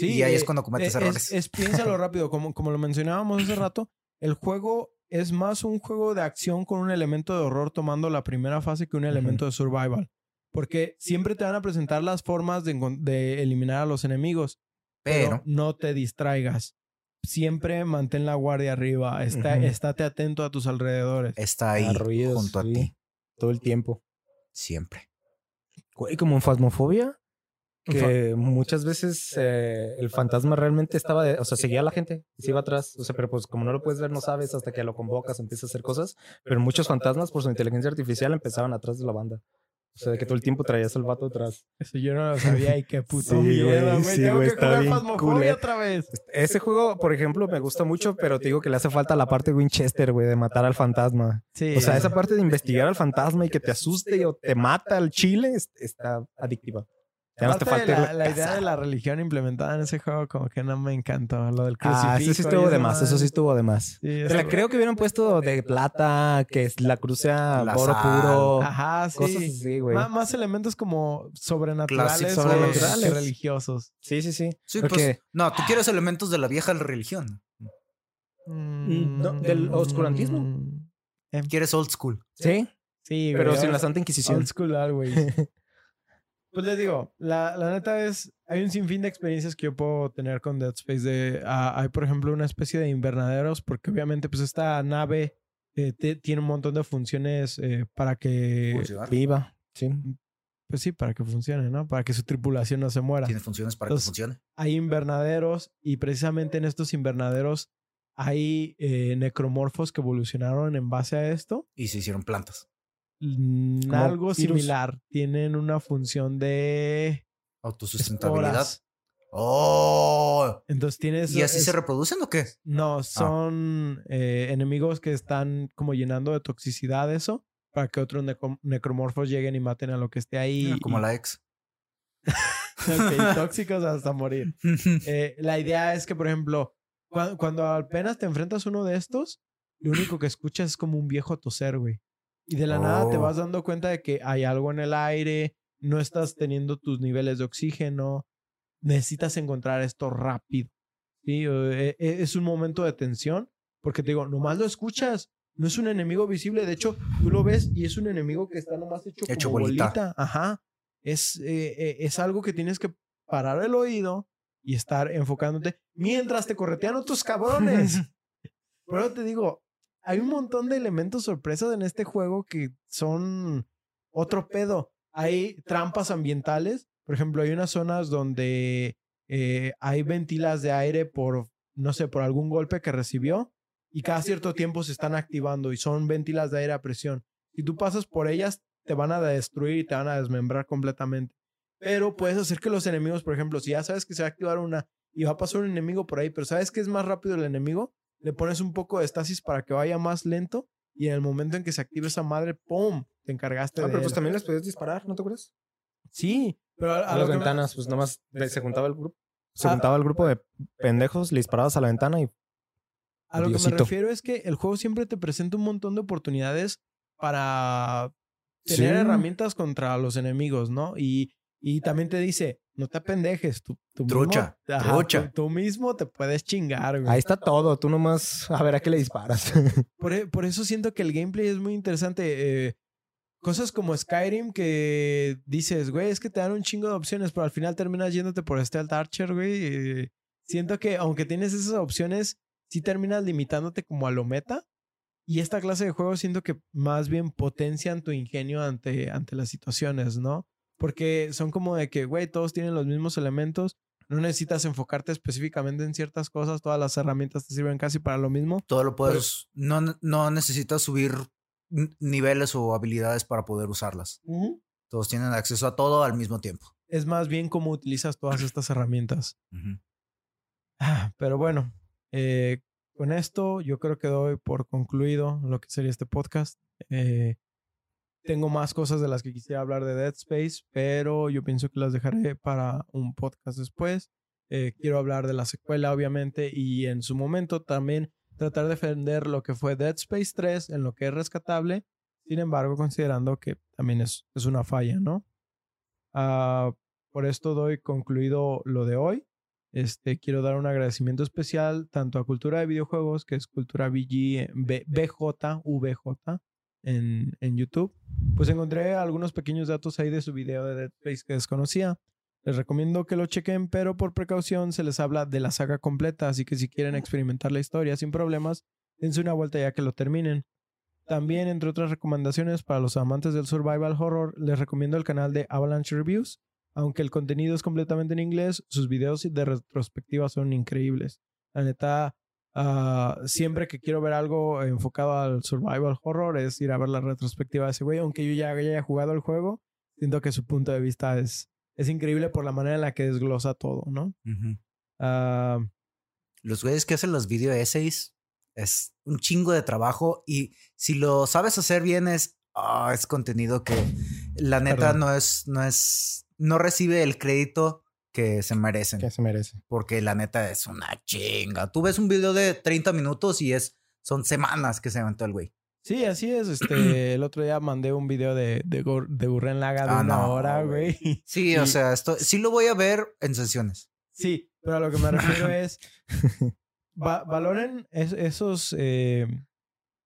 Sí, y ahí es eh, cuando cometes es, errores. Es, piénsalo rápido, como, como lo mencionábamos hace rato, el juego es más un juego de acción con un elemento de horror tomando la primera fase que un elemento de survival. Porque siempre te van a presentar las formas de, eliminar a los enemigos, pero, pero, no te distraigas. Siempre mantén la guardia arriba, está, estate atento a tus alrededores. está ahí junto a ti. Todo el tiempo. Siempre. Güey, como en Fasmofobia. Que muchas veces eh, el fantasma realmente estaba, de- o sea, seguía a la gente, se iba atrás, o sea, pero pues como no lo puedes ver, no sabes hasta que lo convocas, empieza a hacer cosas, pero muchos fantasmas por su inteligencia artificial empezaban atrás de la banda. O sea, de que todo el tiempo traías al vato atrás. Eso yo no lo sabía y qué puto Sí, miedo, güey, sí, Tengo güey, que está jugar bien culero. otra vez. Ese juego, por ejemplo, me gusta mucho, pero te digo que le hace falta la parte Winchester, güey, de matar al fantasma. Sí. O sea, esa parte de investigar al fantasma y que te asuste o te mata al chile es- está adictiva. Te falta la, idea de la religión implementada en ese juego como que no me encantó. Lo del Ah, crucifijo. eso sí estuvo de más, eso sí estuvo de más. Sí, creo que hubieran puesto de plata, que es la cruz sea oro puro, Ajá, sí. cosas así, güey. Má- más elementos como sobrenaturales, Clásicos. güey, Sobrenaturales. religiosos. Sí, sí, sí. Sí, Porque- pues. No, tú quieres elementos de la vieja religión. no, del oscurantismo. Quieres old school. Sí. Sí, Pero güey, sin la Santa Inquisición. Old school always. Pues les digo, la, la neta es, hay un sinfín de experiencias que yo puedo tener con Dead Space. De, ah, hay, por ejemplo, una especie de invernaderos, porque obviamente pues esta nave eh, te- tiene un montón de funciones eh, para que, Funcionar. Viva. Sí. pues sí, para que funcione, ¿no? Para que su tripulación no se muera. Tiene funciones para Entonces, que funcione. Hay invernaderos y precisamente en estos invernaderos hay eh, necromorfos que evolucionaron en base a esto. Y se hicieron plantas. Mm, Como Algo virus. similar. Tienen una función de Autosustentabilidad. esporas. ¡Oh! Entonces tienes. ¿Y así es- se reproducen o qué? No, son eh, enemigos que están como llenando de toxicidad eso para que otros necro- necromorfos lleguen y maten a lo que esté ahí. Ah, Como y- la ex. Ok, tóxicos hasta morir. Eh, la idea es que, por ejemplo, cua- cuando apenas te enfrentas a uno de estos, lo único que escuchas es como un viejo toser, güey. Y de la nada te Oh. vas dando cuenta de que hay algo en el aire, no estás teniendo tus niveles de oxígeno, necesitas encontrar esto rápido. Sí, eh, eh, es un momento de tensión, porque te digo, nomás lo escuchas, no es un enemigo visible, de hecho, tú lo ves y es un enemigo que está nomás hecho, Hecho como bolita. bolita. Ajá. Es, eh, eh, es algo que tienes que parar el oído y estar enfocándote mientras te corretean otros cabrones. Pero te digo, hay un montón de elementos sorpresas en este juego que son otro pedo. Hay trampas ambientales. Por ejemplo, hay unas zonas donde eh, hay ventilas de aire por, no sé, por algún golpe que recibió y cada cierto tiempo se están activando y son ventilas de aire a presión. Si tú pasas por ellas, te van a destruir y te van a desmembrar completamente. Pero puedes hacer que los enemigos, por ejemplo, si ya sabes que se va a activar una y va a pasar un enemigo por ahí, pero sabes que es más rápido el enemigo, le pones un poco de estasis para que vaya más lento y en el momento en que se active esa madre, ¡pum! Te encargaste Ah, de pero pues él. también les podías disparar, ¿no te acuerdas? Sí, pero a, a A lo las me- ventanas, pues nomás de- se juntaba el grupo. Se Ah. juntaba el grupo de pendejos, le disparabas a la ventana y A lo que me refiero es que el juego siempre te presenta un montón de oportunidades para tener Sí. herramientas contra los enemigos, ¿no? Y, y también te dice, no te apendejes, tú, tú mismo- Trucha, Ajá, trucha. Tú, tú mismo te puedes chingar, güey. ahí está todo. Tú nomás a ver a qué le disparas. Por, e- por eso siento que el gameplay es muy interesante. eh, cosas como Skyrim que dices, güey, es que te dan un chingo de opciones, pero al final terminas yéndote por Stealth Archer, güey. eh, siento que aunque tienes esas opciones, sí terminas limitándote como a lo meta. Y esta clase de juegos siento que más bien potencian tu ingenio ante, ante las situaciones, ¿no? Porque son como de que, güey, todos tienen los mismos elementos. No necesitas enfocarte específicamente en ciertas cosas. Todas las herramientas te sirven casi para lo mismo. Todo lo puedes. No, no necesitas subir niveles o habilidades para poder usarlas. Todos tienen acceso a todo al mismo tiempo. es más bien cómo utilizas todas estas herramientas. Ah, Pero bueno, eh, con esto yo creo que doy por concluido lo que sería este podcast. Eh, tengo más cosas de las que quisiera hablar de Dead Space, pero yo pienso que las dejaré para un podcast después. Eh, quiero hablar de la secuela, obviamente, y en su momento también tratar de defender lo que fue Dead Space 3 en lo que es rescatable. Sin embargo, considerando que también es, es una falla, ¿no? Ah, por esto doy concluido lo de hoy. Este, quiero dar un agradecimiento especial tanto a Cultura de Videojuegos, que es Cultura eh, B- BJ, VJ, en, en YouTube. Pues encontré algunos pequeños datos ahí de su video de Dead Space que desconocía. Les recomiendo que lo chequen, pero por precaución se les habla de la saga completa, así que si quieren experimentar la historia sin problemas, dense una vuelta ya que lo terminen. También, entre otras recomendaciones para los amantes del survival horror, les recomiendo el canal de Avalanche Reviews. Aunque el contenido es completamente en inglés, sus videos de retrospectiva son increíbles. La neta, ah, siempre que quiero ver algo enfocado al survival horror es ir a ver la retrospectiva de ese güey. Aunque yo ya haya jugado el juego, siento que su punto de vista es, es increíble por la manera en la que desglosa todo, ¿no? Ah, Los güeyes que hacen los video essays es un chingo de trabajo y si lo sabes hacer bien es, ah, es contenido que la neta Perdón. no es, no es, no recibe el crédito que se merecen. que se merece. Porque la neta es una chinga. Tú ves un video de 30 minutos y es, son semanas que se aventó el güey. sí, así es. Este, el otro día mandé un video de, de, de Gurren Laga de Ah, una no, hora, güey. Sí, o sea, esto sí lo voy a ver en sesiones. Sí, pero a lo que me refiero es. va- valoren es- esos, eh,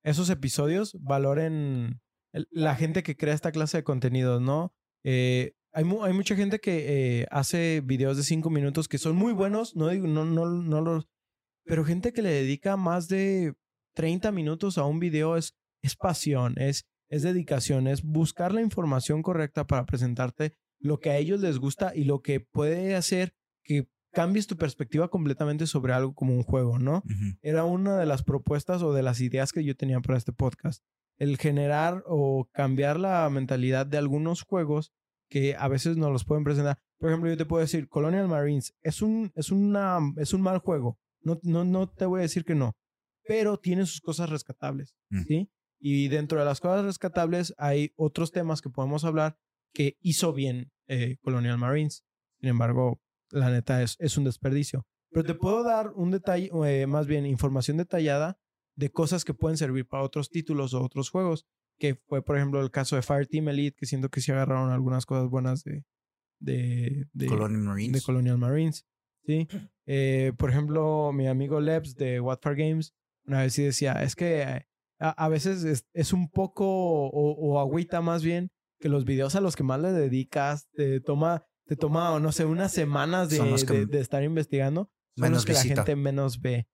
esos episodios, valoren el- la gente que crea esta clase de contenidos, ¿no? Eh, hay, mu- hay mucha gente que eh, hace videos de cinco minutos que son muy buenos, no digo, no, no, no los... Pero gente que le dedica más de 30 minutos a un video es, es pasión, es, es dedicación, es buscar la información correcta para presentarte lo que a ellos les gusta y lo que puede hacer que cambies tu perspectiva completamente sobre algo como un juego, ¿no? Era una de las propuestas o de las ideas que yo tenía para este podcast. El generar o cambiar la mentalidad de algunos juegos que a veces no los pueden presentar. Por ejemplo, yo te puedo decir, Colonial Marines es un, es una, es un mal juego. No, no, no te voy a decir que no, pero tiene sus cosas rescatables, Mm. ¿sí? Y dentro de las cosas rescatables hay otros temas que podemos hablar que hizo bien eh, Colonial Marines. Sin embargo, la neta es, es un desperdicio. Pero te puedo dar un detalle, eh, más bien información detallada de cosas que pueden servir para otros títulos o otros juegos. Que fue, por ejemplo, el caso de Fireteam Elite, que siento que sí agarraron algunas cosas buenas de, de, de, Colonial Marines. de Colonial Marines. ¿sí? Eh, por ejemplo, mi amigo Lebs de Watford Games, una vez sí decía, es que a, a veces es, es un poco, o, o agüita más bien, que los videos a los que más le dedicas te toma, te toma, no sé, unas semanas de, estar investigando, son menos los que visita. la gente menos ve.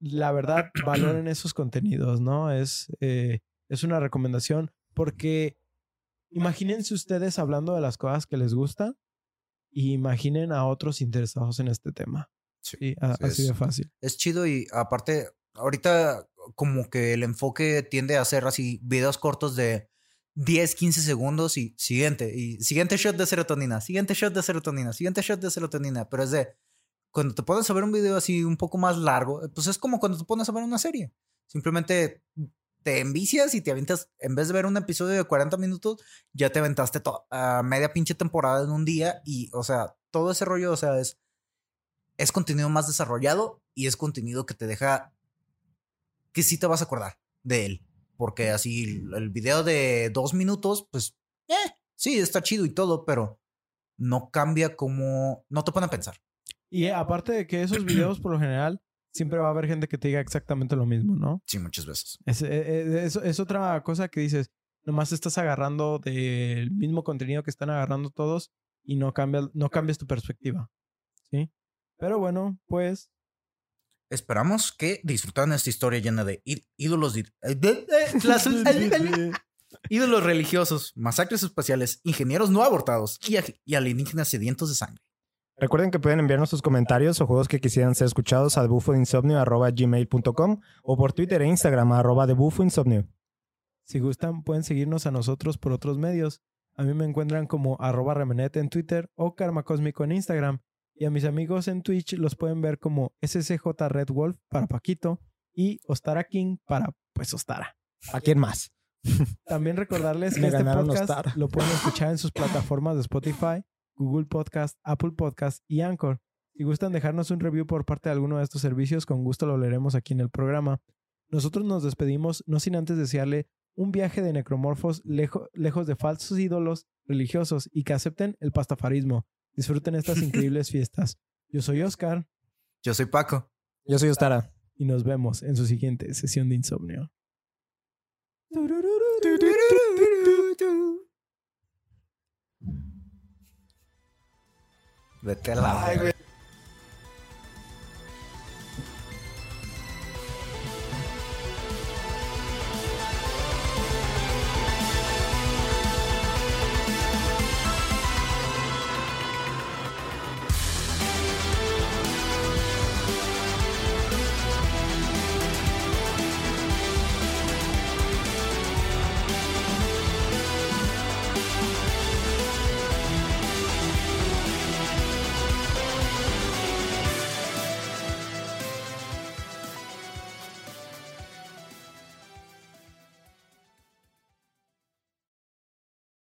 La verdad, valoren esos contenidos, ¿no? Es, eh, es una recomendación porque imagínense ustedes hablando de las cosas que les gustan y imaginen a otros interesados en este tema. Sí, Sí, a- sí, así es- de fácil. es chido y aparte, ahorita como que el enfoque tiende a ser así videos cortos de 10, 15 segundos y siguiente, y siguiente shot de serotonina, siguiente shot de serotonina, siguiente shot de serotonina, pero es de cuando te pones a ver un video así un poco más largo, pues es como cuando te pones a ver una serie. Simplemente te envicias y te avientas, en vez de ver un episodio de 40 minutos, ya te aventaste a media pinche temporada en un día y, o sea, todo ese rollo, o sea, es, es contenido más desarrollado y es contenido que te deja que sí te vas a acordar de él. Porque así el, video de dos minutos, pues, eh, sí, está chido y todo, pero no cambia como, no te pone a pensar. Y aparte de que esos videos, por lo general, siempre va a haber gente que te diga exactamente lo mismo, ¿no? Sí, muchas veces. Es, es, es- es otra cosa que dices, nomás estás agarrando del mismo contenido que están agarrando todos y no, cambia, no cambias tu perspectiva. ¿Sí? Pero bueno, pues Esperamos que disfrutaran esta historia llena de ídolos, eh, ídolos religiosos, masacres espaciales, ingenieros no abortados y, y alienígenas sedientos de sangre. Recuerden que pueden enviarnos sus comentarios o juegos que quisieran ser escuchados al bufoinsomnio.gmail.com o por Twitter e Instagram arroba de bufoinsomnio. Si gustan, pueden seguirnos a nosotros por otros medios. A mí me encuentran como arroba remenete en Twitter o Karma Cósmico en Instagram. Y a mis amigos en Twitch los pueden ver como SCJ Red Wolf para Paquito y Ostara King para pues Ostara. ¿A quién más? También recordarles que este podcast Ostara. lo pueden escuchar en sus plataformas de Spotify, Google Podcast, Apple Podcast y Anchor. Si gustan dejarnos un review por parte de alguno de estos servicios, con gusto lo leeremos aquí en el programa. Nosotros nos despedimos no sin antes desearle un viaje de necromorfos lejo- lejos de falsos ídolos religiosos y que acepten el pastafarismo. Disfruten estas increíbles fiestas. Yo soy Oscar Yo soy Paco. Yo soy Ostara. y nos vemos en su siguiente sesión de insomnio. Vete a la Ay, güey.